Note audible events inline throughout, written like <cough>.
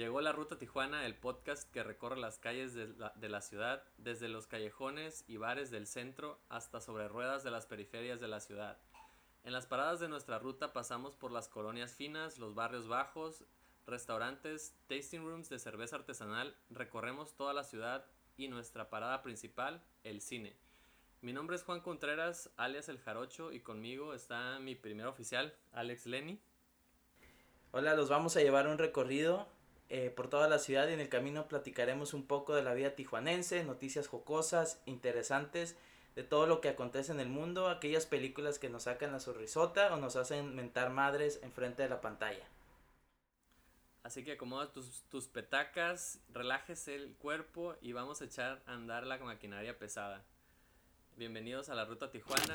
Llegó la Ruta Tijuana, el podcast que recorre las calles de la, ciudad, desde los callejones y bares del centro hasta sobre ruedas de las periferias de la ciudad. En las paradas de nuestra ruta pasamos por las colonias finas, los barrios bajos, restaurantes, tasting rooms de cerveza artesanal, recorremos toda la ciudad y nuestra parada principal, el cine. Mi nombre es Juan Contreras, alias El Jarocho, y conmigo está mi primer oficial, Alex Lenny. Hola, los vamos a llevar un recorrido eh, por toda la ciudad y en el camino platicaremos un poco de la vida tijuanense, noticias jocosas, interesantes, de todo lo que acontece en el mundo, aquellas películas que nos sacan la sonrisota o nos hacen mentar madres enfrente de la pantalla. Así que acomoda tus, tus petacas, relájese el cuerpo y vamos a echar a andar la maquinaria pesada. Bienvenidos a la Ruta Tijuana.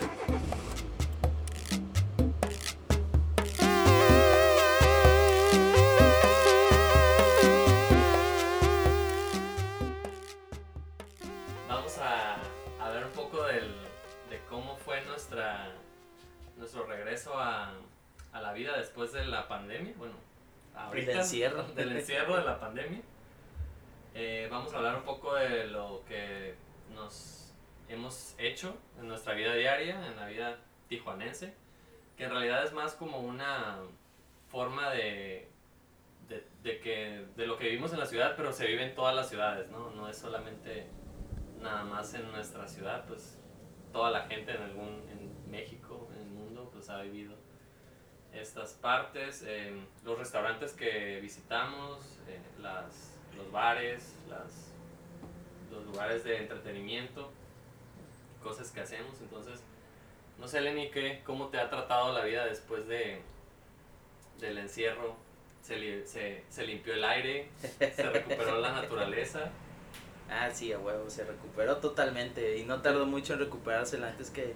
Nuestro regreso a, a la vida después de la pandemia. Bueno, ahorita, Del encierro. <laughs> Del encierro de la pandemia. Eh, vamos a hablar un poco de lo que nos hemos hecho en nuestra vida diaria, en la vida tijuanense, que en realidad es más como una forma de, de, de que, de lo que vivimos en la ciudad, pero se vive en todas las ciudades, ¿no? No es solamente nada más en nuestra ciudad, pues toda la gente en algún en México, ha vivido estas partes, eh, los restaurantes que visitamos, eh, las, los bares, las, los lugares de entretenimiento, cosas que hacemos. Entonces, no sé, Lenny, ¿qué, ¿cómo te ha tratado la vida después de, del encierro? Se, li- se, se limpió el aire, se recuperó la naturaleza. <laughs> Ah, sí, a huevo, se recuperó totalmente y no tardó mucho en recuperarse antes que...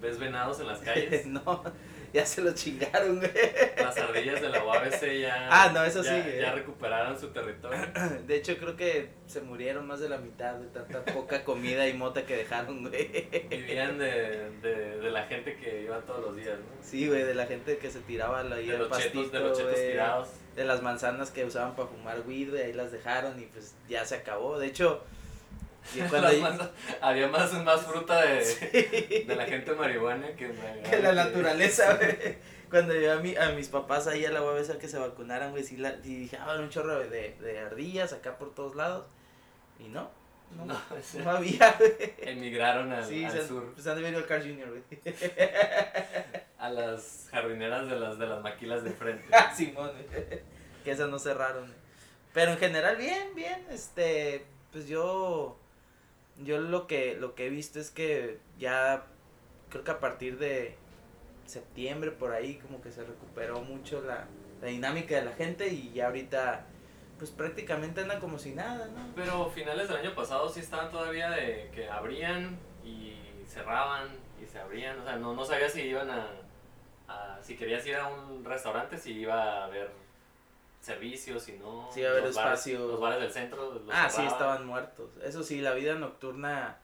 ¿Ves venados en las <laughs> calles? no, ya se lo chingaron, güey. Las ardillas de la UABC ya, Ah, no, eso ya, sí, eh. ya recuperaron su territorio. <clears throat> De hecho, creo que se murieron más de la mitad de tanta poca comida y mota que dejaron, güey. Vivían de, de, de la gente que iba todos los días, ¿no? Sí, güey, de la gente que se tiraba ahí De el los pastito, chetos, de los chetos güey. tirados. de las manzanas que usaban para fumar weed, güey, ahí las dejaron y pues ya se acabó. De hecho, y <laughs> cuando había más, más fruta de, de la gente marihuana que, <laughs> que la naturaleza, <laughs> güey. Cuando yo a, mi, a mis papás ahí a la UABC a que se vacunaran, güey, sí, la, sí dejaban un chorro de, de ardillas acá por todos lados. Y no, no, No, había, güey. emigraron al, Sí, al se, sur, pues han de venir al Carl Jr., güey. a las jardineras de las, de las maquilas de frente. Ah, Simón, güey. que esas no cerraron. güey. Pero en general, bien, bien. Este, pues yo, yo lo que, lo que he visto es que ya, creo que a partir de septiembre por ahí, como que se recuperó mucho la, la dinámica de la gente y ya ahorita, pues prácticamente anda como si nada, ¿no? Pero finales del año pasado sí estaban todavía de que abrían y cerraban y se abrían. O sea, no, no sabía si iban a, a- Si querías ir a un restaurante, si iba a haber servicios, si no. Sí iba a haber los bares- los bares del centro. los Ah, sí, cerraban. estaban muertos. Eso sí, la vida nocturna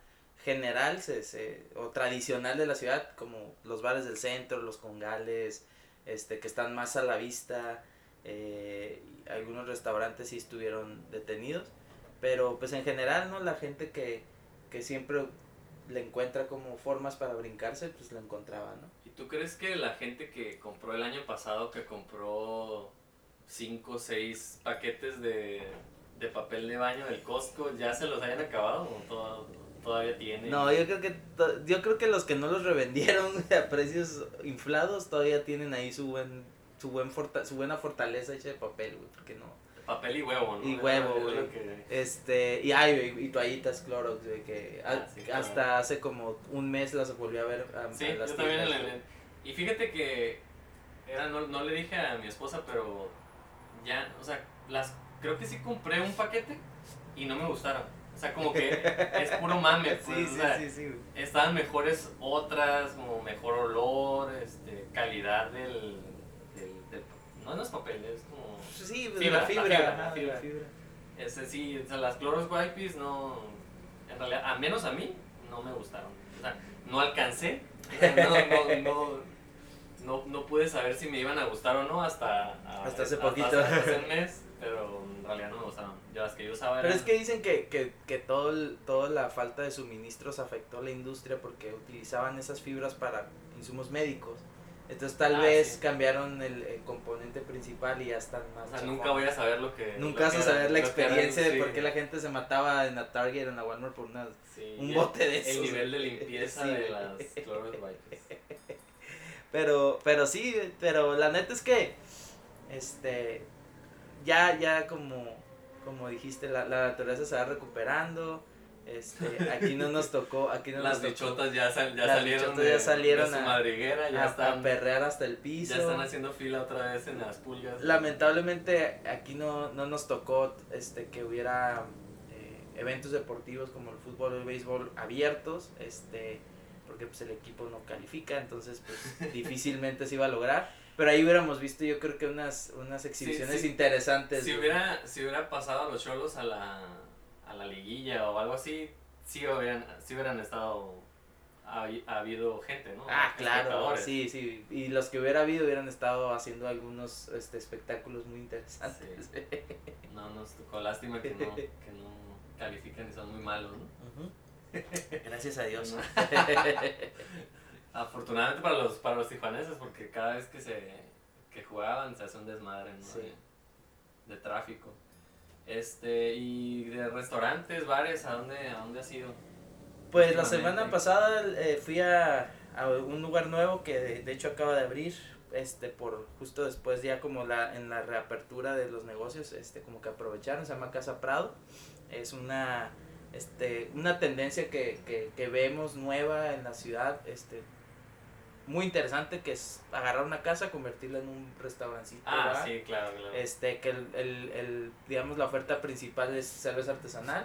general se, se, o tradicional de la ciudad, como los bares del centro, los congales, este, que están más a la vista, eh, y algunos restaurantes sí estuvieron detenidos, pero pues en general, ¿no? La gente que, que siempre le encuentra como formas para brincarse, pues lo encontraba, ¿no? ¿Y tú crees que la gente que compró el año pasado, que compró 5 o 6 paquetes de, de papel de baño del Costco, ya se los hayan acabado o to- todavía tienen? No, yo creo que yo creo que los que no los revendieron <laughs> a precios inflados todavía tienen ahí su buen su buen forta- su buena fortaleza hecha de papel, güey, porque no. Papel y huevo, ¿no? Y huevo, güey. que- Este, y ay, güey, y toallitas Clorox, güey, que Ah, a- sí, claro. hasta hace como un mes las volví a ver a, Sí, a las yo también. tiendas, güey. y fíjate que era, no, no le dije a mi esposa, pero ya, o sea, las creo que sí compré un paquete y no me gustaron. O sea, como que es <laughs> puro mame. Pues, Sí, o sí, sea, sí, sí. Estaban mejores otras, como mejor olor, este, calidad del, del, del- no, no es papel, es como, Sí, pues, Fibra, la fibra, la fibra, la fibra. la fibra. ese sí, o sea, las Clorox Wipes no, en realidad, a menos a mí, no me gustaron. O sea, no alcancé, o sea, no, no, no, no, no pude saber si me iban a gustar o no hasta, a- Hasta hace poquito. Hasta, hace <laughs> un mes, pero en realidad las que yo usaba Pero eran- es que dicen que, que, que todo el- toda la falta de suministros afectó a la industria porque utilizaban esas fibras para insumos médicos. Entonces tal Ah, vez sí. cambiaron el, el componente principal y ya están más. O sea, nunca voy a saber lo que... Nunca lo vas que a era- saber la era, experiencia de sí, por qué la gente se mataba en la Target, en la Walmart por una, sí, un bote el- de esos. El nivel de limpieza <laughs> de las Clorox Wipes. <laughs> Pero, pero sí, pero la neta es que, este, ya, ya como, como dijiste, la, la naturaleza se va recuperando, este, aquí no nos tocó, aquí no Las nos tocó bichotas ya, sal- ya Las salieron, de, ya salieron de su a- madriguera, ya, a, están, a perrear hasta el piso. ya están haciendo fila otra vez en las pulgas. Lamentablemente aquí no, no nos tocó este que hubiera eh, eventos deportivos como el fútbol o el béisbol abiertos, este porque pues el equipo no califica, entonces pues <laughs> difícilmente se iba a lograr. Pero ahí hubiéramos visto yo creo que unas, unas exhibiciones sí. interesantes. Si hubiera, si hubiera pasado a los cholos a la, a la liguilla o algo así, sí hubieran, sí hubieran estado, ha, habido gente, ¿no? Ah, claro, sí, sí. Y los que hubiera habido hubieran estado haciendo algunos este, espectáculos muy interesantes. No, nos tocó lástima que no, <laughs> que no califican y son muy malos, ¿no? Gracias a Dios. <laughs> Afortunadamente para los, para los tijuaneses, porque cada vez que se que jugaban se hace un desmadre, ¿no? Sí. De, de tráfico. Este, y de restaurantes, bares, ¿a dónde, a dónde has ido? Pues la semana pasada eh, fui a, a un lugar nuevo que de, de hecho acaba de abrir, este, por justo después ya como la, en la reapertura de los negocios, este, como que aprovecharon, se llama Casa Prado, es una, este, una tendencia que, que, que vemos nueva en la ciudad, este, muy interesante, que es agarrar una casa, convertirla en un restaurancito. Ah, bar, sí, claro, claro. este que el, el, el, digamos la oferta principal es cerveza artesanal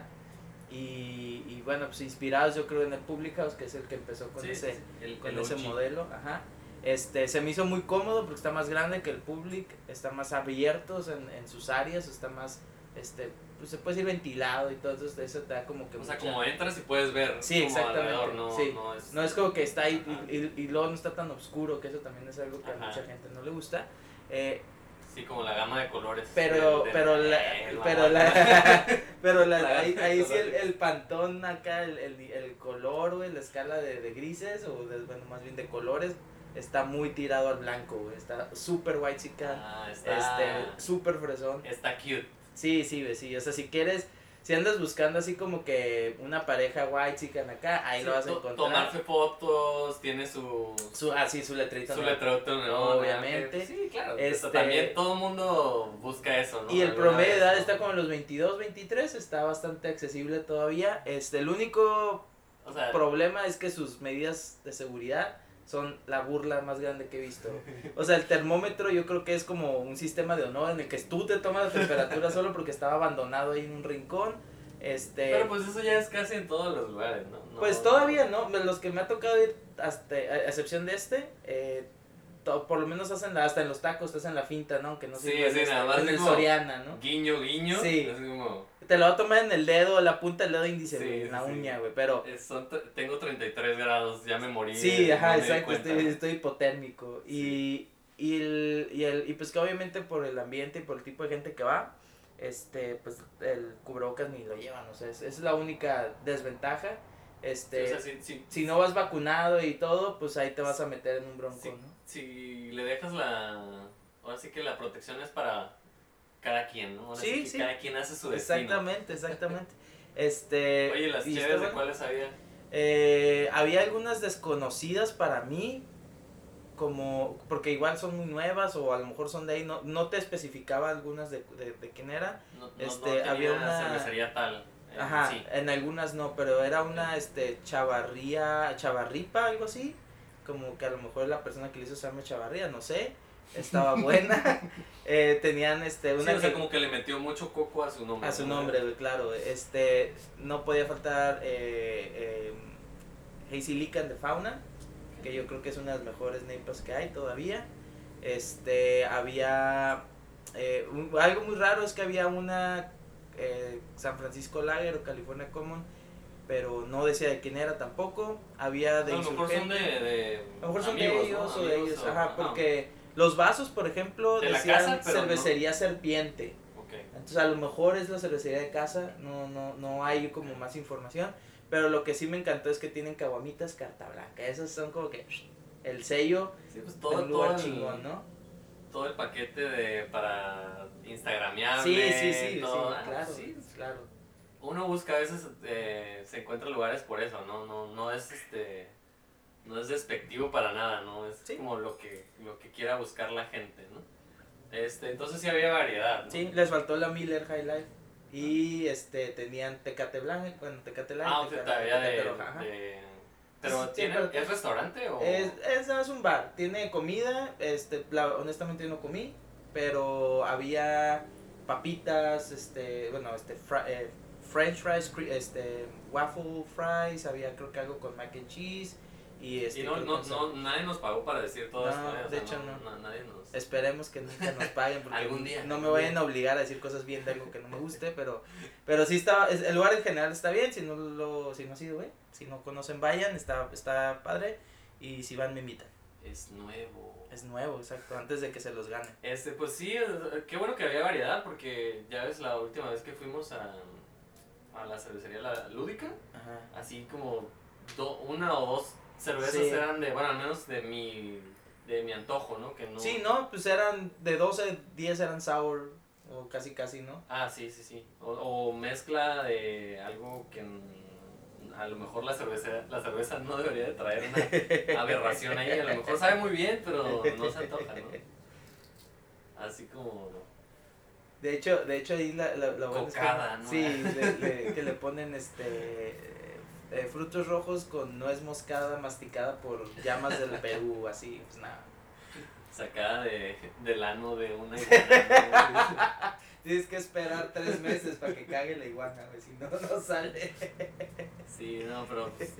y, y bueno pues inspirados yo creo en el Public House que es el que empezó con Sí, ese el- con ese modelo ajá este se me hizo muy cómodo porque está más grande que el Public está más abiertos en, en sus áreas está más este pues se puede decir ventilado y todo eso eso te da como que O sea, mucha- como entras y puedes ver Sí, como exactamente, alrededor, no, sí. no es... no es como que está ahí y, y, y luego no está tan oscuro que eso también es algo que a Ajá. mucha gente no le gusta eh, Sí, como la gama de colores. Pero, del- del- pero la, pero la, <laughs> <laughs> pero la, La ahí, de ahí sí el, el pantón acá, el, el, el color, güey, la escala de, de grises, o de, bueno, más bien de colores, está muy tirado al blanco, güey, está súper white chica, Ah, está, este, súper fresón. está cute. Sí, sí, güey, sí, o sea, si quieres, si andas buscando así como que una pareja white chican acá, ahí Sí, lo vas a encontrar. Tomarse fotos, tiene su... Su, ah, sí, su letrita. Su letrero, ¿no? Obviamente. Sí, claro. Este-. También todo el mundo busca eso, ¿no? Y el promedio de edad ¿no? está como en los 22, 23, está bastante accesible todavía. Este, el único O sea, problema es que sus medidas de seguridad son la burla más grande que he visto. O sea, el termómetro yo creo que es como un sistema de honor en el que tú te tomas la temperatura solo porque estaba abandonado ahí en un rincón. Este, pero pues eso ya es casi en todos los lugares, ¿no? No- pues todavía no, los que me ha tocado ir, hasta, a excepción de este, eh, to- por lo menos hacen la- hasta en los tacos, te hacen la finta, ¿no? Que no Sí, sé sí, nada más en el Soriana, ¿no? Guiño, guiño. Sí. Como... Te lo va a tomar en el dedo, la punta del dedo índice, Sí, en la sí. uña, güey, pero... son tengo 33 grados, ya me morí. Sí, eh, ajá, no exacto, estoy, estoy hipotérmico. Y, y, el, y, el, y pues que obviamente por el ambiente y por el tipo de gente que va, este, pues el cubrebocas ni lo llevan, o sea, es- es la única desventaja. Sí, Este, o sea, sí, sí, si no vas vacunado y todo, pues ahí te vas a meter en un bronco. ¿no? Si le dejas la... Ahora sí que la protección es para cada quien, ¿no? Ahora Sí, que sí. Cada quien hace su destino. Exactamente, exactamente. <laughs> Este, Oye, las chéves de cuáles había. Eh, había algunas desconocidas para mí, como porque igual son muy nuevas o a lo mejor son de ahí, no, no te especificaba algunas de, de, de quién era. No, no, Este, no había una- cervecería tal. eh, Ajá, Sí. en algunas no, pero era una este chavarría, chavarripa, algo así, como que a lo mejor la persona que le hizo se llama chavarría, no sé, estaba buena. <laughs> Eh, tenían este Sí, una o sea, que- como que le metió mucho coco a su nombre. a su ¿no? nombre, claro. Este, no podía faltar eh, eh, Hazy Lican de Fauna, que yo creo que es una de las mejores neipas que hay todavía. Este, había eh, un- algo muy raro es que había una eh, San Francisco Lager o California Common, pero no decía de quién era tampoco. Había de No, a lo mejor son de, de A lo mejor son amigos, de ellos ¿no? o de ellos, o- ajá, porque los vasos, por ejemplo, De decían casa, cervecería serpiente. ok. Ok. Entonces a lo mejor es la cervecería de casa, no, no, no hay como más información. Pero lo que sí me encantó es que tienen caguamitas carta blanca. Esas son como que el sello Sí, pues todo, lugar todo, chingón, el, ¿no? todo el paquete de para Instagramiable. Sí, sí, sí, todo, sí, ah, claro, sí. claro. Uno busca a veces, eh, se encuentra lugares por eso, ¿no? No, no es este. No es despectivo para nada, ¿no? Es Sí. como lo que, lo que quiera buscar la gente, ¿no? Este, entonces sí había variedad, ¿no? Sí, les faltó la Miller High Life. Y este tenían Tecate Blanco, bueno, Tecate Light, Ah, sea, Tecate- de, Tecate Roja, ajá. de- Pero, Sí, ¿tiene, pero- ¿es restaurante o...? Es, es, es un bar, tiene comida, este, la- honestamente no comí, pero había papitas, este, bueno, este, fri- eh, french fries, este, waffle fries, había creo que algo con mac and cheese, y este, Y no, no, no, nadie nos pagó para decir todo No, esto, ¿eh? O de sea, hecho, no. Nadie nos... Esperemos que nunca nos paguen porque Algún día, no me vayan a obligar a decir cosas bien de algo que no me guste, pero pero sí está es- el lugar en general está bien, si no lo si no ha sido, güey, si no conocen vayan, está está padre y si van me invitan. Es nuevo. Es nuevo, exacto, antes de que se los gane. Este, pues sí, eh, qué bueno que había variedad, porque ya ves la última vez que fuimos a, a la cervecería La Lúdica, Ajá. así como do- una o dos cervezas Sí. eran de, bueno, al menos de mi, de mi antojo, ¿no? Que no... Sí, no, pues eran de 12, 10 eran sour o casi casi, ¿no? Ah, sí, sí, sí. O, o mezcla de algo que a lo mejor la cerveza, la cerveza no debería de traer una <laughs> aberración ahí. A lo mejor sabe muy bien, pero no se antoja, ¿no? Así como... De hecho, de hecho ahí la, la, la buena es que- Cocada, ¿no? Sí, <laughs> le- le- que le ponen este eh, frutos rojos con nuez moscada masticada por llamas del <laughs> Perú, así, pues nada. sacada de, del ano de una <laughs> iguana. Tienes que esperar tres meses para que cague la iguana, güey, si no, no sale. Sí, no, pero pues,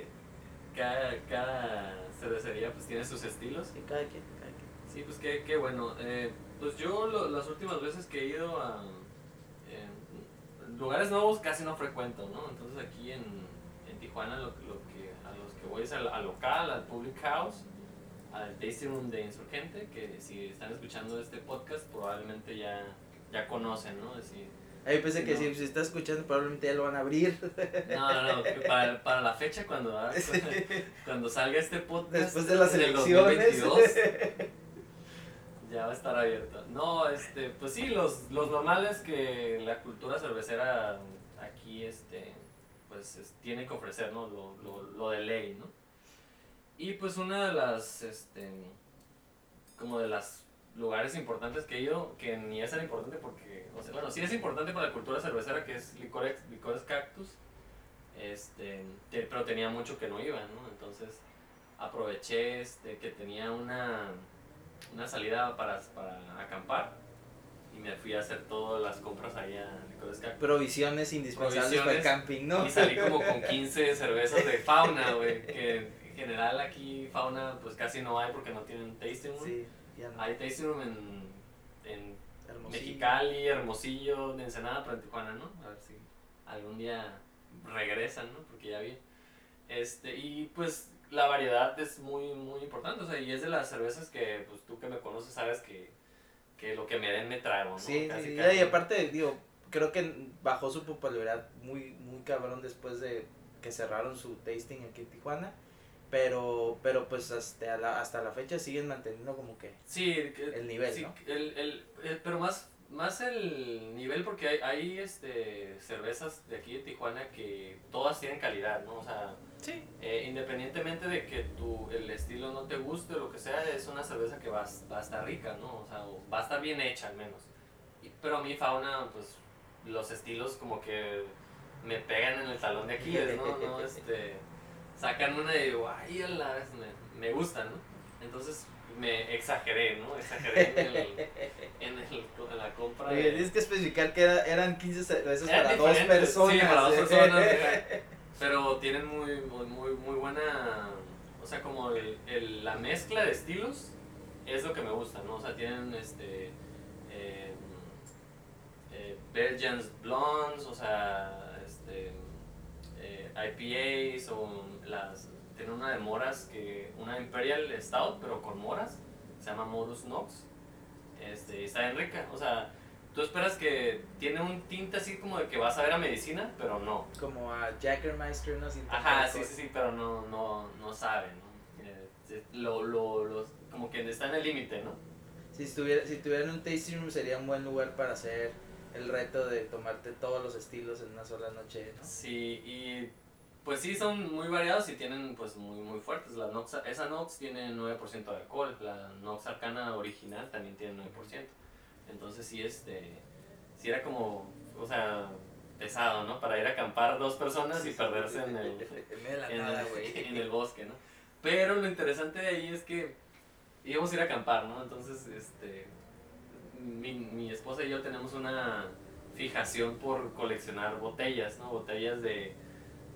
cada, cada cervecería pues tiene sus estilos. Sí, cada quien, cada quien. Sí, pues qué, qué bueno. Eh, pues yo lo- las últimas veces que he ido a eh, lugares nuevos casi no frecuento, ¿no? Entonces aquí en, en Tijuana lo, lo que, a los que voy es al, al local, al Public House, al Tasting Room de Insurgente, que si están escuchando este podcast probablemente ya, ya conocen, ¿no? Decir, Ahí pensé que No. si, si estás escuchando probablemente ya lo van a abrir. No, no, no, para, para la fecha cuando, ah, <laughs> cuando salga este podcast Después de las del elecciones. 2022, <laughs> ya va a estar abierto. No, este, pues sí, los, los normales que la cultura cervecera aquí, este, pues es- tiene que ofrecer, ¿no? Lo, lo, lo de ley, ¿no? Y pues una de las, este, como de las lugares importantes que he ido, que ni es tan importante porque, o sea, bueno, sí es importante para la cultura cervecera, que es Licores, Licores Cactus, este, te- pero tenía mucho que no iba, ¿no? Entonces aproveché este, que tenía una, una salida para, para acampar y me fui a hacer todas las compras ahí a Licores Cactus. Provisiones indispensables para el Provisiones. camping, ¿no? Y salí como con <laughs> 15 cervezas de fauna, güey, que en general aquí fauna pues casi no hay porque no tienen tasting room. Sí, ya no. Hay tasting room en, en Hermosillo. Mexicali, Hermosillo, de Ensenada, pero en Tijuana, ¿no? A ver si algún día regresan, ¿no? Porque ya vi. Este, y pues la variedad es muy, muy importante, o sea, y es de las cervezas que, pues tú que me conoces sabes que, que lo que me den me trago, ¿no? Sí, Casi, sí, casi. y aparte, digo, creo que bajó su popularidad muy, muy cabrón después de que cerraron su tasting aquí en Tijuana. Pero, pero pues hasta la, hasta la fecha siguen manteniendo como que Sí, el nivel, sí, ¿no? el, el, el- pero más, más el nivel porque hay, hay este, cervezas de aquí de Tijuana que todas tienen calidad, ¿no? O sea, Sí. eh, independientemente de que tu, el estilo no te guste o lo que sea, es una cerveza que va, va a estar rica, ¿no? O sea, va a estar bien hecha al menos. Y- pero a mí fauna, pues los estilos como que me pegan en el talón de Aquiles, ¿no? no <laughs> este, sacan una y digo, ay, a la vez me, me gusta, ¿no? Entonces me exageré, ¿no? Exageré en, el, en, el- en la compra. Oye, de- tienes que especificar que era- eran 15 cervezas eran para dos personas. Sí, para dos ¿eh? personas. <laughs> Pero tienen muy, muy, muy, buena. O sea, como el, el- la mezcla de estilos es lo que me gusta, ¿no? O sea, tienen este. Eh, eh, Belgians Blondes, o sea, este. eh, IPAs o las. Tienen una de moras que. Una Imperial Stout, pero con moras. Se llama Morus Nox. Este, está bien rica. O sea, tú esperas que tiene un tinte así como de que vas a ver a medicina, pero no. Como a Jackermeister, ¿no? Ajá, sí, sí, sí, pero no, no, no sabe, ¿no? Eh, lo, lo, lo- como que está en el límite, ¿no? Si, estuviera, si tuvieran un tasting room sería un buen lugar para hacer el reto de tomarte todos los estilos en una sola noche, ¿no? Sí, y pues sí, son muy variados y tienen pues muy, muy fuertes. La Nox, esa Nox tiene 9% de alcohol, la Nox Arcana original también tiene 9%. Entonces sí, este, sí era como, o sea, pesado, ¿no? Para ir a acampar dos personas y perderse en el, <laughs> En nada, <laughs> el bosque, ¿no? Pero lo interesante de ahí es que íbamos a ir a acampar, ¿no? Entonces, este, mi, mi esposa y yo tenemos una fijación por coleccionar botellas, ¿no? Botellas de,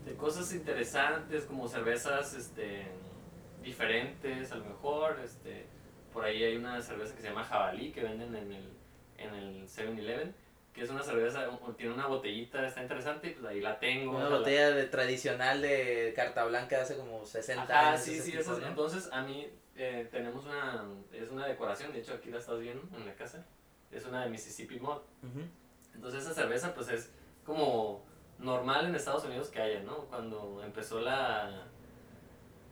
de cosas interesantes, como cervezas, este, diferentes, a lo mejor, este, por ahí hay una cerveza que se llama Jabalí que venden en el, en el 7-Eleven, que es una cerveza, tiene una botellita, está interesante, y pues ahí la tengo. Una sea, la- botella de tradicional de carta blanca de hace como 60 Ajá, años. sí, sí, tipo, esas- ¿no? entonces a mí eh, tenemos una, es una decoración, de hecho aquí la estás viendo en la casa, es una de Mississippi Mod. Ujú. Entonces esa cerveza pues es como normal en Estados Unidos que haya, ¿no? Cuando empezó la,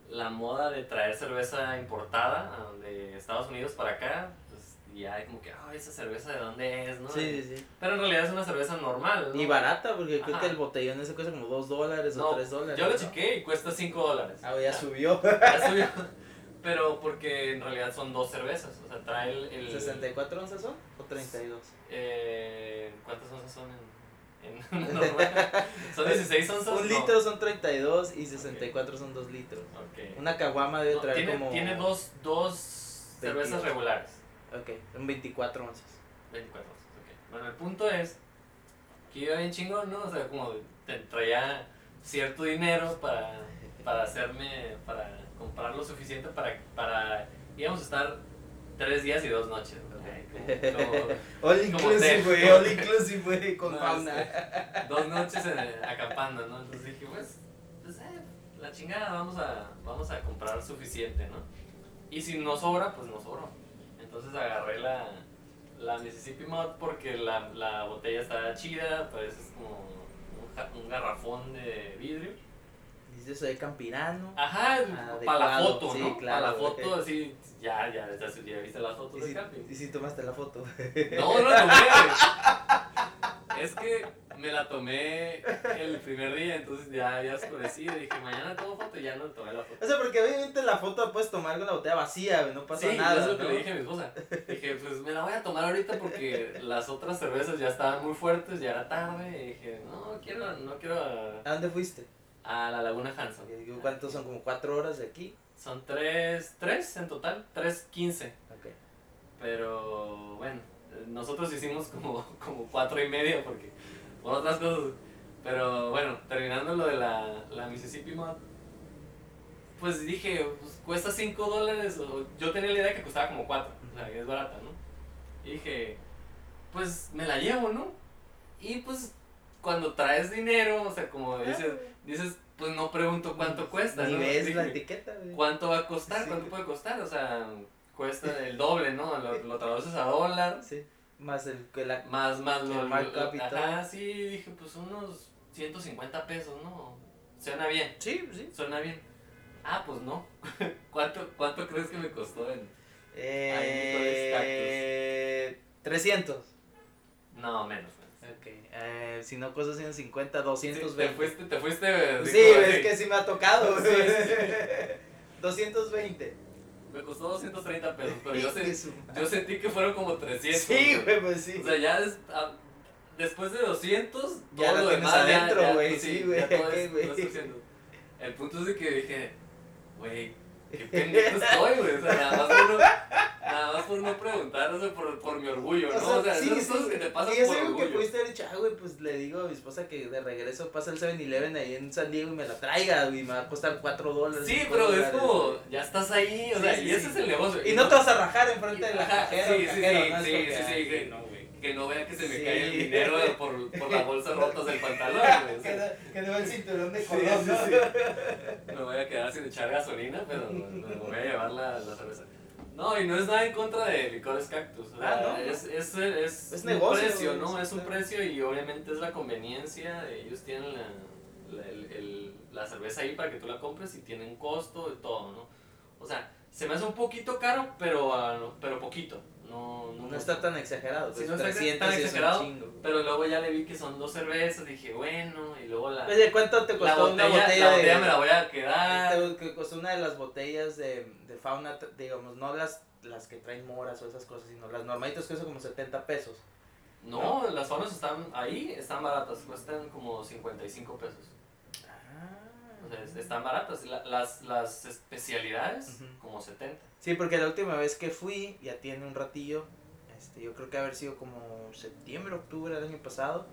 la moda de traer cerveza importada ah, de Estados Unidos para acá, pues ya hay como que, ay, esa cerveza de dónde es, ¿no? Sí, sí, sí. Pero en realidad es una cerveza normal, ¿no? Y barata, porque creo que el botellón ese cuesta como 2 dólares o No, 3 dólares. yo lo ¿no? chequé y cuesta 5 dólares. Ah, ya subió. Ya subió. <laughs> Pero porque en realidad son dos cervezas. O sea, trae el. el ¿64 onzas son? ¿O 32? eh, ¿Cuántas onzas son en.? En <laughs> normal? ¿Son 16 onzas? Un No. litro son 32 y 64 son 2 litros. Ok. Una caguama debe No, traer tiene, como. tiene dos, dos cervezas 22. regulares. Ok, son 24 onzas. 24 onzas, ok. Bueno, el punto es que iba bien chingón, ¿no? O sea, como te traía cierto dinero para, para hacerme, para comprar lo suficiente para, para, íbamos a estar tres días y dos noches, ¿ok? Como- como All Como inclusive, güey. All inclusive, güey. <laughs> Con No, fauna. dos noches en- acampando, ¿no? Entonces dije, pues, pues eh, la chingada, vamos a, vamos a comprar suficiente, ¿no? Y si no sobra, pues no sobró. Entonces agarré la, la Mississippi Mod porque la, la botella está chida, pues es como un garrafón de vidrio. Dice soy campirano. Ajá, Adecuado, para la foto, sí, ¿no? claro, para la foto, así, ya, ya, ya, ya viste las fotos ¿Y de si, camping. y si tomaste la foto? No, no la tomé. Es que me la tomé el primer día, entonces ya había oscurecido. y Dije, mañana tomo foto y ya no tomé la foto. O sea, porque obviamente la foto la puedes tomar con la botella vacía. No pasa sí, nada. eso es lo que ¿no? le dije a mi esposa. Dije, pues me la voy a tomar ahorita porque las otras cervezas ya estaban muy fuertes, ya era tarde. Y dije, no quiero, no quiero a, ¿A dónde fuiste? A la Laguna Hanson. ¿Cuántos son? ¿Como cuatro horas de aquí? Son tres, tres en total, tres quince. Ok. Pero bueno, nosotros hicimos como, como cuatro y medio porque por otras cosas. Pero bueno, terminando lo de la, la Mississippi Mod, pues dije, pues, cuesta 5 dólares. o- Yo tenía la idea que costaba como 4, o sea, que es barata, ¿no? Y dije, pues me la llevo, ¿no? Y pues cuando traes dinero, o sea, como dices, dices pues no pregunto cuánto cuesta, Ni ¿no? ves la etiqueta, güey. ¿Cuánto va a costar? Sí. ¿Cuánto puede costar? O sea, cuesta el doble, ¿no? Lo, lo traduces a dólar, Sí. Más el que la. más, más lo, El markup y Ajá, sí, dije, pues unos 150 pesos, ¿no? Suena bien, Sí, sí. suena bien. Ah, pues no. <laughs> ¿Cuánto, ¿Cuánto crees que me costó en...? Eh. 300. No, menos. Ok. Eh, si no cuesta 150, Sí, 220. te fuiste, te fuiste... Sí, es que sí me ha tocado. <laughs> Sí, güey. sí, 220. Me costó 230 pesos, pero yo, su yo sentí que fueron como 300. Sí, güey, pues sí. O sea, ya des- a- después de 200, Ya todo lo demás adentro, güey, pues, sí, güey, ya todo es- güey. todo <laughs> es 200. El punto es de que dije, güey, qué pendejo estoy, güey. O sea, nada más por no, nada más por no preguntar, o sea, por, por mi orgullo, ¿no? O sea, sí, esas sí. cosas que te pasan Sí, es por algo que orgullo. pudiste haber dicho, ah, güey, pues le digo a mi esposa que de regreso pasa el 7-Eleven ahí en San Diego y me la traiga, güey, me va a costar 4 dólares. Sí, 5 pero es como, ya estás ahí, o sea, y ese es el negocio. Y no te vas a rajar enfrente de la cajera. sí, o sí, sí, sí, sí, no, güey. Que no vea que se me Sí. cae el dinero por, por las bolsas rotas del pantalón, Que no- Que no va el cinturón de color, sí, ¿no? sí. Me voy a quedar sin echar gasolina, pero me voy a llevar la, la cerveza. No, y no es nada en contra de licores cactus. Ah, ¿no? Es, es, es, Es un negocio, precio, güey, ¿no? Es un precio y obviamente es la conveniencia. Ellos tienen la, la, el- el- la cerveza ahí para que tú la compres y tienen costo y todo, ¿no? O sea, se me hace un poquito caro, pero, pero poquito. No, no, No está tan exagerado. Sí, Pues no está 300 tan sí exagerado, chingo. Pero luego ya le vi que son dos cervezas, dije, bueno, y luego la, Oye, ¿cuánto te la costó botella, una botella la de... botella me la voy a quedar. te- costó una de las botellas de, de fauna, digamos, no las, las que traen moras o esas cosas, sino las normalitas que cuestan como 70 pesos. No, las faunas están ahí, están baratas, cuestan como 55 pesos. Es- están baratas. La- las, las especialidades, como 70. Sí, porque la última vez que fui, ya tiene un ratillo, este, yo creo que haber sido como septiembre, octubre del año pasado,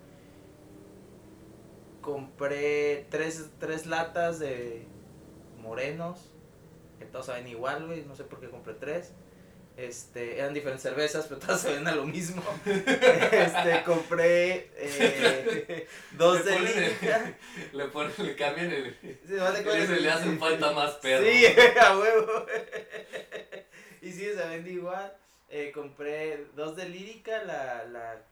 compré tres, tres latas de morenos, que todos saben igual, güey, no sé por qué compré tres. Este, eran diferentes cervezas, pero todas <laughs> sabían a lo mismo. Este, compré eh, dos Le de ponen el- lírica. Le, ponen, le cambian el. Sí, ¿no te? Le, le hacen falta más perro. Sí, <laughs> a huevo. y sí, se vende igual. Eh, compré dos de lírica, la, la,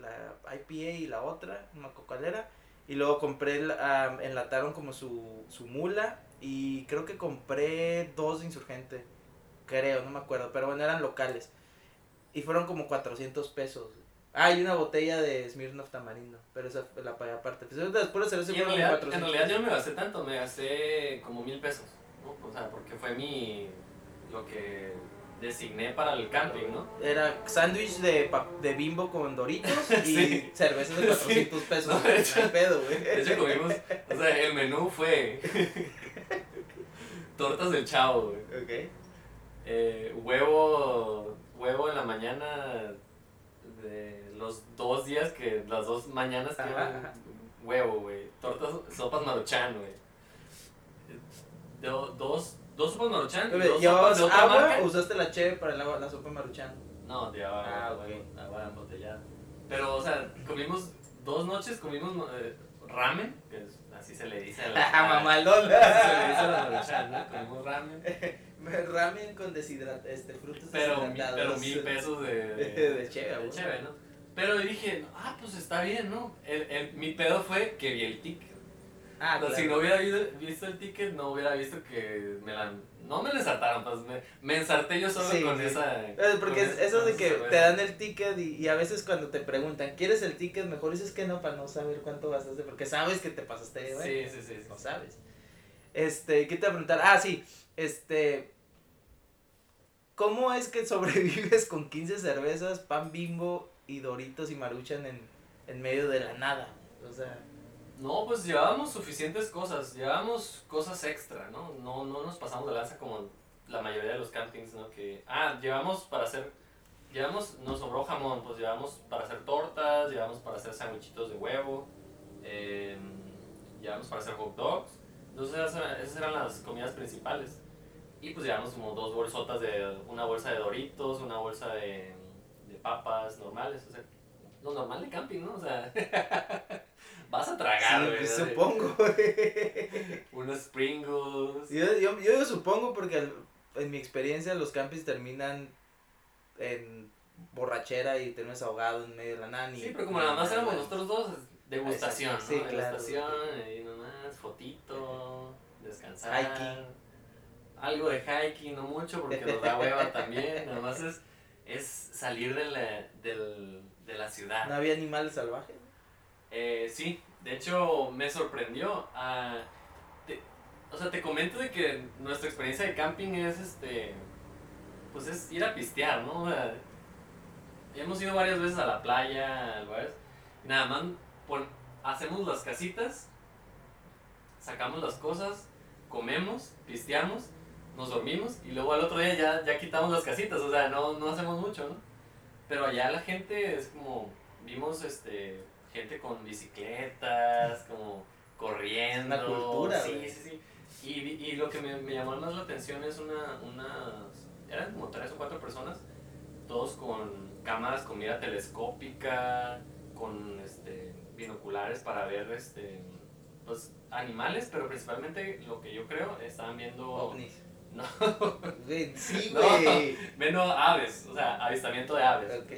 la IPA y la otra, una cocalera. Y luego compré, ah, enlataron como su, su mula. Y creo que compré dos de insurgente. Creo, no me acuerdo. Pero bueno, eran locales. Y fueron como 400 pesos. Ah, y una botella de Smirnoff Tamarindo. Pero esa la pagué aparte. Pues después de Y en realidad, 400 en realidad yo no me gasté tanto, me gasté como mil pesos. ¿no? O sea, porque fue mi. lo que designé para el camping, ¿no? Era sándwich de, de bimbo con doritos <laughs> y cervezas de 400 pesos. No, de hecho- pedo, güey. De hecho, comimos. O sea, el menú fue. <laughs> tortas del chavo, güey. Ok. Eh, huevo. huevo en la mañana. De los dos días que. las dos mañanas que. Ajá. Huevo, güey. Tortas, sopas maruchan, güey. Do- dos, dos sopas maruchan. y Bebé, dos ¿Llevabas sopas de otra agua marca. usaste la cheve para el agua, la sopa maruchan? No, llevaba Ah, agua, ok. agua embotellada. Pero, o sea, comimos dos noches, comimos eh, ramen, que es- así se le dice a la. <laughs> Así se le dice a la maruchan, ¿no? Comimos ramen. <laughs> Ramen con deshidrat este, frutos Pero, deshidratados. pero mil pesos de, <laughs> De de cheve, ¿no? Pero dije, ah, pues está bien, ¿no? El, el- mi pedo fue que vi el ticket. Ah, claro. Si no hubiera visto, el ticket, no hubiera visto que me la... No me la ensartaron, pues me, me ensarté yo solo Sí, con sí. esa... Eh, Porque con es eso de que te dan el ticket y, y a veces cuando te preguntan, ¿quieres el ticket? Mejor dices que no para no saber cuánto gastaste, porque sabes que te pasaste, güey. Sí, sí, sí. sí. No sabes. Este, ¿qué te voy a preguntar? Ah, sí, este, ¿cómo es que <laughs> sobrevives con 15 cervezas, pan bimbo y doritos y maruchan en, en medio de la nada? O sea, No, pues llevábamos suficientes cosas, llevábamos cosas extra, ¿no? No, no nos pasamos de lanza como la mayoría de los campings, ¿no? Que, ah, llevamos para hacer, llevamos, nos sobró jamón, pues llevamos para hacer tortas, llevamos para hacer sandwichitos de huevo, eh, llevamos para hacer hot dogs, entonces esas, esas eran las comidas principales. Y pues llevamos como dos bolsotas de, una bolsa de doritos, una bolsa de, de papas normales, o sea, lo normal de camping, ¿no? O sea, <laughs> vas a tragar, güey. ¿no? supongo. <laughs> Unos Pringles. yo, yo, yo supongo porque en mi experiencia los campings terminan en borrachera y terminas ahogado en medio de la nada. ni- Sí, pero como nada más éramos nosotros dos, degustación, Exacto, sí, ¿no? claro. Degustación, ahí nomás, fotito, descansar. Hiking. Algo de hiking, no mucho porque nos da hueva <laughs> también, nada más es, es salir de la, del, de la ciudad. No había animales salvajes. Eh, sí, de hecho me sorprendió. ah, te- o sea, te comento de que nuestra experiencia de camping es este. Pues es ir a pistear, ¿no? O sea, hemos ido varias veces a la playa, a lugares. Y nada más pon- hacemos las casitas, sacamos las cosas, comemos, pisteamos, nos dormimos y luego al otro día ya, ya quitamos las casitas. O sea, no, no hacemos mucho, ¿no? Pero allá la gente es como. Vimos este gente con bicicletas, como corriendo. Es una cultura, Sí, sí, sí. Y, y lo que me, me llamó más la atención es una, unas. Eran como tres o cuatro personas, todos con cámaras con mira telescópica, con este, binoculares para ver este, pues, animales, pero principalmente lo que yo creo estaban viendo ovnis. No. Güey, sí, <laughs> No. Menos aves, o sea, avistamiento de aves. Ok.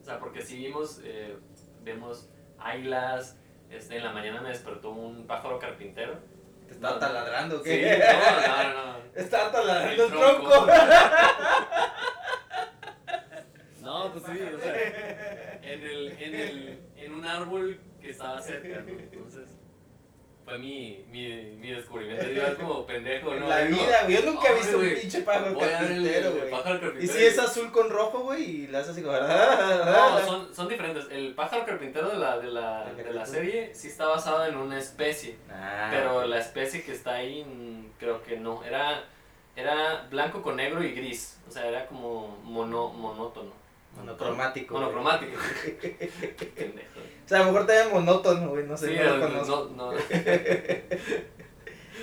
O sea, porque sí vimos, eh, vemos águilas, este, en la mañana me despertó un pájaro carpintero. ¿Te estaba No. taladrando o Sí, qué? no, no, no. <laughs> Estaba taladrando El el tronco. tronco. <laughs> No, pues sí, o sea, en, el, en, el, en un árbol que estaba cerca, ¿no? Fue mi, mi, mi descubrimiento. Yo era como pendejo, ¿no? La vida, güey. Yo nunca he "Ay, visto un pinche pájaro carpintero, güey. Y si es azul con rojo, güey, y le haces así como. <laughs> No, son, son diferentes. El pájaro carpintero de la, de, la, La de la serie sí está basado en una especie. Ah, Pero la especie que está ahí, mm, creo que no. Era, era blanco con negro y gris. O sea, era como mono, monótono. Monocromático. Monocromático. <laughs> O sea, a lo mejor te monótono, güey. No sé, Sí, no no. <laughs>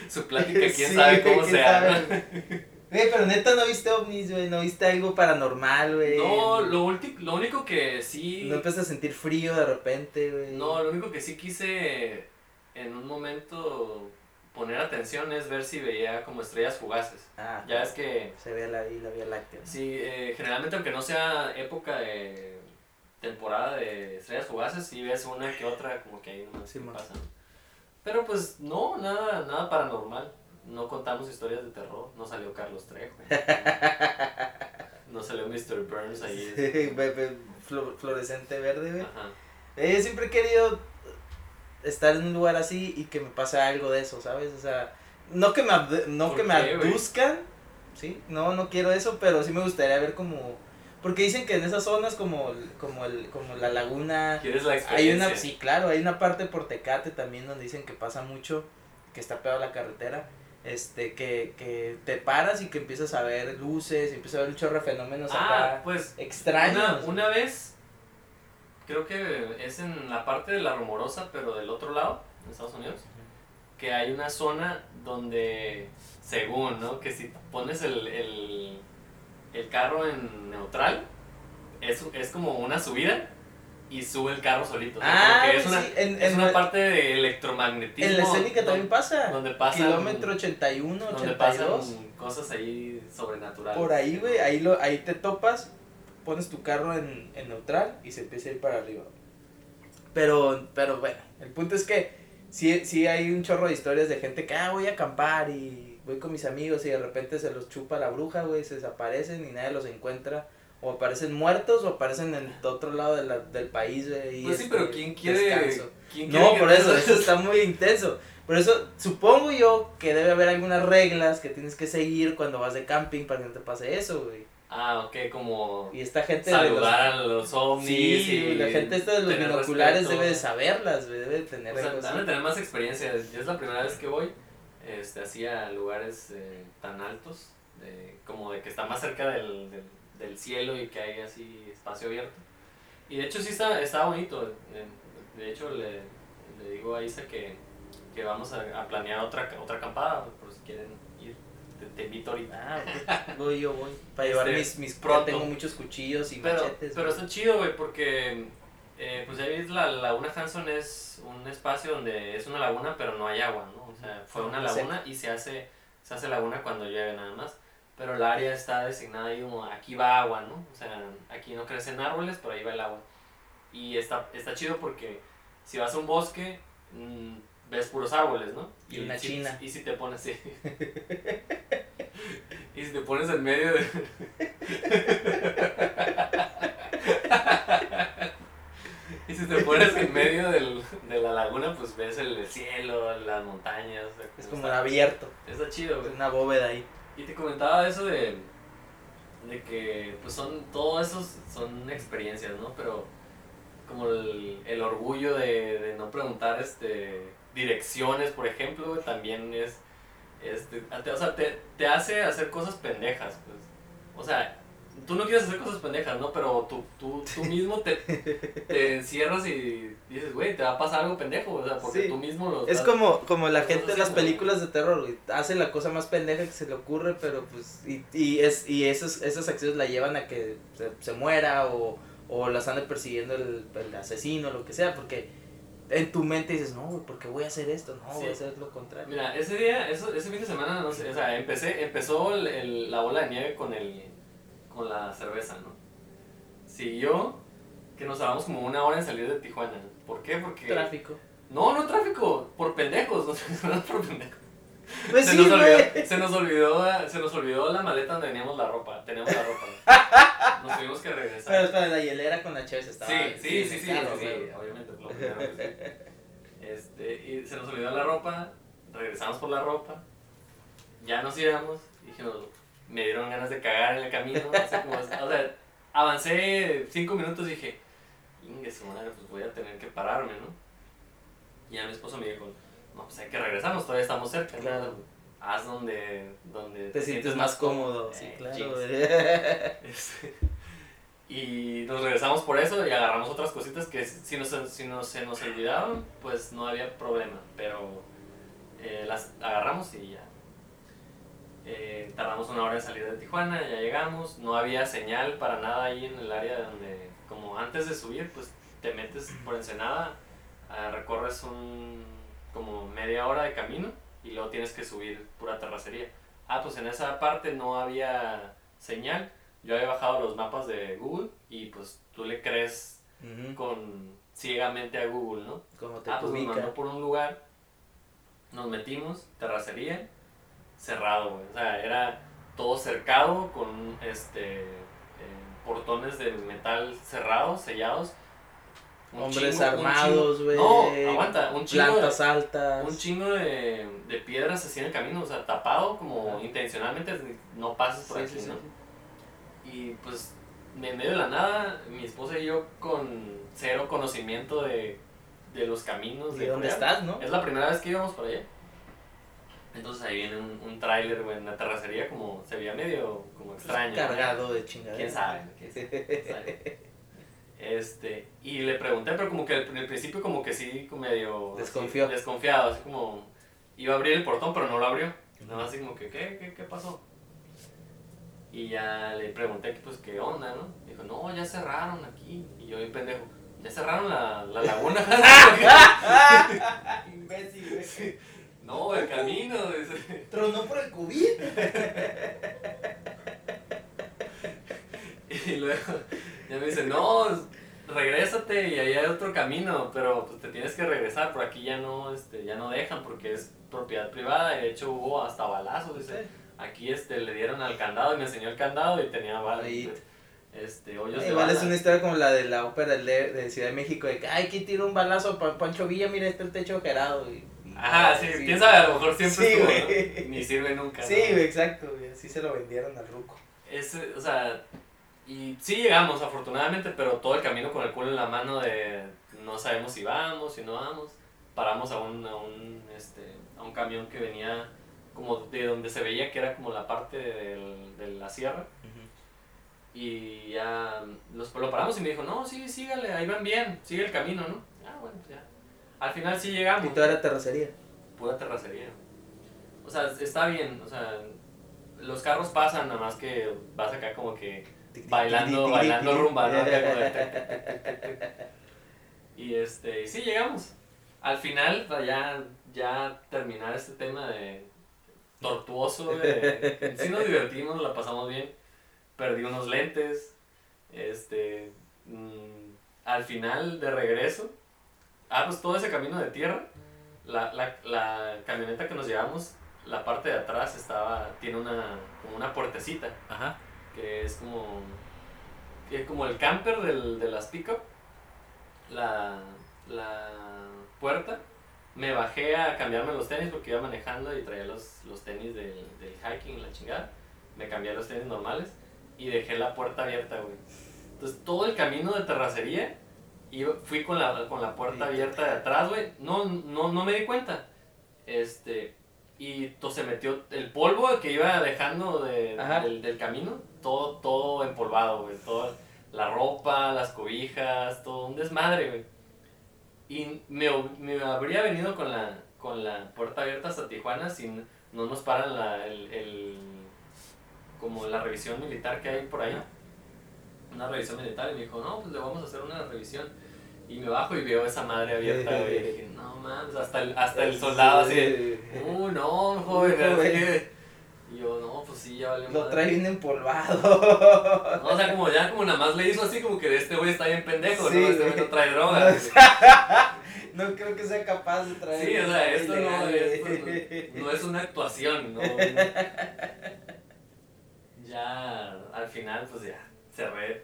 Su plática, quién Sí, sabe cómo quién sea. güey. Pero neta no viste ovnis, güey. No viste algo paranormal, güey. No, lo, ulti- lo único que sí. No empezaste a sentir frío de repente, güey. No, lo único que sí quise en un momento poner atención es ver si veía como estrellas fugaces. Ah, Ya es que, se ve la, la Vía Láctea. ¿no? sí, eh, generalmente aunque no sea época de temporada de estrellas fugaces, sí ves una que otra como que ahí nomás Sí, pasan. Pero pues no, nada, nada paranormal. No contamos historias de terror. No salió Carlos Trejo. <laughs> no salió Mr. Burns ahí. Ve- flo- fluorescente verde, güey. Ajá. Eh, siempre he querido estar en un lugar así y que me pase algo de eso, ¿sabes? O sea, no que me, no ¿Por que me qué, abduzcan, ¿sí? No, no quiero eso, pero sí me gustaría ver como... Porque dicen que en esas zonas como, como, el, como la laguna... ¿Quieres la Hay una, sí, claro, hay una parte por Tecate también donde dicen que pasa mucho, que está pegado a la carretera, este, que, que te paras y que empiezas a ver luces, y empiezas a ver un chorro de fenómenos Ah, acá pues extraños. Una, una vez, creo que es en la parte de la rumorosa, pero del otro lado, en Estados Unidos, que hay una zona donde, según, ¿no? Que si pones el, el, el carro en neutral, es, es como una subida y sube el carro solito. o sea, como Ah, que es una, sí, en, es en una parte de electromagnetismo. en la escénica también donde, pasa. donde pasan, Kilómetro 81, donde 82. pasan cosas ahí sobrenaturales. Por ahí, güey, ahí, lo, ahí te topas, pones tu carro en, en neutral y se empieza a ir para arriba. Pero, pero bueno, el punto es que sí, sí hay un chorro de historias de gente que, ah, voy a acampar y voy con mis amigos y de repente se los chupa la bruja, güey, se desaparecen y nadie los encuentra. O aparecen muertos o aparecen en el otro lado de la- del país, güey. y Pues sí, este, pero ¿quién quiere, descanso. ¿quién quiere No, por eso, eso está muy intenso. Por eso supongo yo que debe haber algunas reglas que tienes que seguir cuando vas de camping para que no te pase eso, güey. Ah, ok, como Y esta gente saludar a los de los... ovnis. Sí, y la gente esta de los binoculares respeto. debe de saberlas, debe de tener O sea, de así. tener más experiencia. Yo es la primera vez que voy este, así a lugares eh, tan altos, de- como de que está más cerca del, del, del cielo y que hay así espacio abierto. Y de hecho sí está, está bonito. eh, De hecho le, le digo a Isa que, que vamos a, a planear otra, otra acampada, por si quieren. Te, te invito ahorita. Ah, ok, <laughs> voy yo, voy. Para llevar Este, mis, mis pronto. tengo muchos cuchillos y Pero, machetes. pero está chido, güey, porque eh, pues ves, la laguna Hanson es un espacio donde es una laguna, pero no hay agua, ¿no? O sea, fue una laguna y se hace, se hace laguna cuando llueve nada más. Pero el área está designada ahí como aquí va agua, ¿no? O sea, aquí no crecen árboles, pero ahí va el agua. Y está, está chido porque si vas a un bosque, mm, ves puros árboles, ¿no? Y una si- china. Y si te pones, sí. <laughs> y si te pones en medio de... <laughs> Y si te pones en medio del, de la laguna, pues ves el cielo, las montañas. o sea, Es como como está, abierto. está chido, Es güey. una bóveda ahí. Y te comentaba eso de, de que, pues son, todo eso son experiencias, ¿no? Pero como el, el orgullo de, de no preguntar este, direcciones, por ejemplo, también es, es o sea, te, te hace hacer cosas pendejas, pues. O sea, tú no quieres hacer cosas pendejas, ¿no? Pero tú, tú, tú mismo te, <laughs> te encierras y dices, güey, te va a pasar algo pendejo, o sea, porque Sí. tú mismo lo Es como, como la gente de estás las películas de terror, güey. Hace la cosa más pendeja que se le ocurre, pero pues. Y, y, es, y esas, esas acciones la llevan a que se, se muera o, o las ande persiguiendo el, el asesino, lo que sea, porque en tu mente dices, no, güey, ¿por qué voy a hacer esto? No, voy a hacer lo contrario. Mira, ese día, eso, ese fin de semana, no sé, o sea, empecé, empezó el, el- la bola de nieve con el, con la cerveza, ¿no? Siguió que nos tardamos como una hora en salir de Tijuana. ¿Por qué? Porque... Tráfico. No, no tráfico, por pendejos, <laughs> no por pendejos. Pues se, sí, nos olvidó, se, nos olvidó, se nos olvidó la maleta donde teníamos la ropa, teníamos la ropa. Nos tuvimos que Pero regresar. espera, la hielera con la cheve estaba. Sí, sí, sí, sí, obviamente, lo primero que sí. Este, y se nos olvidó la ropa, regresamos por la ropa, ya nos íbamos, dijimos, me dieron ganas de cagar en el camino, así como, o sea, avancé cinco minutos y dije, ingue madre, pues voy a tener que pararme, ¿no? Y ya mi esposo me dijo, no, pues hay que regresarnos, todavía estamos cerca. Haz donde, donde Te sientes más cómodo. Sí, Eh, claro. <laughs> Este, y nos regresamos por eso y agarramos otras cositas que si, nos, si nos, se nos olvidaron, pues no había problema. Pero eh, las agarramos y ya. Eh, tardamos una hora en salir de Tijuana, ya llegamos. No había señal para nada ahí en el área donde, como antes de subir, pues te metes por Ensenada, ah, recorres un como media hora de camino y luego tienes que subir pura terracería. Ah, pues en esa parte no había señal. Yo había bajado los mapas de Google y pues tú le crees con ciegamente a Google, ¿no? Como te Ah, pues nos ubica. mandó por un lugar, nos metimos, terracería, cerrado, güey. O sea, era todo cercado con este eh, portones de metal cerrados, sellados. Un Hombres chingo- armados, güey. No, aguanta, un chingo de- Plantas altas. un chingo de, de piedras así en el camino, o sea, tapado como intencionalmente, no pases por Sí, aquí, sí, ¿no? sí. Y pues, en medio de la nada, mi esposa y yo con cero conocimiento de, de los caminos. ¿Y de dónde estás, no? Es la primera vez que íbamos por allá. Entonces ahí viene un, un tráiler, güey, en la terracería, como se veía medio como extraño. ¿no? Cargado de chingadera. ¿Quién sabe? ¿Quién sabe? <laughs> Este, y le pregunté, pero como que al- en el principio como que sí, como medio... así, Desconfió. desconfiado, así como... Iba a abrir el portón, pero no lo abrió. Nada más así como que, ¿qué, qué, qué pasó? Y ya le pregunté, pues, ¿qué onda, no? Dijo, no, ya cerraron aquí. Y yo, bien pendejo, ¿ya cerraron la, la laguna? <laughs> Imbécil, güey. no, el camino. Tronó por el COVID. <laughs> Y luego ya me dice, no, regrésate y ahí hay otro camino, pero pues te tienes que regresar, por aquí ya no, este, ya no dejan porque es propiedad privada y de hecho hubo hasta balazos, dice. Aquí este, le dieron al candado y me enseñó el candado y tenía balas. Este, hoyos de Igual es una historia como la de la ópera de, de Ciudad de México, de que, ay, ¿quién tiró un balazo a Pancho Villa? Mira, está el techo gerado. Y, y- Ajá, sí, quién sabe, a lo mejor siempre Sí, estuvo. ¿no? Ni sirve nunca. Sí, exacto, güey. Así se lo vendieron al ruco. Ese, o sea, y sí llegamos afortunadamente, pero todo el camino con el culo en la mano de no sabemos si vamos, si no vamos. Paramos a un, a un, este, a un camión que venía como de donde se veía que era como la parte del- de la sierra. Y ya los, lo paramos y me dijo, no, sí, sígale, ahí van bien, sigue el camino, ¿no? Ah, bueno, pues ya. Al final sí llegamos. Y toda era terracería. Pura terracería. O sea, está bien, o sea, los carros pasan, nada más que vas acá como que bailando, bailando rumba, ¿no? Y este, sí llegamos. Al final, para ya, ya terminar este tema de tortuoso, de, sí nos divertimos, la pasamos bien. Perdí unos lentes, este, mm, al final de regreso, ah, pues todo ese camino de tierra, la, la, la camioneta que nos llevamos, la parte de atrás estaba, tiene una, como una puertecita Ajá. Que es como que es como el camper del, de las pick-up la, la puerta. Me bajé a cambiarme los tenis porque iba manejando y traía los, los tenis del, del hiking la chingada. Me cambié los tenis normales y dejé la puerta abierta güey. Entonces todo el camino de terracería iba- fui con la, con la puerta abierta de atrás güey. No, no, no me di cuenta. Este y to- se metió el polvo que iba dejando de- del, del camino, todo, todo empolvado, güey. Toda la ropa, las cobijas, todo un desmadre, güey. Y me, me habría venido con la, con la puerta abierta hasta Tijuana si no nos paran la, el, el- como la revisión militar que hay por ahí. Una revisión militar y me dijo, no, pues le vamos a hacer una revisión. Y me bajo y veo esa madre abierta, güey. Y dije, no mames, hasta el, hasta el soldado así, de, <laughs> uh, no, joven, No, güey. que- Y yo, no, pues sí, ya vale Lo madre". trae bien empolvado. No, o sea, como ya como nada más le hizo así, como que este güey está bien pendejo, Sí, ¿no? Este güey no trae <laughs> droga. No creo que sea capaz de traer. Sí, o sea, esto no, esto no, no es una actuación, ¿no? <laughs> Ya al final, pues ya, cerré.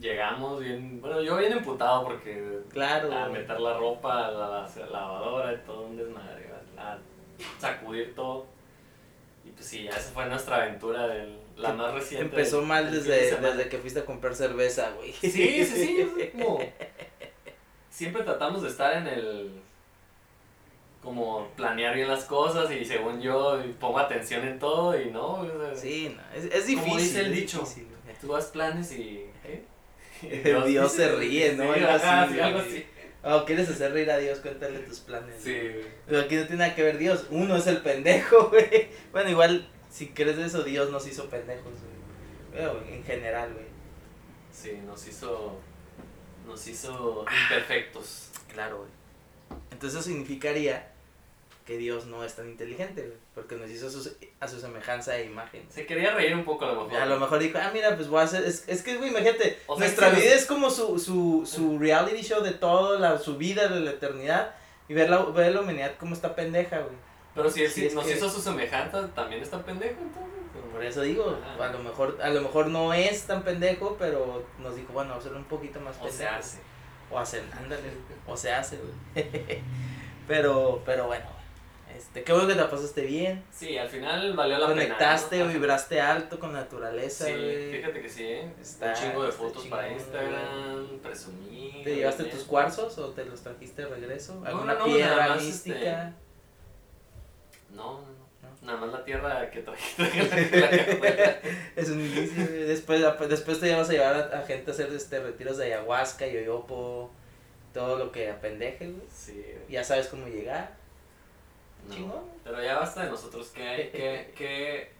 Llegamos bien, bueno, yo bien emputado porque Claro. a meter la ropa a la, la lavadora y todo un desmadre, a, sacudir todo. Y pues sí, esa fue nuestra aventura, del, la más reciente. Empezó del- mal desde, desde que fuiste a comprar cerveza, güey. Sí, sí, sí, es <laughs> como... Siempre tratamos de estar en el... Como planear bien las cosas y según yo pongo atención en todo y no, o sea, Sí, no, es, es difícil. Como dice el dicho. difícil, tú das planes y... <laughs> ¿eh? Dios se ríe, ¿no? Sí, Algo así, sí, algo güey. así. Oh, ¿quieres hacer reír a Dios? Cuéntale tus planes. Sí, güey. Pero aquí no tiene nada que ver Dios. Uno es el pendejo, <laughs> güey. Bueno, igual, si crees eso, Dios nos hizo pendejos, güey. Pero en general, güey. Sí, nos hizo... Nos hizo imperfectos. Claro, güey. Entonces eso significaría que Dios no es tan inteligente. Porque nos hizo a su, a su semejanza e imagen. Se quería reír un poco a lo mejor. A lo mejor dijo, ah, mira, pues voy a hacer. Es, es que, güey, imagínate, O sea, nuestra vida es como su, su, su reality show de todo, la, su vida, de la eternidad. Y ver la, ver la humanidad como está pendeja, güey. Pero si él Sí, nos que- hizo su semejanza, también está pendejo entonces. Por eso digo, Ajá. a lo mejor, a lo mejor no es tan pendejo, pero nos dijo, bueno, a ser un poquito más O pendejo. se hace. O hacer, ándale, o se hace, güey. <laughs> pero, pero bueno, este, qué bueno que te pasaste bien. Sí, al final valió la Conectaste pena. ¿no? vibraste alto con la naturaleza, Sí, güey. fíjate que sí, ¿eh? Está- un chingo de fotos para Instagram, presumir. ¿Te llevaste tus cuarzos o te los trajiste de regreso? ¿Alguna no, no, piedra mística? No, no, no. Nada más la tierra que trajiste. <laughs> la. <laughs> Es un inicio, güey. Después, después te llevas a llevar a, a gente a hacer este retiros de ayahuasca, yoyopo, todo lo que apendeje, güey. sí. Ya sabes cómo llegar. No. Chingón. Pero ya basta de nosotros. ¿Qué, qué, qué,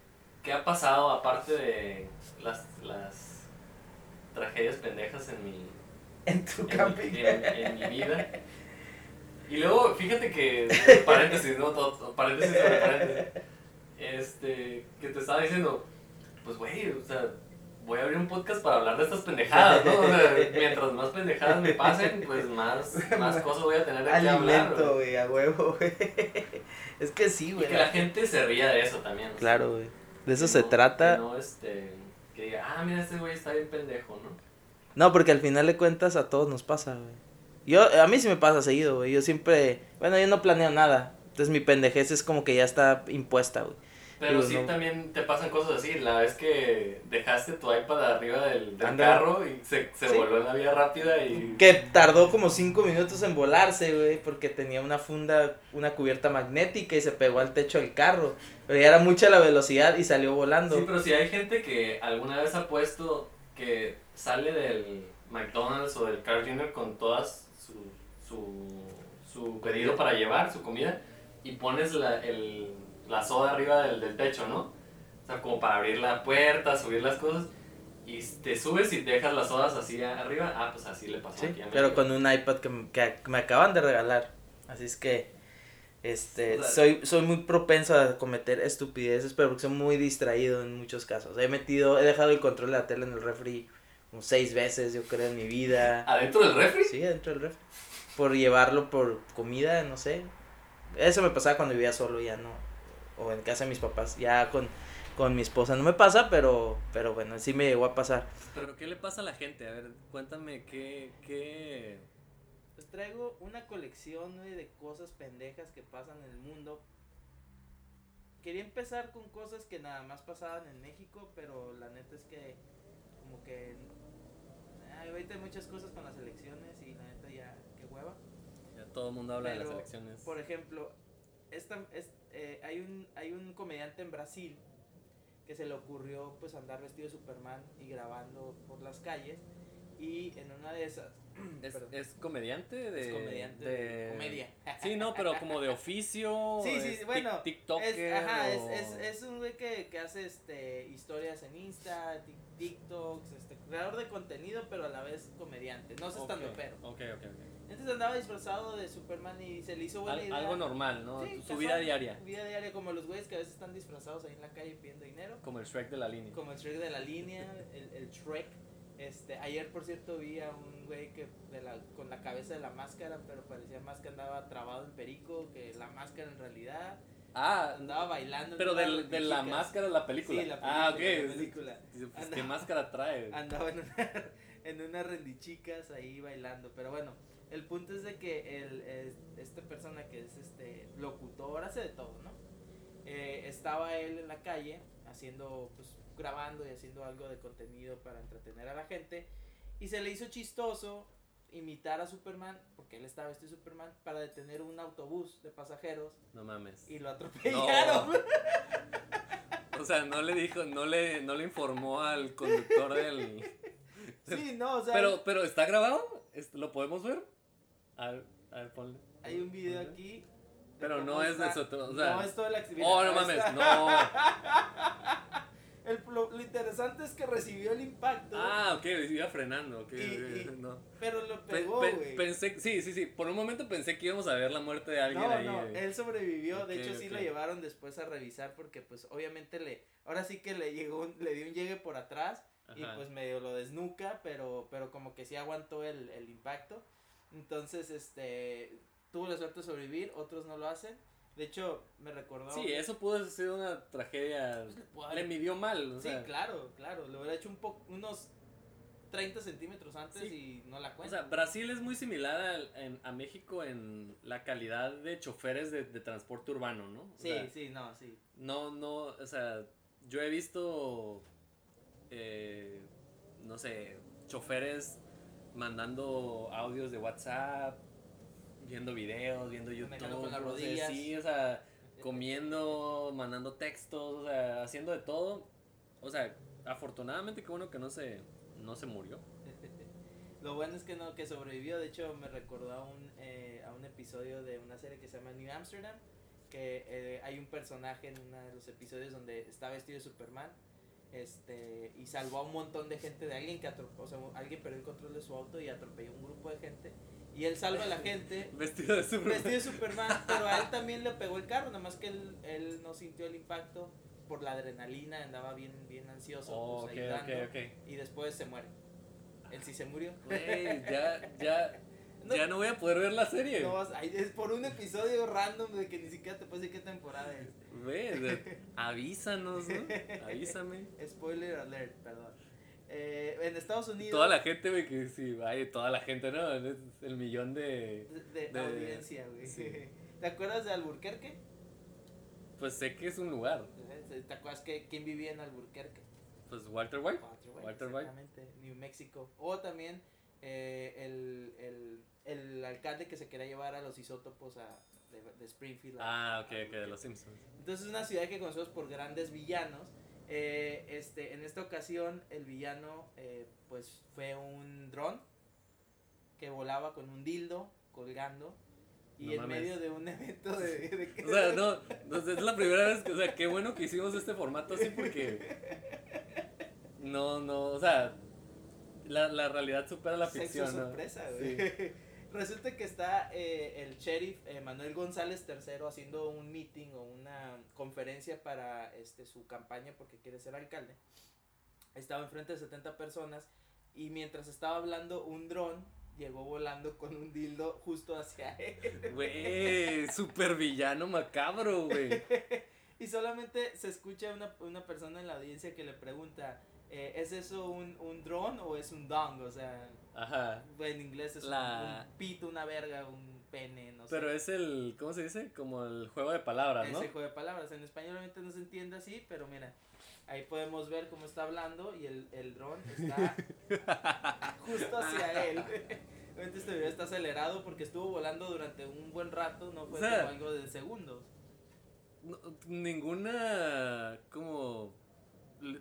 qué ha pasado aparte de las, las tragedias pendejas en mi, En tu en, camping. mi, en- en mi vida. <laughs> Y luego, fíjate que, paréntesis, ¿no? Todo- paréntesis sobre paréntesis. Este, que te estaba diciendo, pues güey, o sea, voy a abrir un podcast para hablar de estas pendejadas, ¿no? O sea, <laughs> mientras más pendejadas me pasen, pues más, más cosas voy a tener qué hablar. Alimento, güey. a huevo, güey. <laughs> Es que sí, Y güey. que la gente se ría de eso también. Claro, güey. De eso que se no- trata. Que no, este, que diga, ah, mira, este güey está bien pendejo, ¿no? No, porque al final de cuentas a todos nos pasa, güey. Yo, a mí sí me pasa seguido, güey. Yo siempre, bueno, yo no planeo nada. Entonces mi pendejez es como que ya está impuesta, güey. Pero sí no. también te pasan cosas así. La vez que dejaste tu iPad arriba del, del carro y se, se Sí. voló en la vía rápida y... Que tardó como cinco minutos en volarse, güey, porque tenía una funda, una cubierta magnética y se pegó al techo del carro. Pero ya era mucha la velocidad y salió volando. Sí, pero si hay gente que alguna vez ha puesto que sale del McDonald's o del Carl Jr. con todas su, su, su pedido para llevar, su comida, y pones la, el, la soda arriba del, del techo, ¿no? O sea, como para abrir la puerta, subir las cosas, y te subes y dejas las sodas así arriba, ah, pues así le pasó Sí, aquí a pero con un iPad que, que me acaban de regalar. Así es que este soy soy muy propenso a cometer estupideces, pero porque soy muy distraído en muchos casos. He metido, he dejado el control de la tele en el refri como seis veces, yo creo, en mi vida. ¿Adentro del refri? Sí, dentro del refri. Por llevarlo por comida, no sé. Eso me pasaba cuando vivía solo, ya no. O en casa de mis papás. Ya con, con mi esposa no me pasa, pero, pero bueno, sí me llegó a pasar. ¿Pero qué le pasa a la gente? A ver, cuéntame qué... qué... Pues traigo una colección de cosas pendejas que pasan en el mundo. Quería empezar con cosas que nada más pasaban en México, pero la neta es que como que ay, ahorita hay muchas cosas con las elecciones y la neta ya qué hueva. Ya todo el mundo habla de las elecciones. Por ejemplo, esta, es, eh, hay, un, hay un comediante en Brasil que se le ocurrió pues andar vestido de Superman y grabando por las calles y en una de esas <clears throat> ¿Es, es comediante de... es comediante de- de comedia. <laughs> Sí, no, pero como de oficio. Sí, sí, es bueno, TikToker. Es, ajá, es, o- es, es un güey que, que hace este, historias en Insta, TikToks, este, creador de contenido, pero a la vez comediante. No sé estando pero. Ok, ok, ok. Entonces andaba disfrazado de Superman y se le hizo buena Al- idea. algo normal, ¿no? Sí, Su vida diaria. Vida diaria, como los güeyes que a veces están disfrazados ahí en la calle pidiendo dinero. Como el Shrek de la línea. Como el Shrek de la línea, el, el Shrek. Este, ayer por cierto vi a un güey que de la, con la cabeza de la máscara, pero parecía más que andaba trabado en perico, que la máscara en realidad. Ah, Andaba bailando. pero de la máscara de la película. Sí, la Ah, película, ok. la película. Pues, Anda- ¿Qué máscara trae? <laughs> Andaba en una, <laughs> en una rendichicas ahí bailando. Pero bueno, el punto es de que el, es- esta persona que es este locutor hace de todo, ¿no? Eh, estaba él en la calle haciendo, pues grabando y haciendo algo de contenido para entretener a la gente. Y se le hizo chistoso imitar a Superman, porque él estaba vestido de Superman, para detener un autobús de pasajeros No mames. y lo atropellaron. <laughs> <laughs> O sea, no le dijo, no le, no le informó al conductor del. Sí, no, o sea, Pero, pero está grabado, ¿Es- ¿lo podemos ver? A ver, a ver, ponle. hay un video Ponle. aquí. de Pero no es de eso, o sea- no es todo el accidente. Oh, no mames, no. <laughs> El, lo, lo interesante es que recibió el impacto, Ah, ok, iba frenando, ok, Y- y- <laughs> no. pero lo Pe- pegó, pe- güey. pensé, sí, sí, sí, por un momento pensé que íbamos a ver la muerte de alguien No, ahí. no, eh. él sobrevivió, de Ok, hecho sí ok. lo llevaron después a revisar porque pues obviamente le, ahora sí que le llegó, un- le dio un llegue por atrás y Ajá. pues medio lo desnuca, pero, pero como que sí aguantó el, el impacto, entonces este, tuvo la suerte de sobrevivir, otros no lo hacen, de hecho me recordó. Sí, eso pudo haber sido una tragedia. Pues le pudo Le haber- midió mal, o Sí, sea. claro, claro, le hubiera hecho un poco, unos 30 centímetros antes Sí. y no la O cuenta. sea, Brasil es muy similar al- en- a México en la calidad de choferes de, de transporte urbano, ¿no? O sí, sea, sí, no, sí. No, no, o sea, yo he visto, eh, no sé, choferes mandando audios de WhatsApp, viendo videos, viendo YouTube. Con las rodillas. sí, o sea, comiendo, mandando textos, o sea, haciendo de todo. O sea, afortunadamente qué bueno que no se, no se murió. <laughs> Lo bueno es que no, que sobrevivió. De hecho, me recordó a un, eh, a un episodio de una serie que se llama New Amsterdam. Que eh, hay un personaje en uno de los episodios donde está vestido de Superman. Este, y salvó a un montón de gente de alguien que atropelló. O sea, alguien perdió el control de su auto y atropelló un grupo de gente. Y él salva a la gente Vestido de Superman. <laughs> vestido de Superman. Pero a él también le pegó el carro. Nada más que él, él no sintió el impacto por la adrenalina. Andaba bien, bien ansioso. Oh, pues, ok, ayudando, ok, ok. Y después se muere. Él sí se murió. Ya, ya, No. ya no voy a poder ver la serie. No ay, es por un episodio random de que ni siquiera te puedo decir qué temporada es. De- <laughs> avísanos, ¿no? Avísame. Spoiler alert, perdón. Eh, en Estados Unidos. Toda la gente, güey, que sí, vaya, toda la gente, ¿no? Es el millón de... de, de de- audiencia, güey. sí. <laughs> ¿Te acuerdas de Alburquerque? Pues sé que es un lugar. ¿Te acuerdas que quién vivía en Alburquerque? Pues Walter White. Walter White. Walter White. New Mexico. O también eh, el, el, el alcalde que se quería llevar a los isótopos a, de, de Springfield. a- Ah, a ok, ok, de los Simpsons. Entonces es una ciudad que conocemos por grandes villanos. Eh, este, en esta ocasión el villano pues pues fue un dron que volaba con un dildo colgando y No en mames. medio de un evento de... de- O sea, <laughs> no, no es la primera vez que, o sea, qué bueno que hicimos este formato así porque... <laughs> No, no, o sea, la, la realidad supera la Sexo ficción, ¿no? sorpresa, güey. Sí. <laughs> Resulta que está eh, el sheriff eh, Manuel González III haciendo un meeting o una conferencia para este su campaña porque quiere ser alcalde. Estaba enfrente de 70 personas y mientras estaba hablando un dron llegó volando con un dildo justo hacia él. Güey, <laughs> super villano macabro, güey. <laughs> Y solamente se escucha una, una persona en la audiencia que le pregunta, eh, ¿es eso un, un dron o es un dong? O sea, Ajá. en inglés es un- La- un, pito, una verga, un pene, no sé. Pero es el, ¿cómo se dice? Como el juego de palabras, ¿no? Ese juego de palabras. En español obviamente no se entiende así, pero mira, ahí podemos ver cómo está hablando y el, el dron está <laughs> justo hacia él. Obviamente este video está acelerado porque estuvo volando durante un buen rato, no fue O sea, como algo de segundos. No, ninguna como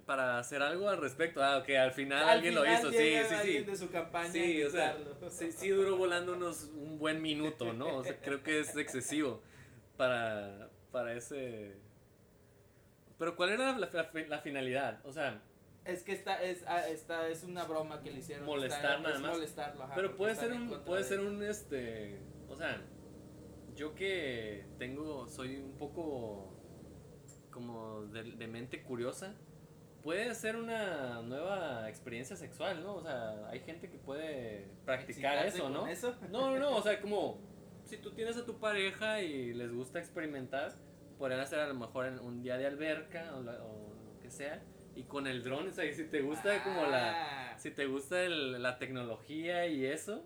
para hacer algo al respecto. Ah, ok, al final Al alguien lo hizo, sí, sí, alguien sí. de su campaña Sí, o sea, sí, sí duró volando unos un buen minuto, ¿no? O sea, creo que es excesivo para para ese Pero ¿cuál era la, la- la finalidad? O sea, Es que esta es, ah, esta es una broma que le hicieron. Molestar nada más. molestarlo, ajá, Pero puede ser un, puede de ser él. un, este, o sea, yo que tengo, soy un poco como de, de mente curiosa, puede ser una nueva experiencia sexual, ¿no? O sea, hay gente que puede practicar eso, ¿no? eso. No, no, no, o sea, como <laughs> si tú tienes a tu pareja y les gusta experimentar, podrían hacer a lo mejor en un día de alberca o, la- o lo que sea, y con el dron, o sea, y si te gusta como la... Ah, Si te gusta el- la tecnología y eso,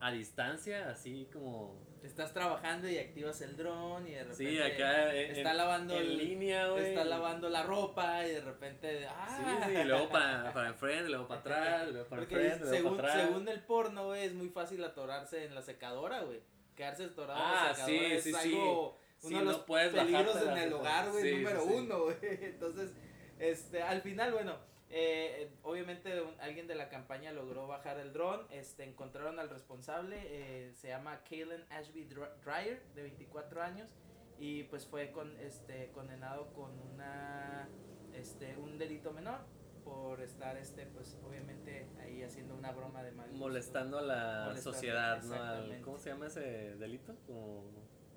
a distancia, así como... Estás trabajando y activas el dron y de repente. Sí, acá en, Está en- lavando en el- línea, güey. Está lavando la ropa y de repente. Sí, ¡Ah! sí, y luego para, para <laughs> enfrente, luego para atrás, luego para Porque enfrente, luego según, para atrás. según el porno, güey, es muy fácil atorarse en la secadora, güey. Quedarse atorado en Ah, la secadora sí, es sí, sí. algo, Sí, uno de no los puedes peligros en el hogar, güey, Sí, número sí, sí. uno, güey. <laughs> Entonces, este, al final, bueno, eh, obviamente un- alguien de la campaña logró bajar el dron, este, encontraron al responsable, eh, se llama Kalen Ashby Dr- Dreyer, de 24 años, y pues fue con, este, condenado con una, este, un delito menor por estar, este, pues, obviamente ahí haciendo una broma de mal gusto. Molestando a la Molestando, sociedad, ¿no? Al-. ¿Cómo se llama ese delito? Como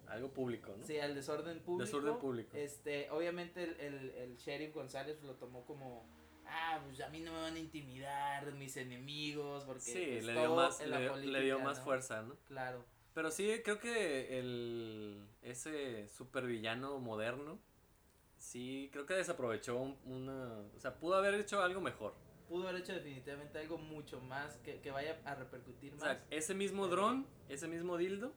algo público, ¿no? Sí, al desorden público. Desorden público. Este, obviamente el, el, el sheriff González lo tomó como, ah, pues a mí no me van a intimidar mis enemigos, porque Sí, pues, le dio más, le, le dio más ¿no? fuerza, ¿no? Claro. Pero sí, creo que el ese supervillano moderno, sí, creo que desaprovechó un- una... O sea, pudo haber hecho algo mejor. Pudo haber hecho definitivamente algo mucho más que, que vaya a repercutir O sea, más. ese mismo dron, ese mismo dildo,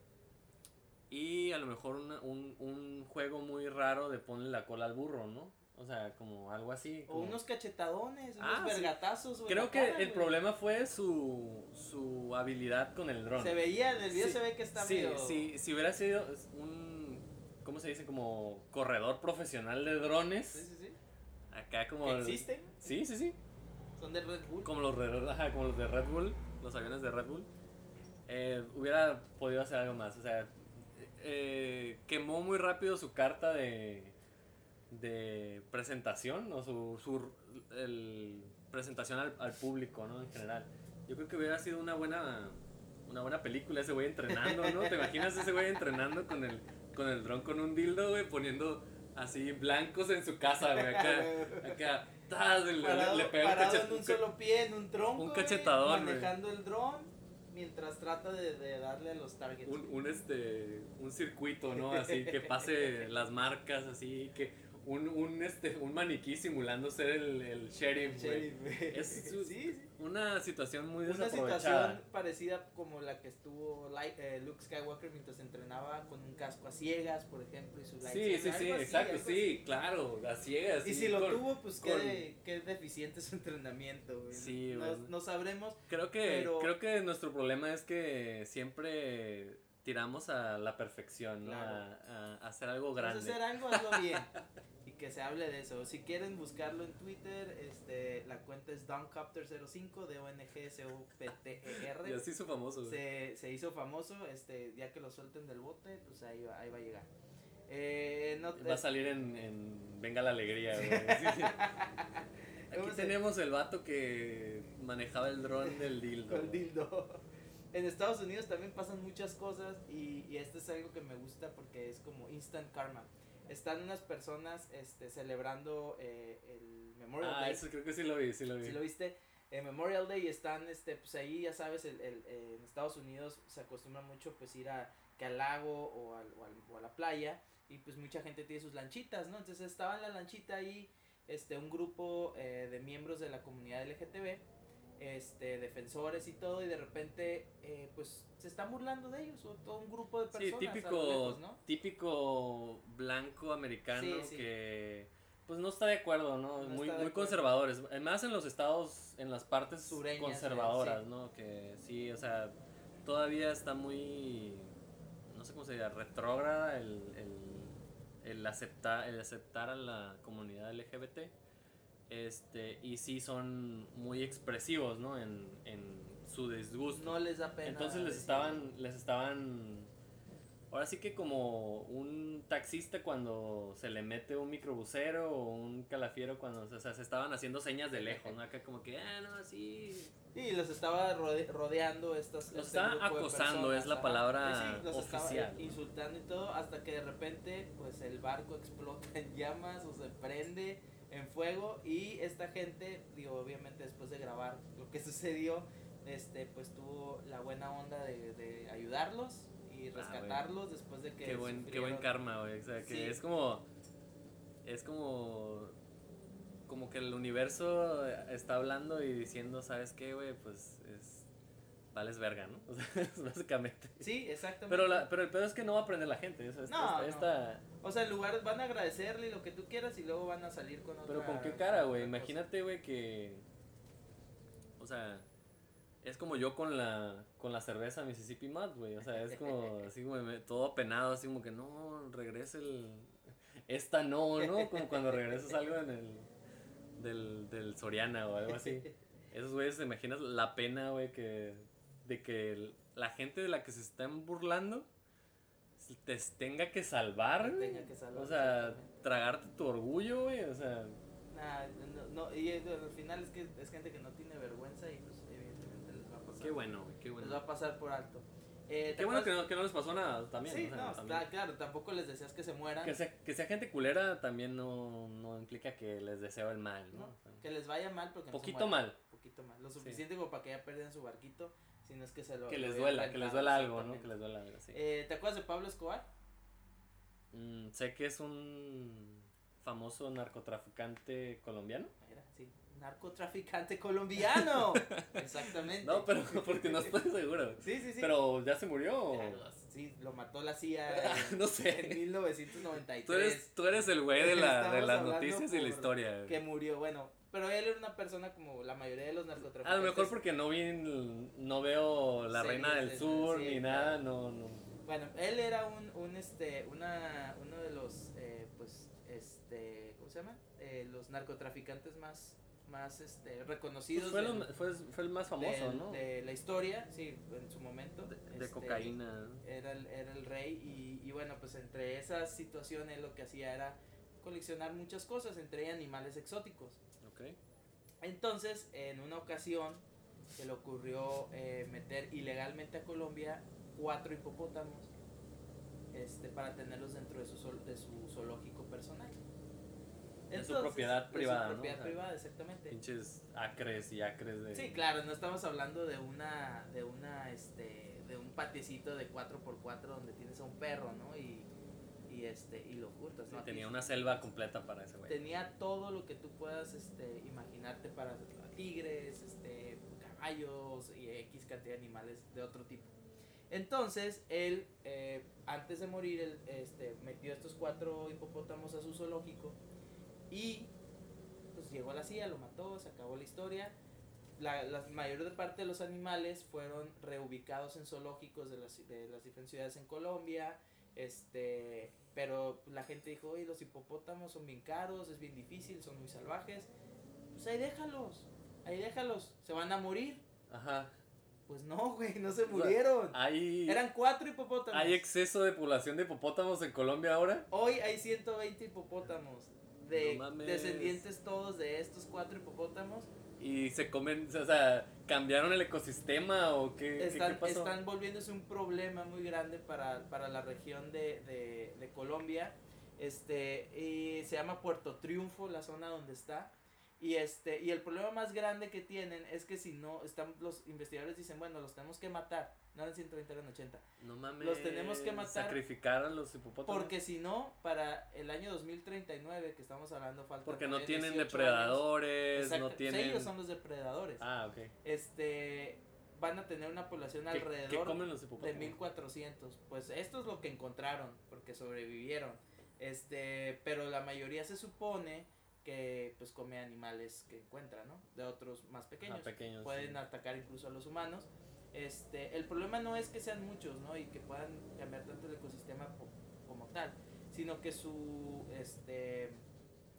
y a lo mejor una- un, un juego muy raro de ponle la cola al burro, ¿no? O sea, como algo así. O unos cachetadones, unos Ah, sí. vergatazos, güey, Creo que cara, el güey. problema fue su, su habilidad con el dron. Se veía, en el video Sí, se ve que está sí, medio... sí, si hubiera sido un, ¿cómo se dice? Como corredor profesional de drones. Sí, sí, sí. Acá como... Que el- existen, Sí, sí, sí. son de Red Bull. Como los, de, ajá, como los de Red Bull, los aviones de Red Bull. eh, hubiera podido hacer algo más. O sea, eh, quemó muy rápido su carta de, de presentación, o su, su el, presentación al, al público, ¿no? En general. Yo creo que hubiera sido una buena una buena película ese güey entrenando, ¿no? ¿Te imaginas ese güey entrenando con el con el dron con un dildo, güey, poniendo así blancos en su casa, güey, acá, acá, le- parado, le pega un parado en un solo pie, en un tronco. un güey, cachetadón, güey. Manejando el dron mientras trata de, de darle a los targets. un, un este un circuito no así que pase <laughs> las marcas así que un, un este un maniquí simulando ser el, el sheriff, güey. Es <laughs> su- sí, sí. una situación muy Una situación parecida como la que estuvo Light- eh, Luke Skywalker mientras entrenaba con un casco a ciegas, por ejemplo, y su sí lightsaber, sí sí algo así, exacto sí claro a ciegas. Y sí, si lo con- tuvo, pues qué, con- de- qué deficiente su entrenamiento, güey. Sí, no, no sabremos. creo que pero- creo que nuestro problema es que siempre tiramos a la perfección ¿no? Claro. a, a hacer algo a grande hacer algo, hazlo bien. <laughs> y que se hable de eso. Si quieren buscarlo en Twitter, este, la cuenta es Doncopter05, de O-N-G-C-O-P-T-E-R. y así hizo famoso se, se hizo famoso, este, ya que lo suelten del bote, pues ahí va, ahí va a llegar. Eh, no, Va a salir en, en Venga la Alegría, güey. <laughs> Sí. <laughs> Aquí tenemos el vato que manejaba el dron del dildo. Con dildo. En Estados Unidos también pasan muchas cosas y, y esto es algo que me gusta porque es como instant karma. Están unas personas este, celebrando eh, el Memorial Ah, Day. eso creo que sí lo vi, sí lo vi. Si lo viste, eh, Memorial Day están, este, pues ahí ya sabes, el, el- eh, en Estados Unidos se acostumbra mucho pues ir a, que al lago o, al- o al- o a la playa y pues mucha gente tiene sus lanchitas, ¿no? Entonces estaba en la lanchita ahí, este, un grupo eh, de miembros de la comunidad LGTB, este, defensores y todo y de repente eh, pues se están burlando de ellos o todo un grupo de Sí, personas. lo típico, lejos, ¿no? típico blanco americano Sí, sí. que pues no está de acuerdo, ¿no? No muy muy conservadores, además en los estados, en las partes Sureñas, conservadoras, sí. ¿no? Que sí, o sea, todavía está muy, no sé cómo se diría, retrógrada el, el, el aceptar, el aceptar a la comunidad LGBT. Este, y sí son muy expresivos, ¿no? En, en su disgusto. No les da pena. Entonces les estaban, les estaban Ahora sí que como un taxista cuando se le mete un microbusero o un calafiero cuando o sea, se estaban haciendo señas de lejos, ¿no? Acá como que, ah, no, así. Sí, los estaba rode- rodeando estas. Los este de acosando, personas, es la palabra Sí, los estaba oficial. insultando y todo, hasta que de repente, pues el barco explota en llamas o se prende en fuego y esta gente, digo, obviamente después de grabar lo que <laughs> sucedió, este, pues tuvo la buena onda de, de ayudarlos y Ah, rescatarlos después de que Qué buen, qué buen karma, güey. O sea, que Sí. es como. Es como. Como que el universo está hablando y diciendo, ¿sabes qué, güey? Pues es. Vales verga, ¿no? <laughs> O sea, básicamente. Sí, exactamente. Pero, la, pero el pedo es que no va a aprender la gente. esta- No, esta- O sea, en lugar van a agradecerle lo que tú quieras y luego van a salir con otra Pero con qué cara, güey. Imagínate, güey, que. O sea. Es como yo con la con la cerveza Mississippi Mud, güey. O sea, es como <laughs> así, güey, todo apenado, así como que no, regrese el. Esta no, ¿no? Como cuando regresas algo en el. Del, del Soriana o algo así. <laughs> Esos güeyes, ¿te imaginas la pena, güey, que. De que el- la gente de la que se están burlando. Te tenga que salvar, Te tenga que salvar, O sea, tragarte tu orgullo, güey. O sea, Nah, no, no, y eh, al final es que es gente que no tiene vergüenza y pues evidentemente les va a pasar. qué bueno, güey, qué Les va bueno. a pasar por alto. Eh, ¿te Qué bueno que no, que no les pasó nada también. Sí, o sea, no, también. está claro, tampoco les deseas que se mueran, Que sea, que sea gente culera también no, no implica que les deseo el mal, ¿no? ¿no? O sea, que les vaya mal, pero que no se poquito mal. Poquito lo suficiente como para que ya pierdan su barquito, si no es que se lo Que les duela, que les duela algo, ¿no? Que les duela algo, sí. Eh, ¿Te acuerdas de Pablo Escobar? Mm, sé que es un famoso narcotraficante colombiano. Era, sí, narcotraficante colombiano. <laughs> Exactamente. No, pero <laughs> porque no estoy seguro. <laughs> Sí, sí, sí. Pero ya se murió. Sí, lo mató la CIA en, No en sé. 1993. Tú eres, tú eres el güey de, la, de las noticias y la historia. que murió, bueno, pero él era una persona como la mayoría de los narcotraficantes. A lo mejor porque no vi, no veo La Sí, Reina del sí, Sur sí, ni claro. nada, no, no. Bueno, él era un, un este, una, uno de los, eh, pues, este, ¿cómo se llama? Eh, los narcotraficantes más, más, este, Pues reconocidos fue, del- lo- fue, fue el más famoso, del- ¿no? de la historia, sí, en su momento. De, de este, cocaína. Era el, era el rey y, y bueno, pues entre esas situaciones lo que hacía era coleccionar muchas cosas, entre animales exóticos. Ok. Entonces, en una ocasión, se le ocurrió eh, meter ilegalmente a Colombia cuatro hipopótamos este, para tenerlos dentro de su, zool- de su zoológico personal. De su propiedad privada, ¿no? propiedad O sea, privada, exactamente. Pinches acres y acres de. Sí, claro, no estamos hablando de una, de una, este, de un patiecito de 4x4 donde tienes a un perro, ¿no? Y, y este, y lo Sí, ¿no? tenía una selva completa para ese güey. tenía todo lo que tú puedas, este, imaginarte para tigres, este, caballos y X cantidad de animales de otro tipo. Entonces, él, eh, antes de morir, él, este, metió estos cuatro hipopótamos a su zoológico y pues llegó a la CIA, lo mató, se acabó la historia. La, la mayor parte de los animales fueron reubicados en zoológicos de las, de las diferentes ciudades en Colombia. Este, pero la gente dijo, oye, los hipopótamos son bien caros, es bien difícil, son muy salvajes. Pues ahí déjalos, ahí déjalos, se van a morir. Ajá. Pues no, güey, no se sea, murieron. Hay, Eran cuatro hipopótamos. hay exceso de población de hipopótamos en Colombia ahora. Hoy hay 120 hipopótamos. De No descendientes todos de estos cuatro hipopótamos. Y se comen, o sea, cambiaron el ecosistema o qué, están, qué pasó. están volviéndose un problema muy grande para, para la región de, de, de Colombia. Este, y se llama Puerto Triunfo, la zona donde está. Y este, y el problema más grande que tienen es que si no, están, los investigadores dicen, bueno, los tenemos que matar. No eran 120, eran 80. No mames. los tenemos que matar Sacrificar a los hipopótamos. Porque si no, para el año 2039, que estamos hablando, falta. Porque no tienen 18 depredadores, no tienen. Ellos son los depredadores. Ah, ok. Este, van a tener una población ¿Qué, alrededor qué comen los de hipopótamos? 1400. Pues esto es lo que encontraron, porque sobrevivieron. Este, pero la mayoría se supone que pues come animales que encuentran, ¿no? De otros más pequeños. Ah, pequeños, Pueden sí. atacar incluso a los humanos. Este, el problema no es que sean muchos, ¿no? Y que puedan cambiar tanto el ecosistema como tal, sino que su este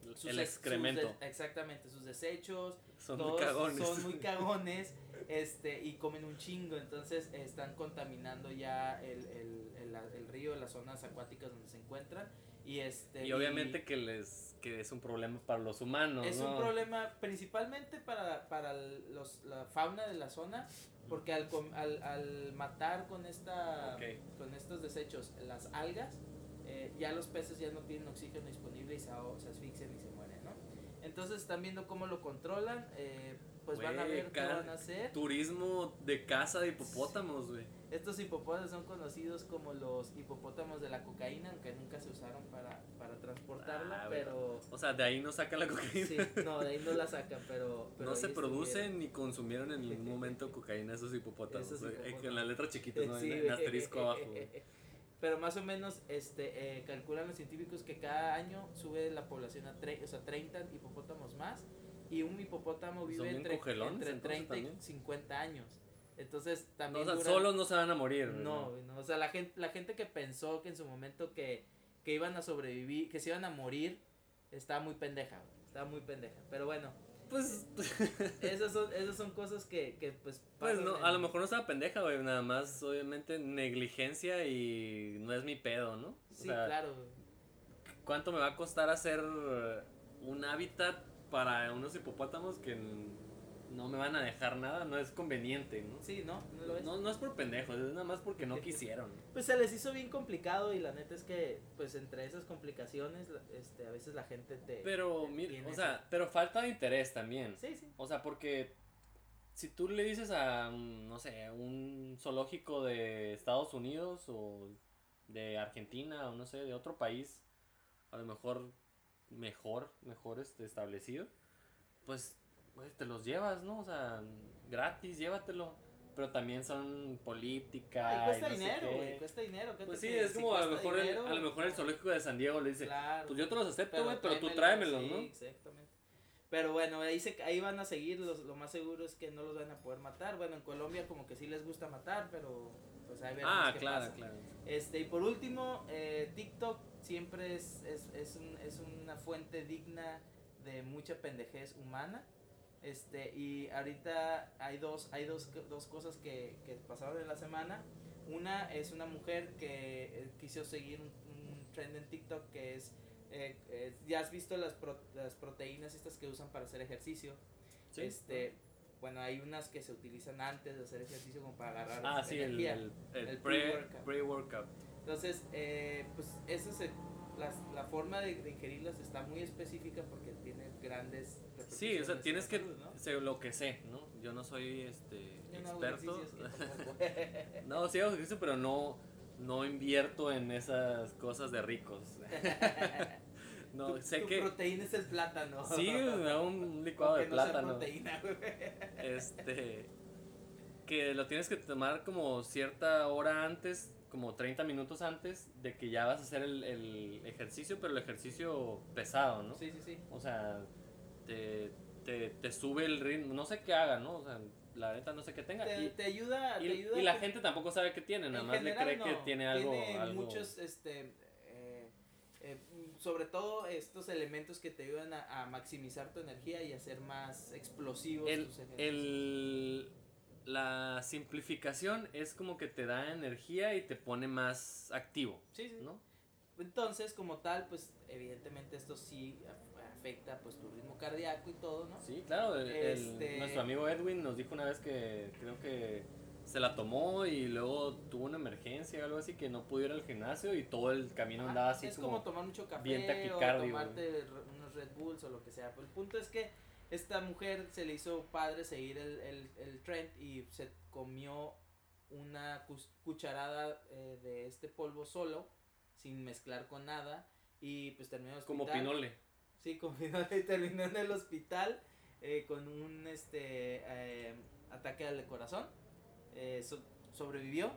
sus el ex- sus excremento. de- exactamente, sus desechos, Son muy todos cagones. son muy <laughs> cagones, este, y comen un chingo, entonces están contaminando ya el, el, el, el río, las zonas acuáticas donde se encuentran. Y, este, Y obviamente que les que es un problema para los humanos, es ¿no? un problema principalmente para, para los, la fauna de la zona, porque al, al, al matar con, esta, Ok. con estos desechos las algas, eh, ya los peces ya no tienen oxígeno disponible y se, se asfixian y se mueren, ¿no? Entonces están viendo cómo lo controlan, eh, pues van a ver qué van a hacer. Turismo de caza de hipopótamos, güey. Estos hipopótamos son conocidos como los hipopótamos de la cocaína, aunque nunca se usaron para, para transportarla, Ah, pero... O sea, de ahí no saca la cocaína. Sí, no, de ahí no la sacan, pero... pero no se producen ni consumieron en ningún <laughs> momento cocaína esos hipopótamos. Esos güey. hipopótamos. En las letras chiquitas, ¿no? Sí, en, en asterisco abajo. <laughs> Pero más o menos este, eh, calculan los científicos que cada año sube la población a tre o sea, 30 hipopótamos más. Y un hipopótamo vive entre, entre entonces, 30 y también. 50 años. Entonces No, también. o sea, solos no se van a morir. No, no, o sea, la gente, la gente que pensó que en su momento que, que iban a sobrevivir, que se iban a morir, estaba muy pendeja, estaba muy pendeja. Pero bueno, Pues, esas son, esas son cosas que, que pues pues no, en- a lo mejor no estaba pendeja, güey. Nada más, obviamente, negligencia y no es mi pedo, ¿no? O Sí, sea, claro. ¿Cuánto me va a costar hacer un hábitat para unos hipopótamos que no me van a dejar nada? No es conveniente, ¿no? Sí, no, no lo es. No, no es por pendejos, es nada más porque no quisieron. Pues se les hizo bien complicado y la neta es que pues entre esas complicaciones este a veces la gente te Pero, te mira, o sea, pero falta de interés también. Sí, sí. O sea, porque si tú le dices a, un, no sé, a un zoológico de Estados Unidos o de Argentina o no sé, de otro país, a lo mejor mejor, mejor este, establecido, pues, pues te los llevas, ¿no? O sea, gratis, llévatelo. Pero también son política. Ay, cuesta y no dinero, güey, cuesta dinero. ¿qué Pues sí, es Si como a lo, mejor el, dinero, a lo mejor el zoológico de San Diego le dice, Claro. pues yo te los acepto, güey, pero, tú tráemelos, sí, ¿no? exactamente. Pero bueno, ahí, se, ahí van a seguir, los, lo más seguro es que no los van a poder matar. Bueno, en Colombia como que sí les gusta matar, pero pues ahí veremos Ah, qué claro, pasa. claro. Este, y por último, eh, TikTok siempre es, es, es, un- es una fuente digna de mucha pendejez humana. Este, y ahorita hay dos, hay dos, dos cosas que, que pasaron en la semana. Una es una mujer que eh, quiso seguir un, un trend en TikTok que es, eh, eh, ya has visto las, pro- las proteínas estas que usan para hacer ejercicio. Sí. Este, bueno, hay unas que se utilizan antes de hacer ejercicio como para agarrar Ah, sí, energía. el, el El pre- pre-workout. Entonces, eh, pues esa es el- las- la forma de, de ingerirlas está muy específica porque tiene grandes Sí, o sea, tienes en que la salud, ¿no? sé lo que sé, ¿no? Yo no soy este Yo experto. <laughs> no, sí hago ejercicio, pero no no invierto en esas cosas de ricos. <laughs> no, tu, sé tu que proteína es el plátano. sí, un licuado de no plátano. proteína, este que lo tienes que tomar como cierta hora antes, como 30 minutos antes de que ya vas a hacer el, el ejercicio, pero el ejercicio pesado, ¿no? Sí, sí, sí. O sea, te, te, te sube el ritmo, no sé qué haga, ¿no? O sea, la neta no sé qué tenga. Te, y, te ayuda, y- te ayuda y la gente tampoco sabe qué tiene, nada más le cree que tiene algo. Tiene algo- muchos, este, eh, eh, sobre todo estos elementos que te ayudan a, a maximizar tu energía y hacer más explosivos el, tus el- la simplificación es como que te da energía y te pone más activo, Sí, sí. ¿no? Entonces, como tal, pues evidentemente esto sí afecta pues tu ritmo cardíaco y todo, ¿no? Sí, claro. el- el- Este- nuestro amigo Edwin nos dijo una vez que creo que se la tomó y luego tuvo una emergencia o algo así que no pudo ir al gimnasio y todo el camino Ajá, andaba así es como, como, tomar mucho café bien o taquicardio, tomarte re- unos Red Bulls o lo que sea. Pero el punto es que esta mujer se le hizo padre seguir el, el, el trend y se comió una cucharada eh, de este polvo solo, sin mezclar con nada, y pues terminó el como pinole. Sí, <laughs> Pinole y terminó en el hospital eh, con un este eh, ataque al corazón. Eh, so- sobrevivió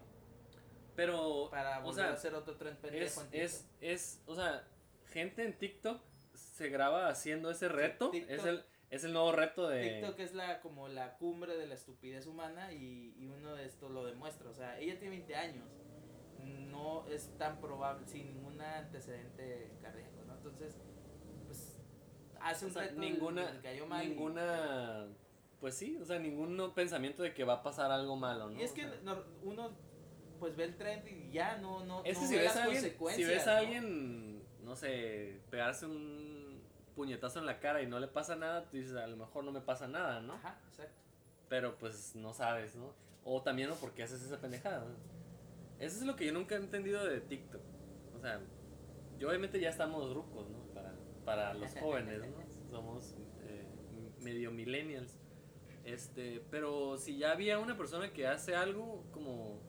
Pero, para o volver sea, a hacer otro tren pendejo es, en es, es, o sea, gente en TikTok se graba haciendo ese reto. Es, el, es el nuevo reto de... TikTok es la como la cumbre de la estupidez humana y, y uno de esto lo demuestra. O sea, ella tiene 20 años. No es tan probable, sin ningún antecedente cardíaco, ¿no? Entonces, hace o un sea, ninguna, le cayó mal y- ninguna, pues sí, o sea, ningún pensamiento de que va a pasar algo malo, ¿no? Y es O que sea, no- uno, pues ve el trend y ya, no, no, Es que no si ve ves, las a alguien, si consecuencias, ves a ¿no? alguien, no sé, pegarse un puñetazo en la cara y no le pasa nada, tú dices, a lo mejor no me pasa nada, ¿no? Ajá, exacto. Pero pues no sabes, ¿no? O también, ¿no? ¿Por qué haces esa pendejada? Eso es lo que yo nunca he entendido de TikTok. O sea, yo obviamente ya estamos rucos, ¿no? Para, <laughs> los jóvenes, ¿no? Somos eh, medio millennials. Este, pero si ya había una persona que hace algo, como,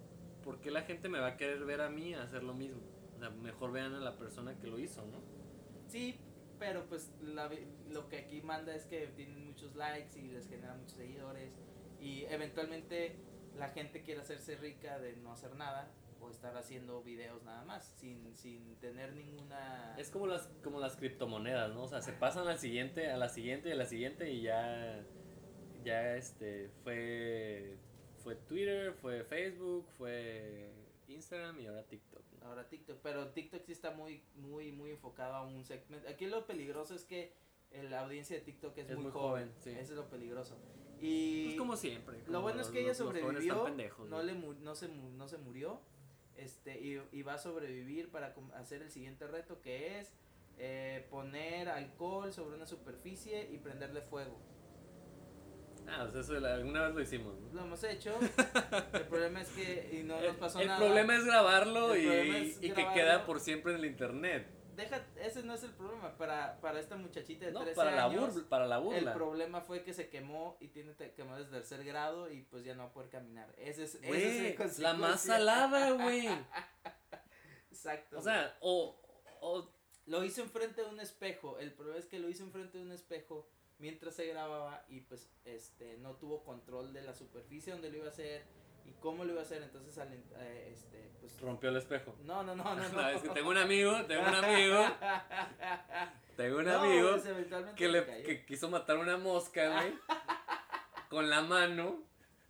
¿por qué la gente me va a querer ver a mí hacer lo mismo? O sea, mejor vean a la persona que lo hizo, ¿no? Sí, pero pues la lo que aquí manda es que tienen muchos likes y les genera muchos seguidores y eventualmente la gente quiere hacerse rica de no hacer nada o estar haciendo videos nada más sin, sin tener ninguna... Es como las, como las criptomonedas, ¿no? O sea, se pasan al siguiente, a la siguiente y a la siguiente y ya, ya este, fue, fue Twitter, fue Facebook, fue Instagram y ahora TikTok. ¿no? Ahora TikTok, pero TikTok sí está muy, muy, muy enfocado a un segmento. Aquí lo peligroso es que la audiencia de TikTok es, Es muy, muy joven. joven, sí. Eso es lo peligroso. Y Pues como siempre. lo bueno es que ella sobrevivió, están pendejos, no, ¿no? le mu- no, se, mu- no se murió, este, y, y va a sobrevivir para hacer el siguiente reto que es eh, poner alcohol sobre una superficie y prenderle fuego. Ah, o sea, eso alguna vez lo hicimos, ¿no? Lo hemos hecho, <laughs> el problema es que y no el nos pasó el nada. problema es grabarlo El y, problema es y que queda por siempre en el internet. Deja, ese no es el problema, para, para esta muchachita de No, 13 para la, años. burla, para la El burla. problema fue que se quemó y tiene quemado desde tercer grado y pues ya no va a poder caminar. Ese es, ese es el Güey, la más salada, güey. <laughs> Exacto. O sea, o, o Lo hizo enfrente de un espejo. El problema es que lo hizo enfrente de un espejo mientras se grababa y pues este no tuvo control de la superficie donde lo iba a hacer y cómo lo iba a hacer. Entonces al eh, este pues rompió el espejo. no, no, no, <laughs> no, no. Es que tengo un amigo, tengo un amigo, tengo un No, amigo pues, que le le cayó que quiso matar una mosca, güey. <laughs> Con la mano,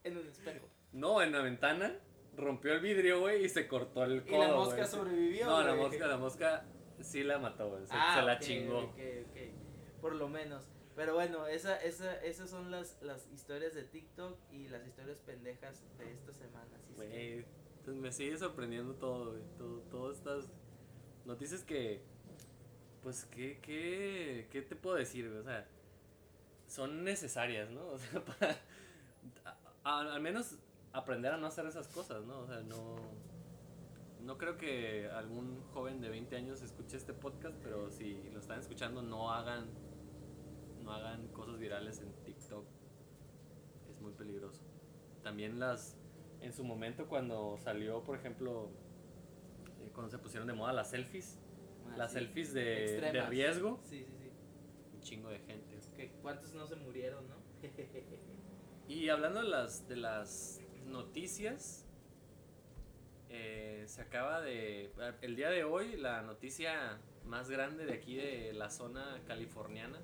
en un espejo. no, en la ventana, rompió el vidrio, güey, y se cortó el Y codo. la mosca sobrevivió. No, la mosca, la mosca sí la mató, güey. Se, Ah, se la ok, chingó. ok, ok. Por lo menos. Pero bueno, esa, esa, esas son las, las historias de TikTok y las historias pendejas de esta semana. Así es que- pues me sigue sorprendiendo todo. Todo, todas estas noticias que, pues, ¿qué, qué, qué te puedo decir? O sea, son necesarias, ¿no? <laughs> O sea, para, al menos aprender a no hacer esas cosas, ¿no? O sea, no, no creo que algún joven de 20 años escuche este podcast, pero si lo están escuchando, no hagan, no hagan cosas virales en TikTok. Es muy peligroso. También las, en su momento cuando salió, por ejemplo, eh, cuando se pusieron de moda las selfies, Ah, las sí. selfies de, de riesgo, Sí, sí, sí. un chingo de gente. Que ¿Cuántos no se murieron, no? <laughs> Y hablando de las, de las noticias, eh, se acaba de... El día de hoy, la noticia más grande de aquí de la zona californiana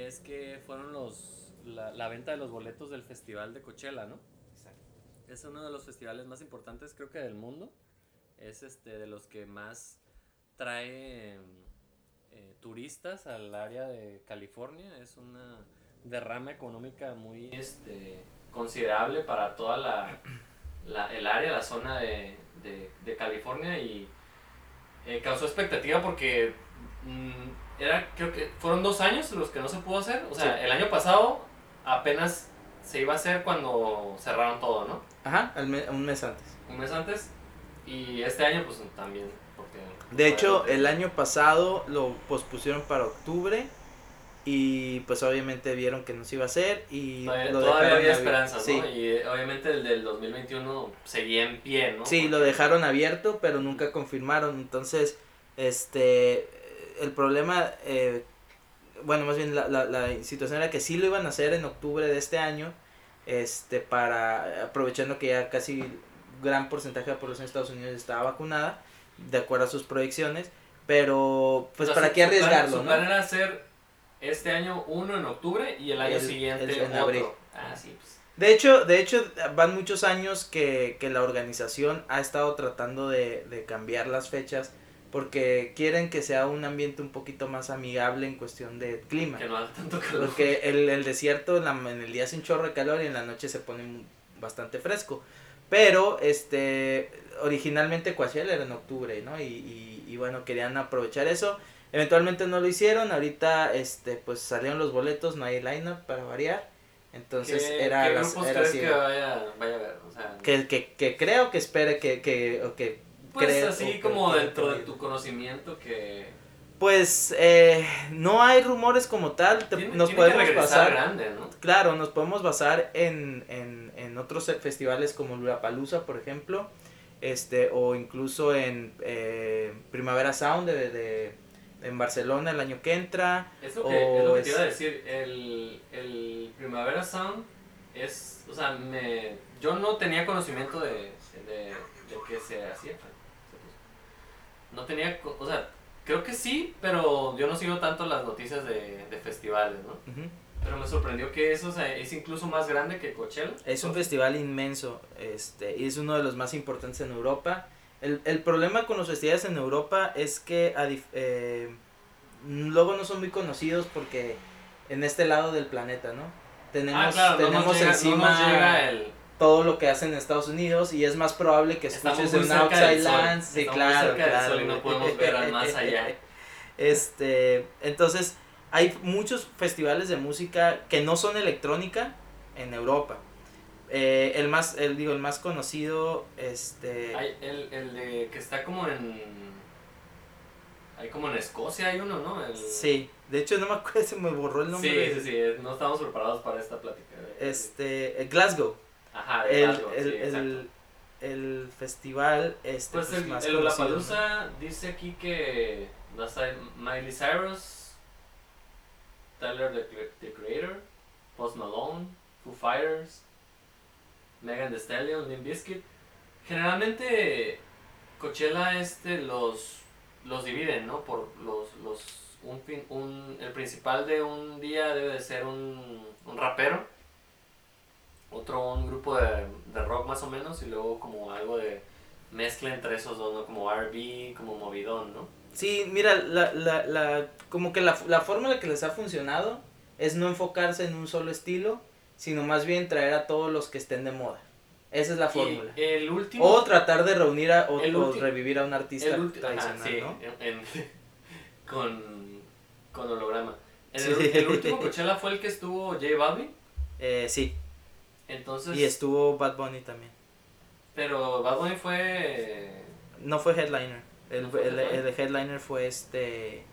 es que fueron los la, la venta de los boletos del Festival de Coachella, ¿no? Exacto. Es uno de los festivales más importantes, creo que del mundo. Es este de los que más trae eh, turistas al área de California. Es una derrama económica muy este, considerable para toda la, la- el área, la zona de, de- de California y eh, causó expectativa porque mm, era, creo que fueron dos años los que no se pudo hacer. O sea, Sí. el año pasado apenas se iba a hacer cuando cerraron todo, ¿no? Ajá, me- un mes antes. Un mes antes. Y este año, pues también. Porque, De hecho, el año pasado lo pospusieron para octubre y pues obviamente vieron que no se iba a hacer y Todavía, lo todavía dejaron había abi- esperanza, ¿no? Sí, Y obviamente el del 2021 seguía en pie, ¿no? sí, lo dejaron abierto, pero nunca confirmaron. Entonces, este, el problema, eh, bueno, más bien la, la, la situación era que sí lo iban a hacer en octubre de este año, este, para, aprovechando que ya casi gran porcentaje de la población de Estados Unidos estaba vacunada, de acuerdo a sus proyecciones, pero pues O sea, para su- qué su plan- arriesgarlo, Su ¿no? plan era hacer este año uno en octubre y el año El- siguiente el- en otro. abril. Ah, sí, pues. De hecho, de hecho, van muchos años que, que la organización ha estado tratando de, de cambiar las fechas porque quieren que sea un ambiente un poquito más amigable en cuestión de clima. Que no haga tanto calor. Porque el, el desierto en, la- en el día hace un chorro de calor y en la noche se pone bastante fresco. Pero, este, originalmente Coachella era en octubre, ¿no? Y, y, y bueno, querían aprovechar eso. Eventualmente no lo hicieron, ahorita, este, pues salieron los boletos, no hay lineup para variar. Entonces ¿Qué, era, ¿qué las- grupos era crees así, que vaya, vaya a ver? O sea, que, que, que creo que espere que, que, o que pues así o como dentro de tu conocimiento que Pues eh, no hay rumores como tal, te- tiene, nos tiene podemos basar, grande, ¿no? claro, nos podemos basar en, en, en otros festivales como Lollapalooza, por ejemplo, este, o incluso en eh, Primavera Sound de, de- en Barcelona el año que entra. Es lo que, es lo que te es- iba a decir, el, el Primavera Sound es, o sea, me, yo no tenía conocimiento de, de, de que se hacía. No tenía, o sea, creo que sí, pero yo no sigo tanto las noticias de, de festivales, ¿no? Pero me sorprendió que eso o sea, es incluso más grande que Coachella. Es un festival inmenso este, y es uno de los más importantes en Europa. El, el problema con los festivales en Europa es que a eh, luego no son muy conocidos porque en este lado del planeta, ¿no? Tenemos, ah, claro, tenemos llega, encima llega el... todo lo que hacen en Estados Unidos y es más probable que escuches cerca Outside. Lands. Sí, muy claro, del claro, sol y no podemos ver al más allá. <laughs> Este, entonces, hay muchos festivales de música que no son electrónica en Europa. Eh, el más, el, digo, el más conocido, este, Hay el, el de que está como en... Hay como en Escocia hay uno, ¿no? El- sí, de hecho no me acuerdo, <laughs> se me borró el nombre. Sí, sí, sí, no estamos preparados para esta plática. Este, Glasgow, Ajá, de el, el, sí, el, el festival, este, Pues el, más el dice aquí que va a estar Miley Cyrus, Tyler the, the Creator, Post Malone, Foo Fighters, Megan Thee Stallion, Limp Bizkit. Generalmente Coachella este los los dividen, ¿no? Por los los un, fin- un el principal de un día debe de ser un, un rapero, otro un grupo de, de rock más o menos y luego como algo de mezcla entre esos dos, ¿no? Como R&B, como movidón, ¿no? Sí, mira, la, la, la, como que la, la fórmula que les ha funcionado es no enfocarse en un solo estilo, sino más bien traer a todos los que estén de moda. Esa es la fórmula. Y el último... O tratar de reunir a, o, revivir a un artista ulti- ajá, tradicional, sí, ¿no? en- en- <laughs> con, con holograma. Sí. el último <laughs> Coachella fue el que estuvo J Balvin, Eh, sí, entonces... y estuvo Bad Bunny también. Pero Bad Bunny fue... No fue headliner. El, ¿No fue el, headliner? el headliner fue este.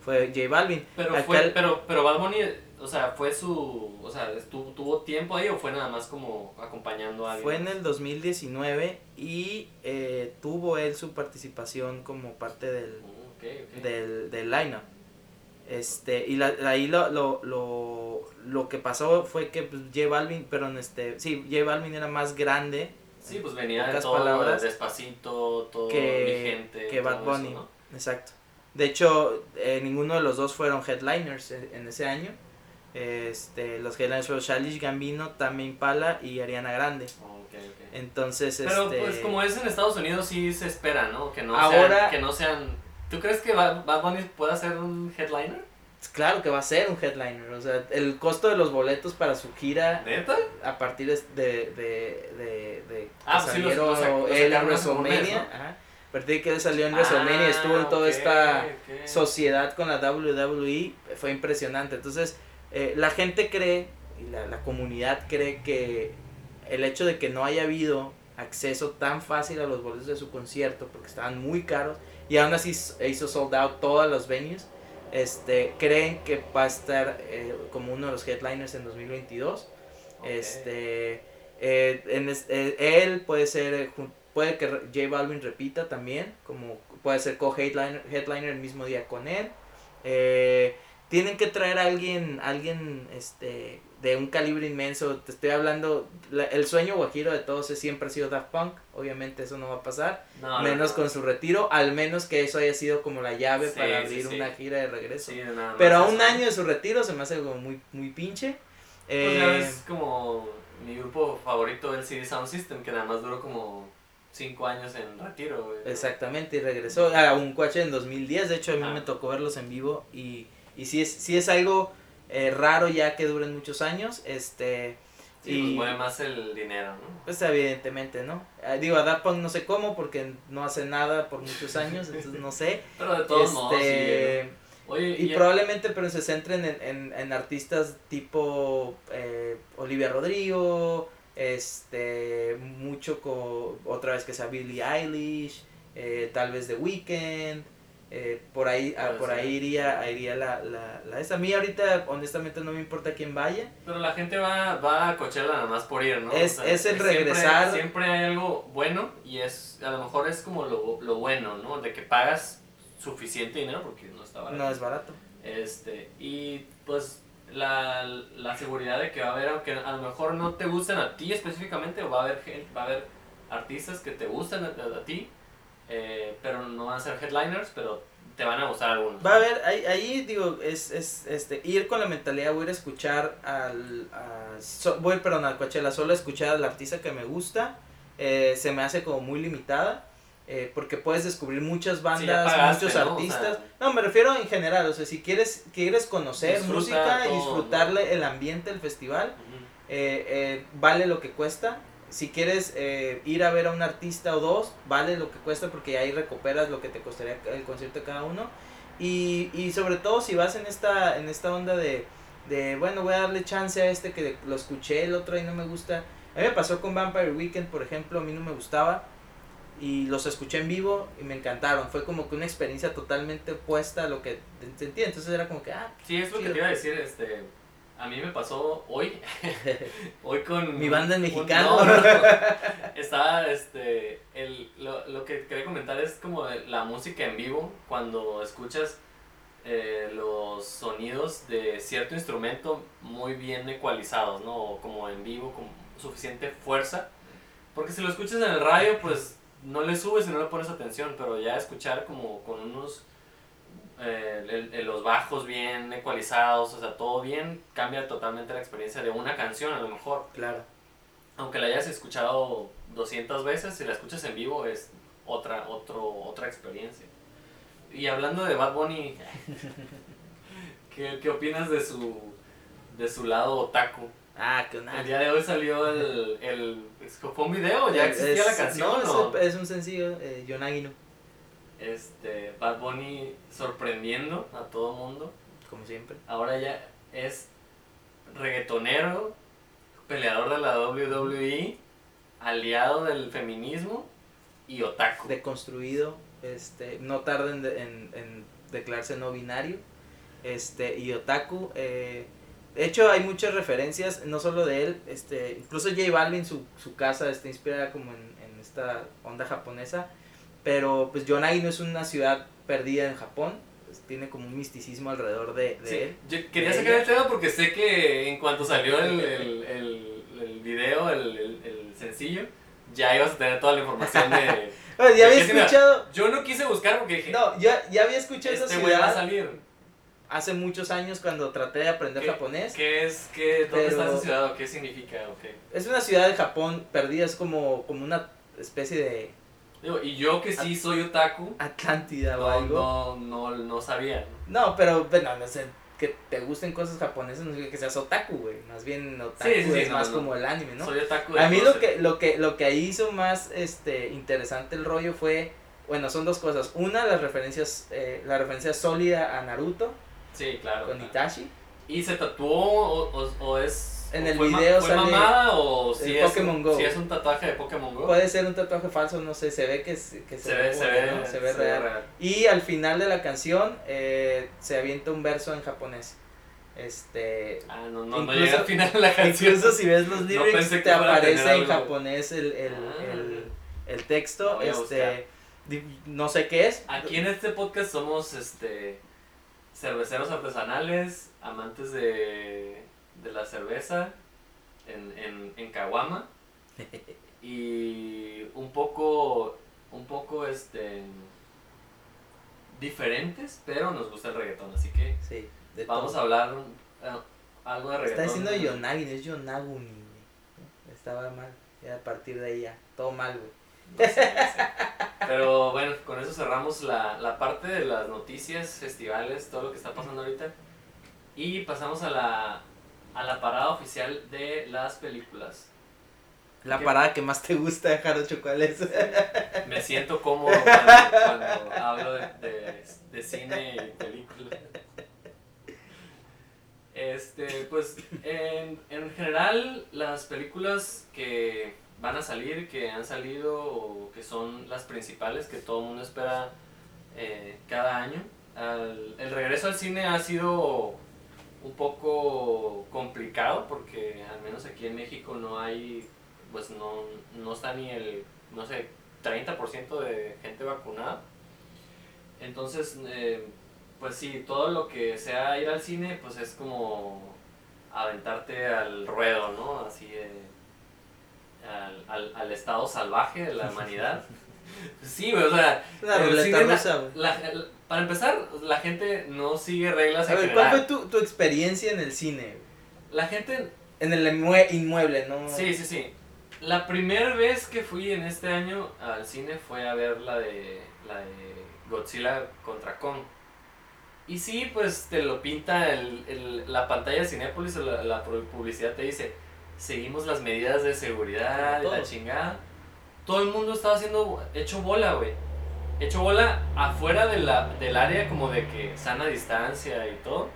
Fue J Balvin. Pero, fue, pero, pero Bad Bunny, o sea, fue su... O sea, estuvo, ¿tuvo tiempo ahí o fue nada más como acompañando a alguien? Fue en el 2019 y eh, tuvo él su participación como parte del, del, del lineup. Este, y la, ahí lo, lo, lo, lo que pasó fue que pues, J Balvin, pero este, sí, J Balvin era más grande Sí, pues venía de todo, palabras, despacito, todo que- mi gente, que Bad eso, Bunny. ¿no? Exacto. De hecho, eh, ninguno de los dos fueron headliners en, en ese año. Este, los headliners fueron Childish Gambino, Tame Impala y Ariana Grande. Oh, ok, ok. Entonces, Pero este, pues como es en Estados Unidos sí se espera, ¿no? Que no Ahora- sean, que no sean... ¿Tú crees que Bad Bunny pueda ser un headliner? claro que va a ser un headliner. O sea, el costo de los boletos para su gira ¿Neta? a partir de, de, de, de, Ah, pues sí, los- los él en mes, WrestleMania. ¿no? ajá, a partir de que él salió en WrestleMania y estuvo en toda Ah, esta sociedad con la WWE fue impresionante. Entonces, eh, la gente cree, y la, la comunidad cree que el hecho de que no haya habido acceso tan fácil a los boletos de su concierto, porque estaban muy caros, y aún así s- hizo sold out todas los venues, este, creen que va a estar eh, como uno de los headliners en 2022. Ok. Este, eh, en es- eh, él puede ser, puede que J Balvin repita también, como puede ser co-headliner headliner el mismo día con él. Tienen que traer a alguien, alguien este, de un calibre inmenso. Te estoy hablando, la- el sueño guajiro de todos es, siempre ha sido Daft Punk. Obviamente eso no va a pasar, No, no, menos no. con su retiro, al menos que eso haya sido como la llave Sí, para abrir sí. una gira de regreso. Pero a un año de su retiro se me hace como muy, muy pinche. Pues ya Eh, ves como mi grupo favorito, el CD Sound System, que nada más duró como 5 años en retiro, güey. Exactamente, y regresó a un coche en 2010, de hecho a mí Ah. me tocó verlos en vivo y, y sí, es, sí es algo eh, raro ya que duren muchos años, este Sí, y pues mueve más el dinero, ¿no? pues evidentemente, ¿no? Ah, digo, a Daft Punk no sé cómo porque no hace nada por muchos años, entonces no sé. <laughs> Pero de todos modos, sí, este, ¿no? Oye, y probablemente pero se centren en, en, en artistas tipo eh, Olivia Rodrigo, este, mucho con, otra vez que sea Billie Eilish, eh, tal vez The Weeknd, eh, por ahí, ah, por ser. ahí iría, iría la, la, la esa. A mí ahorita honestamente no me importa quién vaya. Pero la gente va, va a Coachella nada más por ir, ¿no? Es- es el siempre- regresar. Siempre, hay algo bueno y es a lo mejor es como lo, lo bueno, ¿no? De que pagas suficiente dinero porque no está barato. No es barato. Este, y pues la, la seguridad de que va a haber, aunque a lo mejor no te gusten a ti específicamente, o va a haber, gen- va a haber artistas que te gusten a, a ti, eh, pero no van a ser headliners, pero te van a gustar algunos. Va a haber, ahí, ahí digo, es, es este, ir con la mentalidad, voy a ir a escuchar al, a, so- voy, perdón, al Coachella, solo a escuchar al artista que me gusta, eh, se me hace como muy limitada, eh, porque puedes descubrir muchas bandas, pagaste, muchos ¿no? O artistas, sea- no, me refiero en general, o sea, si quieres, quieres conocer música y disfrutarle el ambiente del festival, eh, eh, vale lo que cuesta. Si quieres eh, ir a ver a un artista o dos, vale lo que cuesta porque ahí recuperas lo que te costaría el concierto de cada uno. Y, y sobre todo si vas en esta, en esta onda de, de, bueno, voy a darle chance a este que lo escuché el otro y no me gusta. A mí me pasó con Vampire Weekend, por ejemplo, a mí no me gustaba. Y los escuché en vivo y me encantaron. Fue como que una experiencia totalmente opuesta a lo que sentía. Entonces era como que, ah, Sí, es lo que Chido. te iba a decir, este, a mí me pasó hoy, <laughs> hoy con... Mi banda es mexicana. no, no, no. Estaba, este, el, lo, lo que quería comentar es como la música en vivo, cuando escuchas eh, los sonidos de cierto instrumento muy bien ecualizados, ¿no? O como en vivo, con suficiente fuerza. Porque si lo escuchas en el radio, pues no le subes y no le pones atención, pero ya escuchar como con unos eh, el- el- los bajos bien ecualizados, o sea, todo bien, cambia totalmente la experiencia de una canción a lo mejor. claro. Aunque la hayas escuchado 200 veces, si la escuchas en vivo es otra, otro, otra experiencia. Y hablando de Bad Bunny, <laughs> ¿qué, qué opinas de su, de su lado otaku? Ah, que nada. El día de hoy salió el, el ¿Fue un video? ¿Ya existía la Es- canción? No, o? es, es un sencillo, eh, Yonagino, Este, Bad Bunny sorprendiendo a todo mundo. como siempre. Ahora ya es reggaetonero, peleador de la WWE, aliado del feminismo y otaku. Deconstruido, este, no tarda en, de- en, en declararse no binario, este, y otaku. eh, de hecho, hay muchas referencias, no solo de él, este, incluso J Balvin, su, su casa está inspirada como en, en esta onda japonesa, pero pues Yonagino es una ciudad perdida en Japón, pues, tiene como un misticismo alrededor de, de Sí, él. yo quería de sacar el tema porque sé que en cuanto salió el, <laughs> el, el, el video, el, sencillo, ya ibas a tener toda la información de... <laughs> Ya ¿De había escuchado, Yo no quise buscar porque dije, no, ya, ya había escuchado esa este güey va a ciudad salir. hace muchos años cuando traté de aprender ¿Qué, japonés. ¿Qué es? Qué, ¿Dónde está esa ciudad qué significa? o qué? Es una ciudad de Japón perdida, es como, como una especie de y yo que sí soy otaku, Atlántida o no, algo. no, no, no sabía. No, pero bueno, no sé, que te gusten cosas japonesas no significa que seas otaku, güey. Más bien otaku Sí, es no, más no. como el anime, ¿no? Soy otaku A mí lo que, lo que, lo que hizo más este interesante el rollo fue, bueno, son dos cosas. Una, las referencias, eh, la referencia sólida a Naruto Sí, claro. con claro. Itachi. ¿Y se tatuó o, o, o es... En el video ¿Fue sale mamada o si es, Pokémon un, Go. si es un tatuaje de Pokémon Go? Puede ser un tatuaje falso, no sé, se ve que, es- que se, ve, se ve, ¿no? se ve real. Y al final de la canción eh, se avienta un verso en japonés. Este, Ah, no, no, no Incluso- llega al final de la canción. incluso si ves los lyrics pensé que te fuera a tener aparece en algo. japonés el, el, Ah. el, el texto. Voy a buscar. Este, di- no sé qué es. Aquí en este podcast somos este cerveceros artesanales, amantes de, de la cerveza en, en, en Caguama <laughs> y un poco un poco este diferentes, pero nos gusta el reggaetón, así que Sí, de vamos todo. a hablar eh, algo de Está reggaetón. diciendo Yonagi, no es Yonaguni. güey. Estaba mal. Ya a partir de ahí ya. Todo mal, güey. No sé, no sé. Pero bueno, con eso cerramos la, la parte de las noticias, festivales, todo lo que está pasando ahorita. Y pasamos a la a la parada oficial de las películas. La ¿Qué? parada que más te gusta, Jarocho, ¿cuál es? Me siento cómodo <laughs> cuando, cuando hablo de, de- de cine y películas. Este, pues en, en general las películas que van a salir, que han salido o que son las principales que todo el mundo espera eh, cada año, al- el regreso al cine ha sido un poco complicado porque al menos aquí en México no hay, pues no, no está ni el, no sé, 30% de gente vacunada. Entonces, eh, pues sí, todo lo que sea ir al cine, pues es como aventarte al ruedo, ¿no? Así, eh, al, al, al estado salvaje de la humanidad. <laughs> Sí, o sea, la- la- para empezar, la gente no sigue reglas A en ver, ¿cuál fue tu, tu experiencia en el cine? La gente En el inmue- inmueble, ¿no? Sí, sí, sí. La primera vez que fui en este año al cine fue a ver la de, la de Godzilla contra Kong. Y sí, pues te lo pinta el, el- la pantalla de Cinépolis la, la pu- publicidad te dice, seguimos las medidas de seguridad y la chingada. Todo el mundo estaba haciendo, hecho bola, güey. Hecho bola afuera de la, del área como de que sana distancia y todo.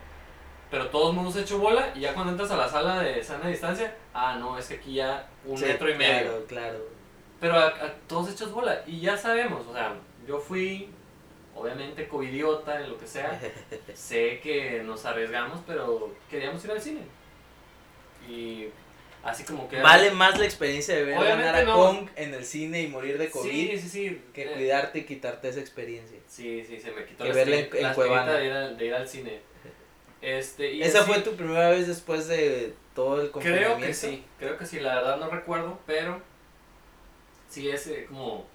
Pero todo el mundo se hecho bola y ya cuando entras a la sala de sana distancia, ah, no, es que aquí ya un Sí, metro y medio. Claro, claro. Pero a, a todos hechos bola. Y ya sabemos, o sea, yo fui, obviamente, covidiota en lo que sea. <laughs> sé que nos arriesgamos, pero queríamos ir al cine. Y así como que... Vale más la experiencia de ver ganar a no. Kong en el cine y morir de COVID Sí, sí, sí. que eh, cuidarte y quitarte esa experiencia. Sí, sí, se me quitó Que la, verla en- la de ir, al, de ir al cine. Este, y ¿Esa así- fue tu primera vez después de todo el confinamiento? Creo que sí, creo que sí, la verdad no recuerdo, pero sí es eh, como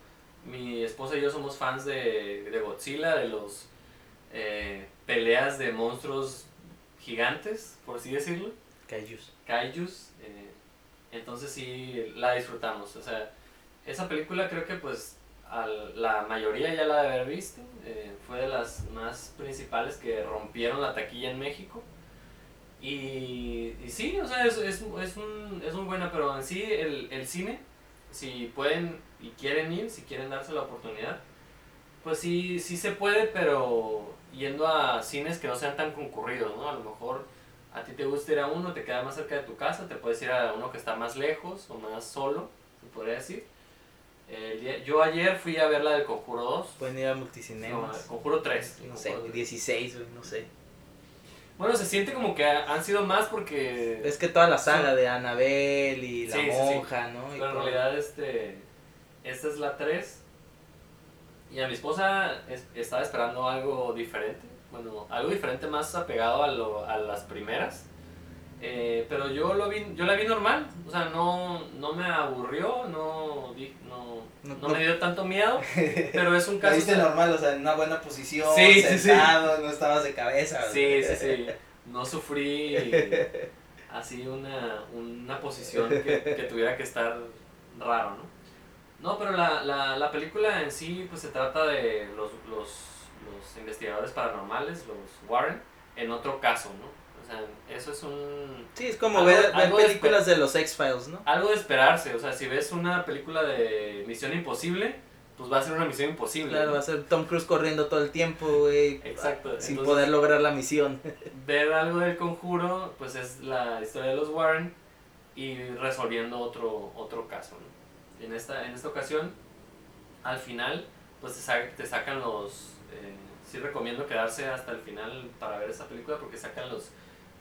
mi esposa y yo somos fans de, de Godzilla, de los eh, peleas de monstruos gigantes, por así decirlo, Kaijus. kaijus, eh, entonces sí la disfrutamos, o sea, esa película creo que pues al- la mayoría ya la debe haber visto, eh, fue de las más principales que rompieron la taquilla en México. Y, sí, o sea, es, es, es, un, es muy buena, pero en sí el, el cine, si pueden y quieren ir, si quieren darse la oportunidad, pues sí, sí se puede, pero yendo a cines que no sean tan concurridos, ¿no? A lo mejor a ti te gusta ir a uno, te queda más cerca de tu casa, te puedes ir a uno que está más lejos o más solo, se podría decir. El día- yo ayer fui a ver la del Conjuro 2. Pueden ir a No, multicinemas. el Conjuro 3. No, sé, 16, güey, no sé. Bueno, se siente como que ha- han sido más porque... Es que toda la saga de Annabelle y la Sí, sí, sí. monja, ¿no? Y Pero en todo. realidad este, esta es la 3. Y a mi esposa es- estaba esperando algo diferente. Bueno, algo diferente más apegado a, lo, a las primeras. Eh, pero yo lo vi, yo la vi normal. O sea, no, no me aburrió, no, no, No- no me dio tanto miedo. <laughs> Pero es un La caso... viste normal, o sea, en una buena posición, Sí, sí, sí. sentado, no estabas de cabeza. Sí, sí, sí. No sufrí <laughs> así una, una posición que, que tuviera que estar raro, ¿no? No, pero la, la, la película en sí pues se trata de los, los, los investigadores paranormales, los Warren, en otro caso, ¿no? O sea, eso es un... Sí, es como Algo- ver, algo películas de los X-Files, ¿no? Algo de esperarse, o sea, si ves una película de Misión Imposible, pues va a ser una Misión Imposible. Claro, ¿no? va a ser Tom Cruise corriendo todo el tiempo, güey. Exacto. Sin entonces- poder lograr la misión. <laughs> ver algo del conjuro, pues es la historia de los Warren y resolviendo otro, otro caso. ¿no? En, esta, en esta ocasión, al final, pues te, sa- te sacan los... eh, sí recomiendo quedarse hasta el final para ver esta película porque sacan los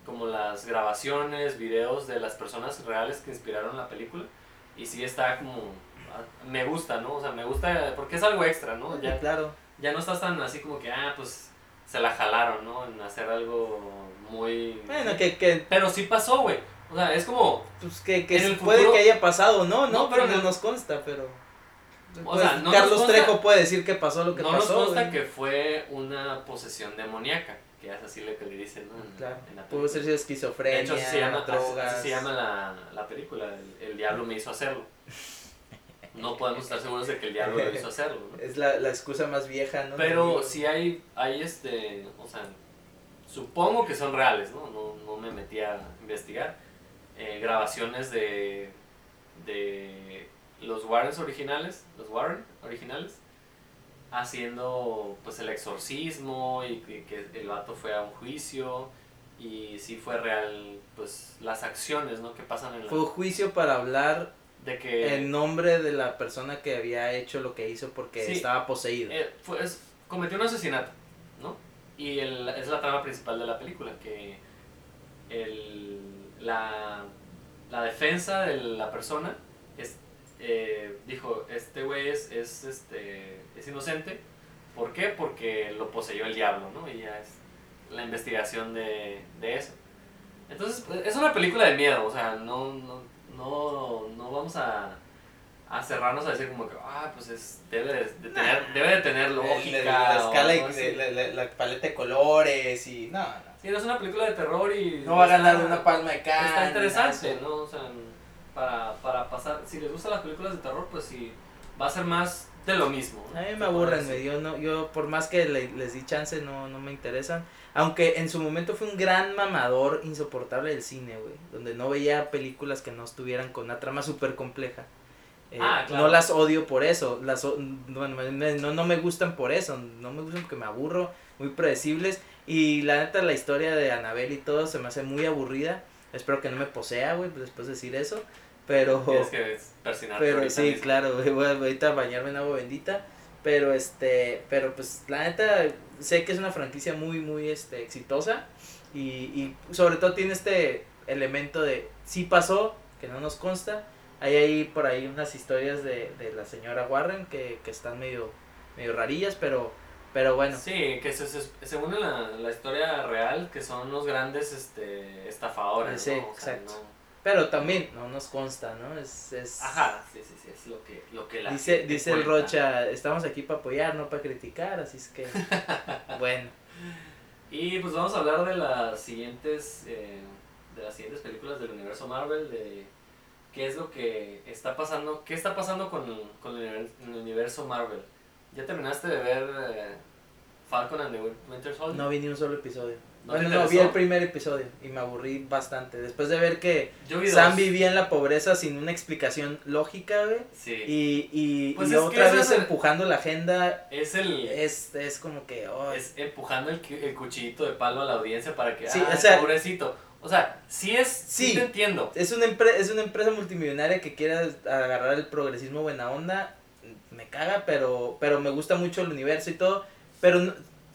como las grabaciones, videos de las personas reales que inspiraron la película y sí está como... ah, Me gusta, ¿no? O sea, me gusta porque es algo extra, ¿no? Ya, Claro. ya no estás tan así como que, ah, pues se la jalaron, ¿no? En hacer algo muy... Bueno, que, que, Pero sí pasó, güey. O sea, es como... pues, que, que En el puede futuro- que haya pasado, ¿no? No, No, pero pero no- nos consta, pero... O Pues, sea, no Carlos consta- Trejo puede decir que pasó lo que no pasó. nos consta güey. que fue una posesión demoníaca, que es así lo que le dicen, ¿no? En, Claro. en la Pudo ser esquizofrenia, De hecho, así se llama, drogas. así se llama la, la película, el, el diablo me hizo hacerlo. No <laughs> podemos estar seguros de que el diablo lo hizo hacerlo, ¿no? Es la, la excusa más vieja, ¿no? Pero sí hay, hay este, o sea, supongo que son reales, ¿no? No, no me metí a investigar. Eh, grabaciones de, de los Warrens originales, los Warren originales, haciendo pues el exorcismo y que, que el vato fue a un juicio y sí fue real pues las acciones, ¿no? Que pasan en la... Fue un juicio para hablar de que... en nombre de la persona que había hecho lo que hizo porque Sí. estaba poseído. Eh, fue- es- cometió un asesinato, ¿no? Y el- es la trama principal de la película, que el, la, la defensa de la persona es, eh, dijo, este güey es, es, este, es inocente. ¿Por qué? Porque lo poseyó el diablo, ¿no? Y ya es la investigación de, de eso. Entonces, pues, es una película de miedo, o sea, no, no, no, no vamos a, a cerrarnos a decir como que, ah, pues es, debe, de, de tener, debe de tener lógica. El- la, escala y- de- la, la- la paleta de colores y no, no. Sí, no es una película de terror y... No va a ganar una palma de cara. Está interesante. ¿no? O sea, para, para pasar... Si les gustan las películas de terror, pues sí, va a ser más de lo mismo. ¿no? A mí me aburren, güey. Yo, no, yo por más que le- les di chance, no, no me interesan. Aunque en su momento fue un gran mamador insoportable del cine, güey. Donde no veía películas que no estuvieran con una trama súper compleja. Eh, Ah, claro. No las odio por eso. Las, bueno, me- no, no me gustan por eso. No me gustan porque me aburro. Muy predecibles. Y la neta, la historia de Anabel y todo se me hace muy aburrida. Espero que no me posea, güey, después de decir eso. Pero... Tienes que persinarte Pero sí, mismo. claro, güey, voy a ahorita a bañarme en agua bendita. Pero este, pero pues la neta, sé que es una franquicia muy, muy este, exitosa. Y, y sobre todo tiene este elemento de sí pasó, que no nos consta. Hay ahí por ahí unas historias de, de la señora Warren que, que están medio, medio rarillas, pero, pero bueno. Sí, que se, se, según la, la historia real, que son los grandes este, estafadores, Sí, ¿no? O sea, exacto. no- Pero también no nos consta, ¿no? Es, es, Ajá, sí, sí, sí, es lo que, lo que la Dice, dice el. Rocha, estamos aquí para apoyar, no para criticar, así es que, <laughs> bueno. Y pues vamos a hablar de las siguientes eh, de las siguientes películas del universo Marvel, de qué es lo que está pasando, qué está pasando con, con el, el universo Marvel. ¿Ya terminaste de ver eh, Falcon and the Winter Soldier? No vi ni un solo episodio. ¿No bueno, no, vi el primer episodio y me aburrí bastante. Después de ver que vi Sam vivía en la pobreza sin una explicación lógica, güey. Sí. Y, y, Pues y otra vez el- empujando la agenda Es el es, es como que... oh, es empujando el, el cuchillito de palo a la audiencia para que Sí, ah, o sea- pobrecito. O sea, sí es sí, Sí. te entiendo. es una, empre- es una empresa multimillonaria que quiere agarrar el progresismo buena onda. Me caga, pero, pero me gusta mucho el universo y todo. Pero no-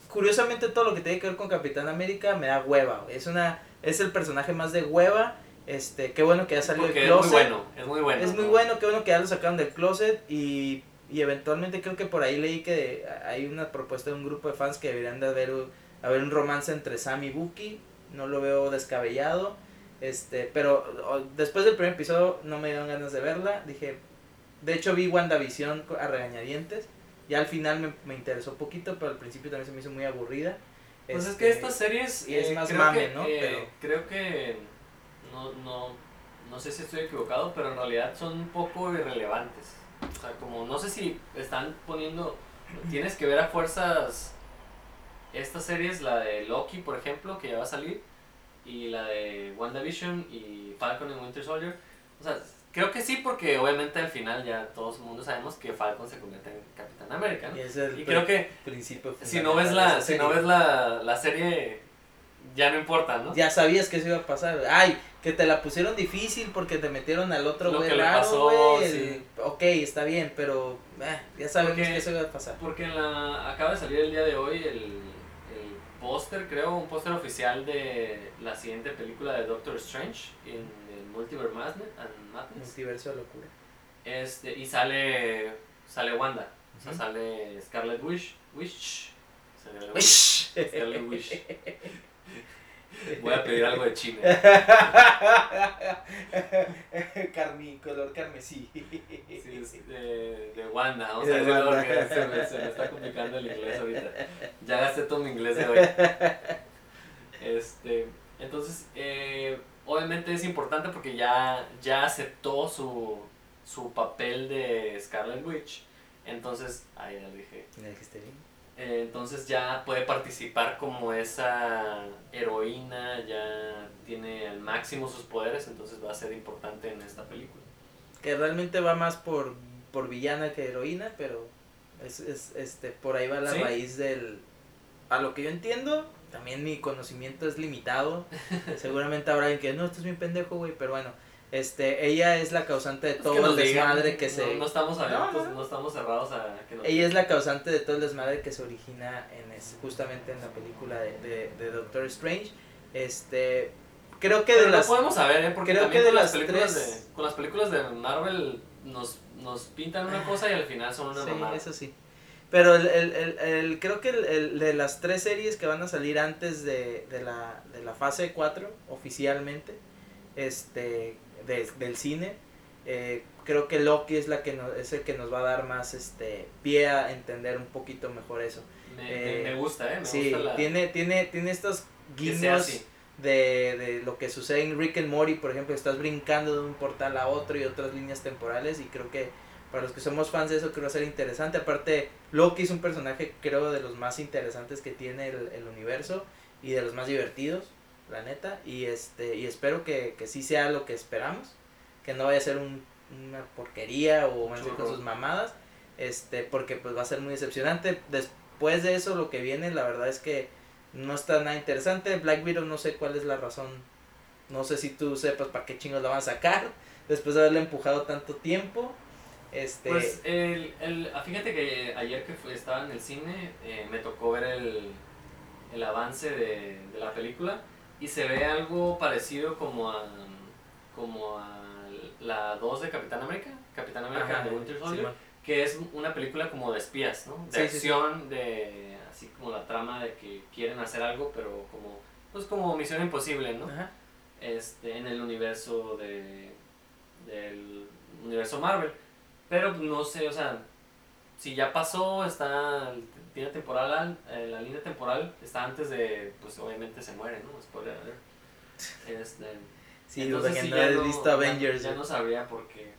curiosamente todo lo que tiene que ver con Capitán América me da hueva. güey. Es una es el personaje más de hueva. Este, qué bueno que ya salió Porque del es muy closet. bueno, es muy bueno. Es muy ¿no? bueno, qué bueno que ya lo sacaron del closet y, y eventualmente creo que por ahí leí que hay una propuesta de un grupo de fans que deberían de haber, un- haber un romance entre Sam y Bucky. No lo veo descabellado. Este, pero o- después del primer episodio no me dieron ganas de verla. Dije, de hecho vi WandaVision a regañadientes. Ya al final me, me interesó poquito, pero al principio también se me hizo muy aburrida. Pues es Este, que estas series. y es eh, más creo mame, que, ¿no? eh, Pero- Creo que. No, no, no sé si estoy equivocado, pero en realidad son un poco irrelevantes. O sea, como no sé si están poniendo. Tienes que ver a fuerzas. Estas series, la de Loki, por ejemplo, que ya va a salir. Y la de WandaVision y Falcon and Winter Soldier. O sea, creo que sí, porque obviamente al final ya todo el mundo sabemos que Falcon se convierte en Capitán América, ¿no? y es el Y creo que principio si no ves la, si no ves la, la serie, ya no importa, ¿no? Ya sabías que eso iba a pasar. Ay, que te la pusieron difícil porque te metieron al otro güey raro, pasó, güey. sí. Ok, está bien, pero eh, ya sabemos Porque- que eso iba a pasar. Porque en la, acaba de salir el día de hoy el póster, creo, un póster oficial de la siguiente película de Doctor Strange en el Multiverse and Madness. Multiverso de locura. Este, y sale, sale Wanda, o sea, Ujú. sale Scarlet Witch, Witch, Scarlet Witch, Scarlet Witch. Voy a pedir algo de China. <laughs> Carmí, color carmesí. Sí, es de, de Wanda, vamos De a porque se me, se me está complicando el inglés ahorita. Ya gasté todo mi inglés de hoy. Este, entonces, eh, obviamente es importante porque ya, ya aceptó su, su papel de Scarlet Witch. Entonces, ahí ya lo dije. ¿Me dijiste bien? Eh, entonces ya puede participar como esa heroína, ya tiene al máximo sus poderes, entonces va a ser importante en esta película. Que realmente va más por, por villana que heroína, pero es, es este por ahí va la Sí. raíz del... A lo que yo entiendo, también mi conocimiento es limitado. <laughs> Seguramente habrá alguien que no, esto es bien pendejo, güey, pero bueno. Este, ella es la causante de Es todo que el digan, desmadre que se... No estamos abiertos, No, no, no. estamos cerrados a que nos Ella es la causante de todo el desmadre que se origina en es- justamente en la película de, de, de Doctor Strange. Este, creo que Pero de no las podemos saber, ¿eh? Porque creo que de con, las películas tres- de, con las películas de Marvel nos, nos pintan una cosa y al final son una Sí, mamada. eso sí. Pero el, el, el, el- creo que de las tres series que van a salir antes de, de, la, de la fase 4, oficialmente, este, de- del cine, eh, creo que Loki es, la que nos, es el que nos va a dar más este, pie a entender un poquito mejor eso. Me, Eh, me gusta, ¿eh? Me sí, gusta la... tiene, tiene, tiene estos guiños de, de lo que sucede en Rick and Morty, por ejemplo, estás brincando de un portal a otro y otras líneas temporales y creo que para los que somos fans de eso creo que va a ser interesante. Aparte, Loki es un personaje creo de los más interesantes que tiene el, el universo y de los más divertidos, la neta, y este y espero que, que sí sea lo que esperamos, que no vaya a ser un- una porquería o van a ser con sus mamadas, este porque pues va a ser muy decepcionante. Después de eso lo que viene, la verdad es que no está nada interesante. Black Widow no sé cuál es la razón. No sé si tú sepas para qué chingos la van a sacar. Después de haberla empujado tanto tiempo. Este. Pues el, el, ah, fíjate que ayer que estaba en el cine eh, me tocó ver el, el avance de, de la película y se ve algo parecido como a como a la 2 de Capitán América, Capitán América ajá, de Winter Soldier, que es una película como de espías, ¿no? De Sí, sí, sí. acción, de así como la trama de que quieren hacer algo, pero como pues como Misión Imposible, ¿no? Ajá. este, en el universo de del universo Marvel. Pero no sé, o sea, si ya pasó, está tiene temporal, eh, la línea temporal está antes de, pues obviamente se muere, ¿no? Spoiler alert. Este, Sí, entonces sí, no ya has visto Avengers. Ya, güey. no sabría por qué.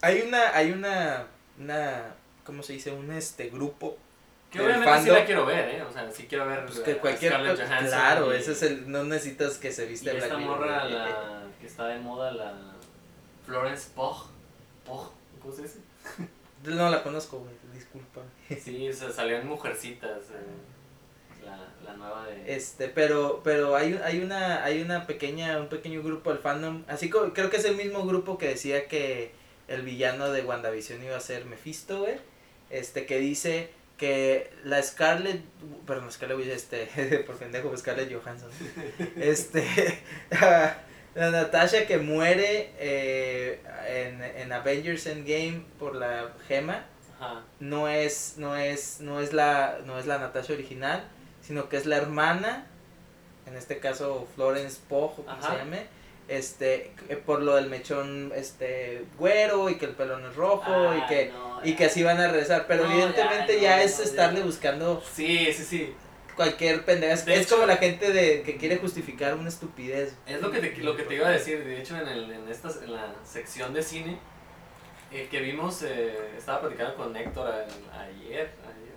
Hay una, hay una, una, ¿cómo se dice? Un este grupo. Que obviamente sí fandom. la quiero ver, ¿eh? O sea, sí quiero ver Pues que cualquier, Scarlett Johansson claro, y- ese es el, no necesitas que se Y viste Black esta morra, la que está de moda, la Florence Pugh. Pugh, ¿cómo se dice? <laughs> No la conozco, güey, disculpa. Sí, se salió en Mujercitas, eh, <laughs> la, la nueva de... Este, pero, pero hay, hay una, hay una pequeña, un pequeño grupo del fandom, así como, creo que es el mismo grupo que decía que el villano de WandaVision iba a ser Mephisto, güey, este, que dice que la Scarlett, perdón, Scarlett, este, <laughs> por pendejo, Scarlett Johansson, <laughs> este, la Natasha que muere eh, en, en Avengers Endgame por la gema, Ajá. no es no es no es la no es la Natasha original sino que es la hermana en este caso Florence Pugh o como Ajá. se llame este eh, por lo del mechón este güero y que el pelo no es rojo y que no, y que así van a regresar pero No, evidentemente ya, ya, es estarle buscando Sí, sí, sí. Cualquier pendeja. Es, hecho- como la gente de que quiere justificar una estupidez. Es lo que te, lo que te iba a decir, de hecho en, el, en, esta, en la sección de cine eh, que vimos, eh, estaba platicando con Héctor a- ayer, ayer,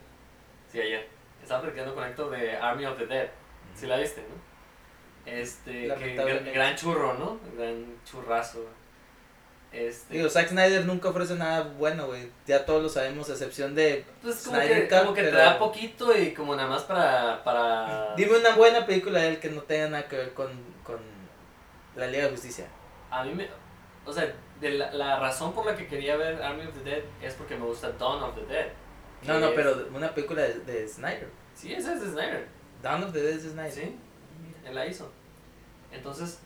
sí ayer, estaba platicando con Héctor de Army of the Dead, si la viste, ¿no? Este, que gran, gran churro, ¿no? Gran churrazo. Este, digo Zack Snyder nunca ofrece nada bueno güey ya todos lo sabemos a excepción de pues como Snyder que, Cut, como que te da poquito y como nada más para... para Dime una buena película de él que no tenga nada que ver con, con la Liga de Justicia. A mí me. O sea, de la, la razón por la que quería ver Army of the Dead es porque me gusta Dawn of the Dead. No, no, es- pero una película de, de Snyder. Sí, esa es de Snyder. Dawn of the Dead es de Snyder. Sí, él la hizo. Entonces,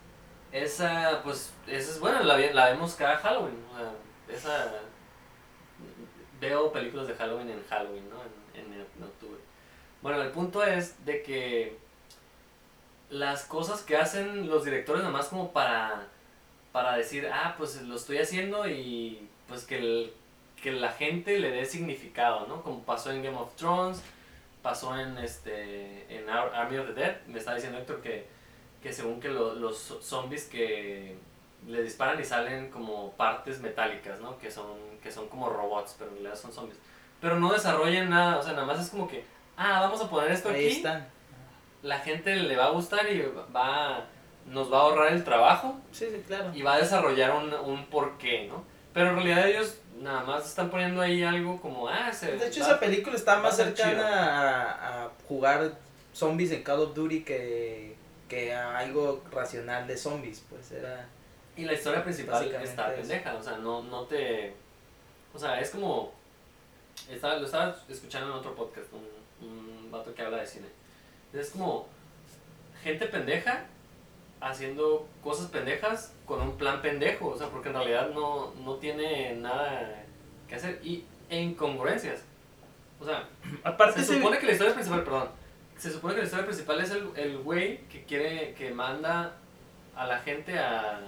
esa, pues, esa es buena, la, la vemos cada Halloween. Esa. Veo películas de Halloween en Halloween, ¿no? En, en, octubre. Bueno, el punto es de que las cosas que hacen los directores nada más como para, para decir, ah, pues lo estoy haciendo y pues que, el- que la gente le dé significado, ¿no? Como pasó en Game of Thrones, pasó en este en Ar- Army of the Dead, me está diciendo Héctor que, que según que lo- los zombies que le disparan y salen como partes metálicas, ¿no? Que son, que son como robots, pero en realidad son zombies. Pero no desarrollan nada, o sea, nada más es como que, ah, vamos a poner esto Ahí aquí, están. la gente le va a gustar y va, nos va a ahorrar el trabajo Sí, sí, claro. y va a desarrollar un, un porqué, ¿no? Pero en realidad ellos nada más están poniendo ahí algo como, ah, se... De hecho, va- esa película está más cercana a, a jugar zombies en Call of Duty que, que algo racional de zombies, pues era... Y la historia principal está pendeja, o sea, no, no te... O sea, es como... Estaba, lo estaba escuchando en otro podcast, un, un vato que habla de cine. Es como gente pendeja haciendo cosas pendejas con un plan pendejo, o sea, porque en realidad no, no tiene nada que hacer. Y e incongruencias. O sea, Aparte, se supone que la historia principal, perdón, se supone que la historia principal es el, el güey que quiere, que manda a la gente a,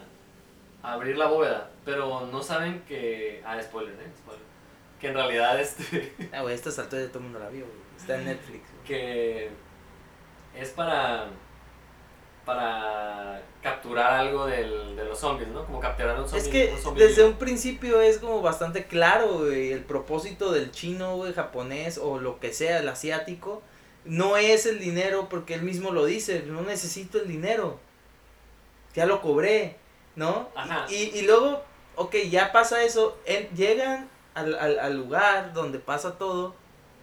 a abrir la bóveda, pero no saben que, ah, spoiler, eh, spoiler, que en realidad este, Ah, güey, esta alturas ya todo el mundo la vio, güey. Está en Netflix. güey. que es para, para capturar algo del, de los zombies, ¿no? Como capturar un zombie. Es que un zombie desde vivo. un principio es como bastante claro, güey, el propósito del chino, güey, japonés o lo que sea, el asiático, no es el dinero porque él mismo lo dice, no necesito el dinero, ya lo cobré, ¿no? Ajá. Y, y luego, ok, ya pasa eso, llegan al, al, al lugar donde pasa todo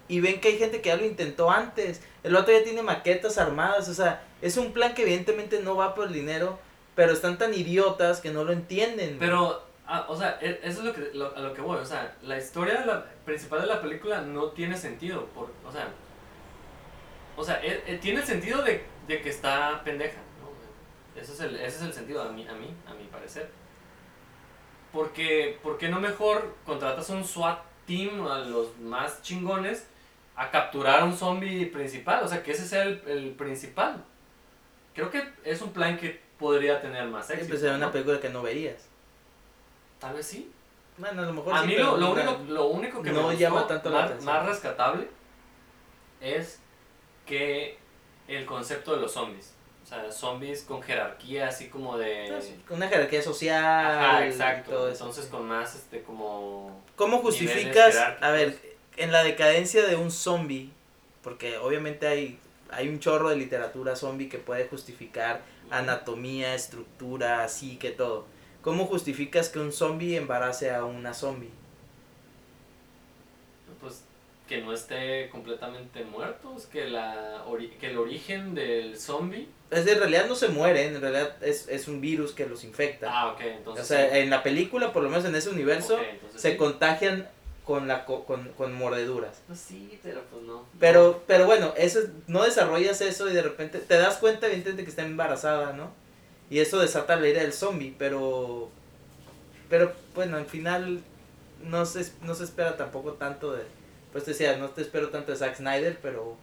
y ven que hay gente que ya lo intentó antes, el otro ya tiene maquetas armadas, o sea, es un plan que evidentemente no va por el dinero, pero están tan idiotas que no lo entienden. Pero, ah, o sea, e- eso es lo que, lo- a lo que voy. O sea, la historia de la, principal de la película no tiene sentido. Por, o sea, o sea e- e- tiene el sentido de, de que está pendeja. ¿no? Ese, es el, ese es el sentido, a mí, a mí, a mi parecer. Porque, ¿por qué no mejor contratas un SWAT team a los más chingones a capturar a un zombie principal? O sea, que ese sea el, el principal. Creo que es un plan que podría tener más Sí, éxito. pues era una ¿no? película que no verías. Tal vez sí. Bueno, a lo mejor A sí, mí lo, lo único, lo único que no me gustó llama tanto la más, atención. más rescatable es que el concepto de los zombies. O sea, zombies con jerarquía, así como de... pues, Una jerarquía social. Ajá, exacto. todo eso. Entonces con más, este, como... ¿Cómo justificas, a ver, en la decadencia de un zombie, porque obviamente hay, hay un chorro de literatura zombie que puede justificar anatomía, estructura, psique, todo. ¿Cómo justificas que un zombie embarace a una zombie? Que no esté completamente muertos, que, la ori- que el origen del zombie... Es de, en realidad no se mueren, en realidad es, es un virus que los infecta. Ah, ok, entonces... o sea, sí. en la película, por lo menos en ese universo, entonces se sí. contagian con, la, co- con, con mordeduras. Pues sí, pero pues no. Pero, pero bueno, eso es- no desarrollas eso y de repente te das cuenta evidentemente que está embarazada, ¿no? Y eso desata la ira del zombie, pero pero bueno, al final no se, no se espera tampoco tanto de pues te decía, no te espero tanto de Zack Snyder, pero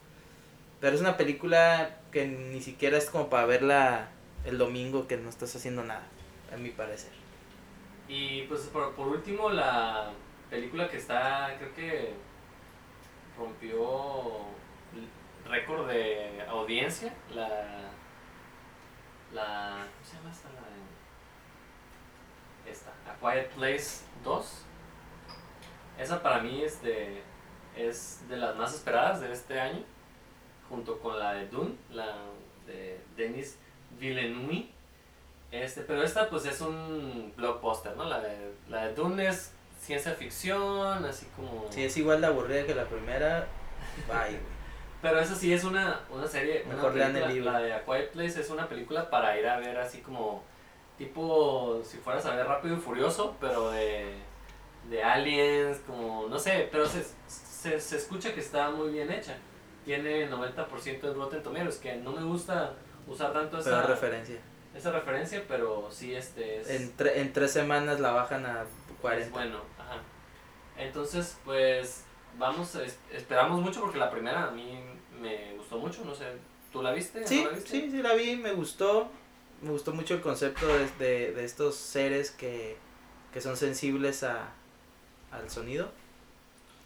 pero es una película que ni siquiera es como para verla el domingo que no estás haciendo nada, a mi parecer. Y pues por, por último la película que está, creo que rompió récord de audiencia, la la ¿cómo se llama esta? La esta, A Quiet Place 2. Esa para mí es de es de las más esperadas de este año, junto con la de Dune, la de Denis Villeneuve. Este, pero esta pues es un blockbuster, ¿no? La de, la de Dune es ciencia ficción, así como... Si es igual de aburrida que la primera, bye. <laughs> Pero esa sí es una, una serie, una Mejor el película, libro. la de A Quiet Place es una película para ir a ver así como, tipo, si fueras a ver Rápido y Furioso, pero de, de aliens, como, no sé, pero se, se, se escucha que está muy bien hecha. Tiene 90% de Rotten Tomatoes, que no me gusta usar tanto Pero esa, referencia. esa referencia, pero sí este es... En, tre- en tres semanas la bajan a 40. Es bueno, ajá. Entonces, pues vamos, es- esperamos mucho porque la primera a mí me gustó mucho, no sé, ¿tú la viste? Sí, ¿No la viste? sí, sí la vi, me gustó. Me gustó mucho el concepto de, de, de estos seres que, que son sensibles a, al sonido.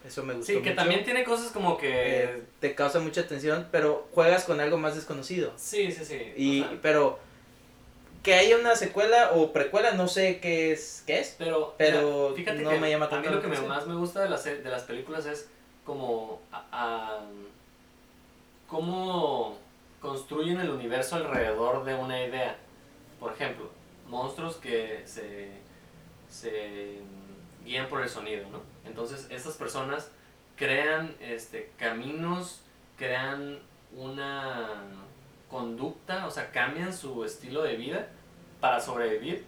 Eso me gustó Sí, que mucho. también tiene cosas como que... Eh, te causa mucha atención, pero juegas con algo más desconocido. sí, sí, sí. Y, o sea, pero que haya una secuela o precuela, no sé qué es, qué es. pero pero fíjate no que me llama a mí lo que me- más me gusta de las, de las películas es como... a- a- cómo construyen el universo alrededor de una idea. Por ejemplo, monstruos que se, se guían por el sonido, ¿no? Entonces, estas personas crean este, caminos, crean una conducta, o sea, cambian su estilo de vida para sobrevivir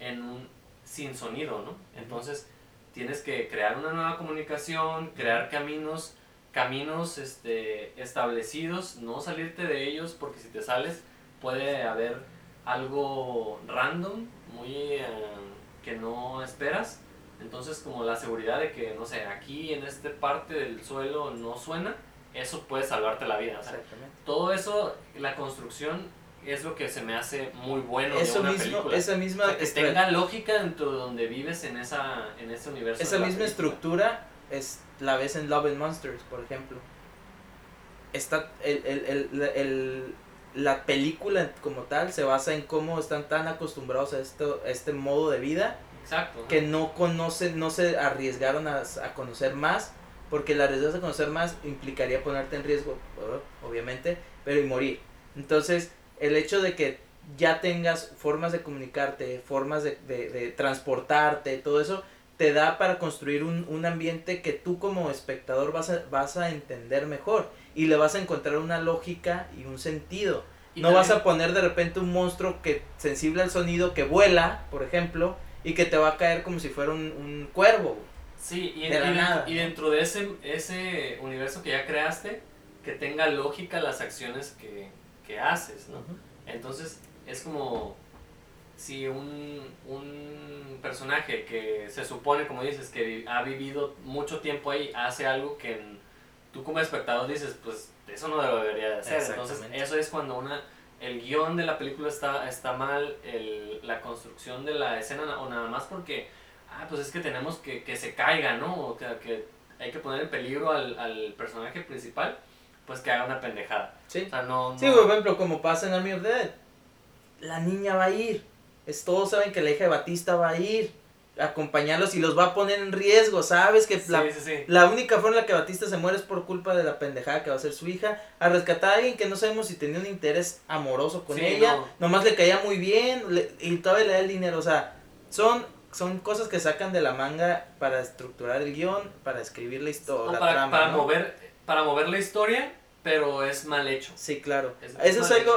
en un, sin sonido, ¿no? Entonces, tienes que crear una nueva comunicación, crear caminos, caminos este, establecidos, no salirte de ellos, porque si te sales puede haber algo random, muy eh, que no esperas. Entonces, como la seguridad de que, no sé, aquí en esta parte del suelo no suena, eso puede salvarte la vida. todo eso, la construcción es lo que se me hace muy bueno eso de una mismo, película. Esa misma que tenga lógica dentro de donde vives en esa en ese universo. Esa misma estructura es la ves en Love and Monsters, por ejemplo. Está el, el, el, el, la película como tal se basa en cómo están tan acostumbrados a esto a este modo de vida Exacto, que no conocen, no se arriesgaron a, a conocer más, porque el arriesgarse a conocer más implicaría ponerte en riesgo, obviamente, pero y morir. Entonces, el hecho de que ya tengas formas de comunicarte, formas de, de, transportarte, todo eso, te da para construir un, un, ambiente que tú como espectador vas a, vas a entender mejor y le vas a encontrar una lógica y un sentido. no vas a poner de repente un monstruo que sensible al sonido que vuela, por ejemplo, y que te va a caer como si fuera un, un cuervo. Sí, y, dentro, y dentro de ese, ese universo que ya creaste, que tenga lógica las acciones que, que haces, ¿no? Entonces, es como si un, un personaje que se supone, como dices, que ha vivido mucho tiempo ahí, hace algo que tú como espectador dices, pues eso no debería de hacer. Entonces, eso es cuando una el guion de la película está, está mal, el, la construcción de la escena, o nada más porque, ah, pues es que tenemos que, que se caiga, ¿no? O que, que hay que poner en peligro al, al, personaje principal, pues que haga una pendejada. Sí. O sea, no, sí, por ejemplo, como pasa en Army of Dead, la niña va a ir. Es, todos saben que la hija de Batista va a ir acompañarlos y los va a poner en riesgo, ¿sabes? Que la, la, única forma en la que Batista se muere es por culpa de la pendejada que va a ser su hija, a rescatar a alguien que no sabemos si tenía un interés amoroso con ella, nomás le caía muy bien y todavía le da el dinero, o sea, son, son cosas que sacan de la manga para estructurar el guion, para escribir la historia, para, mover, para mover la historia pero es mal hecho. Sí, claro. Eso es algo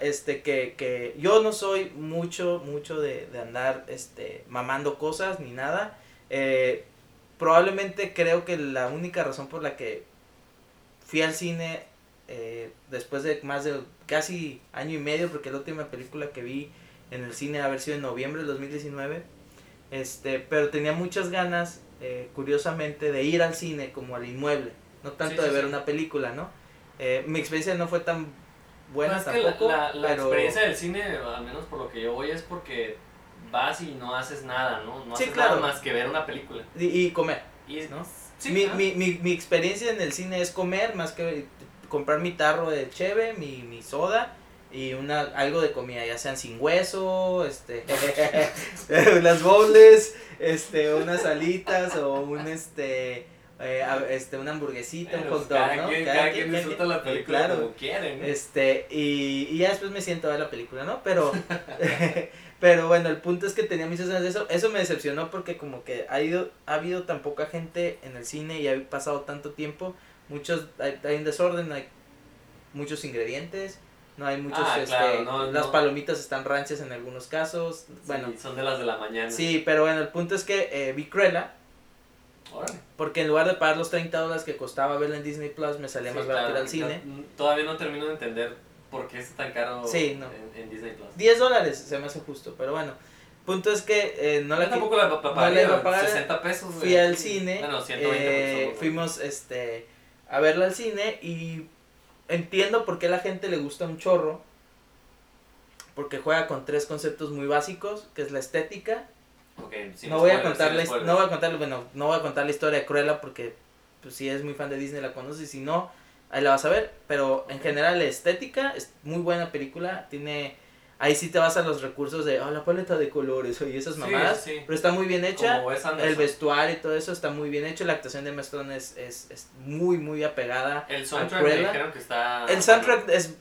este que, que yo no soy mucho mucho de, de andar este mamando cosas ni nada. Eh, probablemente creo que la única razón por la que fui al cine eh, después de más de casi año y medio, porque la última película que vi en el cine haber sido en noviembre del 2019, este, pero tenía muchas ganas, eh, curiosamente, de ir al cine como al inmueble, no tanto de ver una película, ¿no? Eh, mi experiencia no fue tan buena tampoco. la, la, experiencia del cine, al menos por lo que yo voy, es porque vas y no haces nada, ¿no? No haces nada más que ver una película. Y, comer. ¿no? mi, mi, mi, mi, experiencia en el cine es comer más que comprar mi tarro de cheve, mi, mi soda y una algo de comida, ya sean sin hueso, este <laughs> unas bowls, este unas alitas o un este eh, este, una hamburguesita, un hot dog, ¿no? cada, quien, disfruta la película como quieren. Este, y, y ya después me siento a ver la película, ¿no? Pero, <laughs> pero bueno, el punto es que tenía mis escenas de eso. Eso me decepcionó porque como que ha, ido, ha habido tan poca gente en el cine y ha pasado tanto tiempo. Muchos, hay, hay un desorden, hay muchos ingredientes. No hay muchos, ah, este, las palomitas están ranchas en algunos casos. Bueno, son de las de la mañana. Sí, pero bueno, el punto es que eh, vi Cruella, porque en lugar de pagar los 30 dólares que costaba verla en Disney Plus, me salía más barato ir al cine. todavía no termino de entender por qué está tan caro en, Disney Plus. 10 dólares se me hace justo, pero bueno. Punto es que eh, no la tampoco la, no le iba a pagar. 60 pesos. Fui al cine. Bueno, 120 eh, Fuimos este, a verla al cine y entiendo por qué a la gente le gusta un chorro. Porque juega con tres conceptos muy básicos, que es la estética, no, voy a contarles, no voy a bueno, no voy a contar la historia de Cruella porque pues si es muy fan de Disney la conoce, y si no, ahí la vas a ver, pero en general la estética es muy buena película, tiene ahí sí te vas a los recursos de, oh, la paleta de colores y esas mamadas, sí. pero está muy bien hecha. El vestuario y todo eso está muy bien hecho. La actuación de Stone es, es, es muy, muy apegada. El soundtrack dijeron que está... El soundtrack es.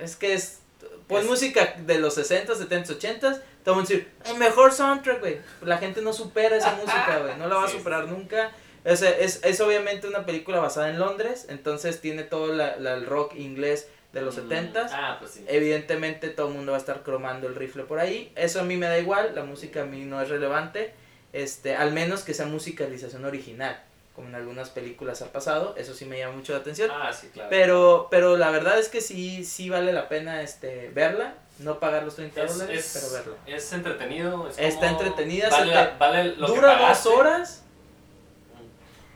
Es que Es- música de los 60, 70, 80. Te van a decir, el mejor soundtrack, güey. La gente no supera esa música, güey. No la va a Sí, superar nunca. Es, es, es obviamente una película basada en Londres. Entonces tiene todo la, la- el rock inglés de los Mm, 70s. Ah, pues sí. Evidentemente todo el mundo va a estar cromando el rifle por ahí. Eso a mí me da igual, la música a mí no es relevante. Este, al menos que sea musicalización original, como en algunas películas ha pasado, eso sí me llama mucho la atención. Ah, sí, claro. Pero pero la verdad es que sí sí vale la pena este verla, no pagar los 30 es, dólares, es, pero verla. es entretenido. es Está como- entretenida, Vale, se la- te- vale lo que Dura dos horas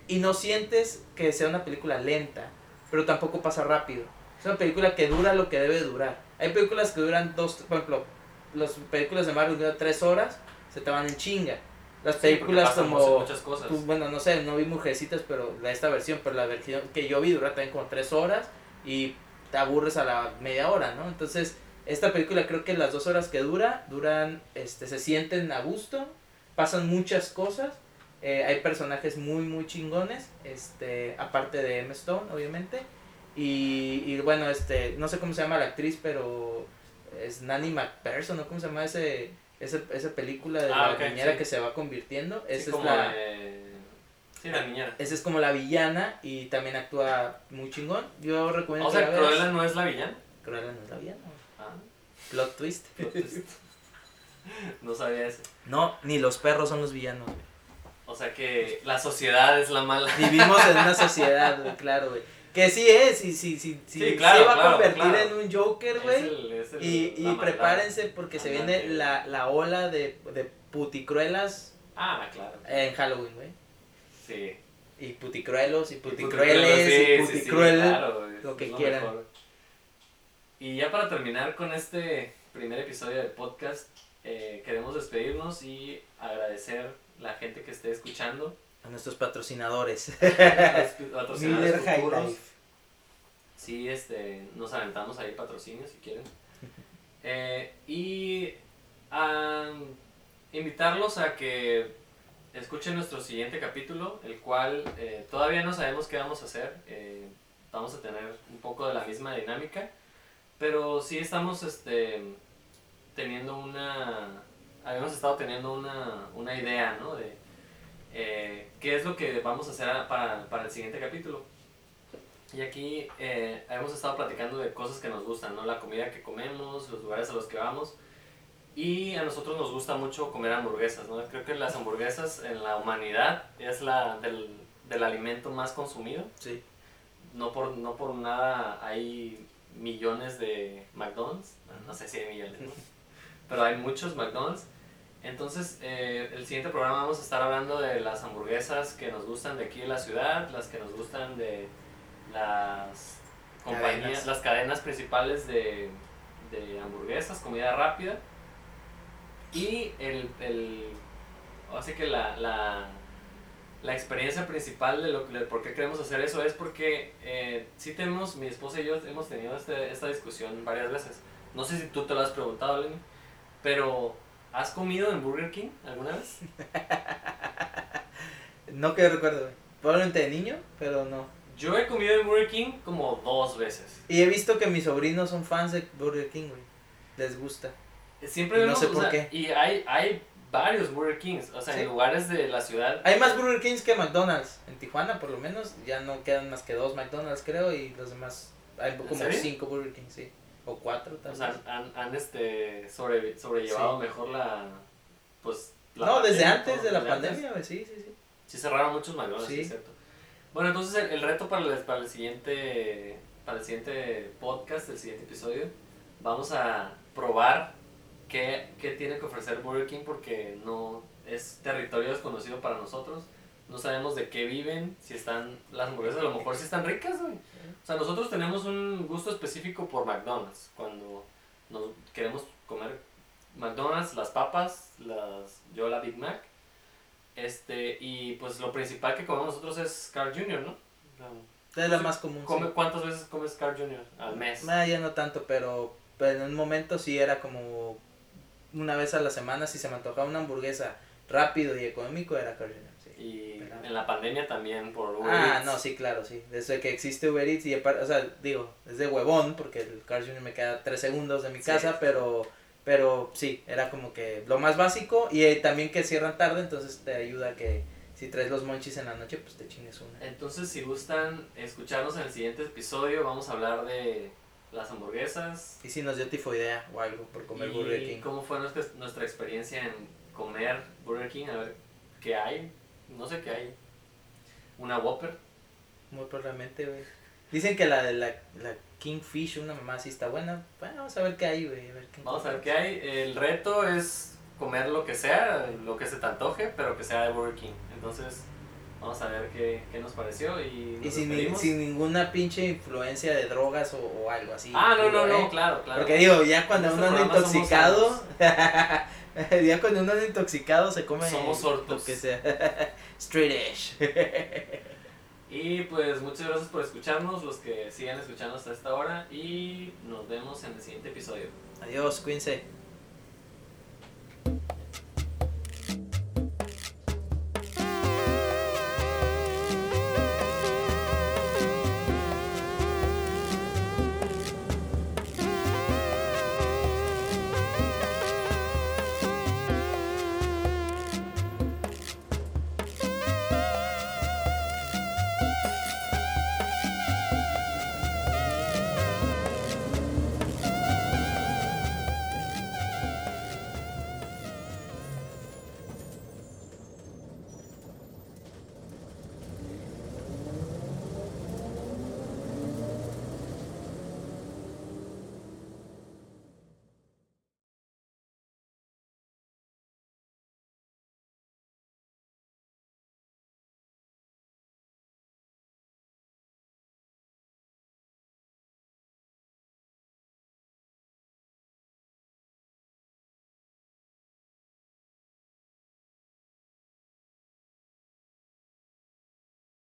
y no sientes que sea una película lenta, pero tampoco pasa rápido. Es una película que dura lo que debe durar. Hay películas que duran dos, por ejemplo, las películas de Marvel duran tres horas, se te van en chinga. Las Sí, películas pasan como, muchas cosas. tú, bueno, no sé, no vi Mujercitas, pero la, esta versión, pero la versión que yo vi dura también como tres horas y te aburres a la media hora, ¿no? Entonces, esta película creo que las dos horas que dura, duran, este, se sienten a gusto, pasan muchas cosas, eh, hay personajes muy, muy chingones, este, aparte de Emma Stone, obviamente, y, y bueno, este, no sé cómo se llama la actriz, pero es Nanny McPherson, ¿no? ¿Cómo se llama ese, ese, esa película de Ah, la ok, niñera sí. que se va convirtiendo? Sí, Esa es como la... de- Sí, la niñera. Esa es como la villana y también actúa muy chingón. Yo recomiendo O que sea, veas. Cruella no es la villana. Cruella no es la villana. Ah, Plot twist. plot twist. <laughs> no sabía eso. No, ni los perros son los villanos. güey. O sea que la sociedad es la mala. Vivimos en una <laughs> sociedad, güey, claro, güey. Que sí es, y sí, sí, sí, Sí, claro, se va a convertir claro. en un Joker, güey. Y, y prepárense porque se viene la, la ola de, de puticruelas Ah, claro. en Halloween, güey. Sí. Y puticruelos, y puticrueles, y sí, lo que quieran. mejor. Y ya para terminar con este primer episodio del podcast, eh, queremos despedirnos y agradecer la gente que esté escuchando. A nuestros patrocinadores. <laughs> patrocinadores Miller High futuros. Life. Sí, este, nos aventamos ahí patrocinios si quieren. <laughs> Eh, y am, invitarlos a que escuchen nuestro siguiente capítulo, el cual eh, todavía no sabemos qué vamos a hacer. eh, vamos a tener un poco de la misma dinámica, pero sí estamos este, teniendo una... Habíamos estado teniendo una, una idea, ¿no? De eh, qué es lo que vamos a hacer para, para el siguiente capítulo. Y aquí eh, hemos estado platicando de cosas que nos gustan, ¿no? La comida que comemos, los lugares a los que vamos. Y a nosotros nos gusta mucho comer hamburguesas, ¿no? Creo que las hamburguesas en la humanidad es la del, del alimento más consumido. Sí. No por, no por nada hay millones de McDonald's. No sé si hay millones, ¿no? <laughs> Pero hay muchos McDonald's. Entonces, eh, el siguiente programa vamos a estar hablando de las hamburguesas que nos gustan de aquí en la ciudad, las que nos gustan de las compañías, Cadenas. las cadenas principales de, de hamburguesas, comida rápida. Y el, el así que la, la, la experiencia principal de lo de por qué queremos hacer eso es porque eh, sí tenemos, mi esposa y yo hemos tenido este- esta discusión varias veces. No sé si tú te lo has preguntado, Lenny, pero ¿has comido en Burger King alguna vez? <laughs> No que recuerdo, güey. Probablemente de niño, pero no. Yo he comido en Burger King como dos veces. Y he visto que mis sobrinos son fans de Burger King, güey. Les gusta. Siempre No vemos, sé o por sea, qué. Y hay, hay varios Burger Kings, o sea, Sí. en lugares de la ciudad. Hay más Burger Kings que McDonald's. En Tijuana, por lo menos, ya no quedan más que dos McDonald's, creo. Y los demás, hay como cinco Burger King, sí. O cuatro, tal O sea, han, han, este, sobre, sobrellevado Sí. mejor la. Pues. la No, desde antes de la antes. pandemia, güey. Sí, sí, sí. Sí cerraron muchos McDonald's, sí. Sí. es cierto. Bueno, entonces el, el reto para el, para el siguiente para el siguiente podcast, el siguiente episodio, vamos a probar qué, qué tiene que ofrecer Burger King porque no es territorio desconocido para nosotros. No sabemos de qué viven, si están las hamburguesas a lo mejor si están ricas, güey. O sea, nosotros tenemos un gusto específico por McDonald's. Cuando nos queremos comer McDonald's, las papas, las yo la Big Mac. Este, y pues lo principal que comemos nosotros es Carl Jr., ¿no? Es la más común. come- sí. ¿Cuántas veces comes Carl Jr. al mes? Ah, ya no tanto, pero, pero en un momento sí era como una vez a la semana, si se me antojaba una hamburguesa rápido y económico, era Carl Jr. Y en la pandemia también por Uber Ah, Eats. no, sí, claro, sí. Desde que existe Uber Eats y aparte, o sea, digo, es de huevón porque el Carl Jr. me queda tres segundos de mi Sí. casa, pero, pero sí, era como que lo más básico y eh, también que cierran tarde, entonces te ayuda que si traes los monchis en la noche, pues te chingues una. Entonces, si gustan escucharnos en el siguiente episodio, vamos a hablar de las hamburguesas Y si nos dio tifoidea o algo por comer y Burger King. cómo fue nuestra, nuestra experiencia en comer Burger King, a ver qué hay, no sé qué hay. Una Whopper. Muy probablemente, güey. Dicen que la de la, la Kingfish, una mamá sí está buena. Bueno, vamos a ver qué hay, güey. Vamos a ver qué hay. El reto es comer lo que sea, lo que se te antoje, pero que sea de Burger King. Entonces, vamos a ver qué, qué nos pareció y sin, ni- sin ninguna pinche influencia de drogas o, o algo así. Ah, no, no, no, ¿eh? claro, claro. Porque digo, ya cuando En uno este anda intoxicado, <laughs> <laughs> ya cuando uno es intoxicado se come Somos hortos. lo que sea. <laughs> Straight <laughs> y pues muchas gracias por escucharnos, los que sigan escuchando hasta esta hora y nos vemos en el siguiente episodio. Adiós, cuídense.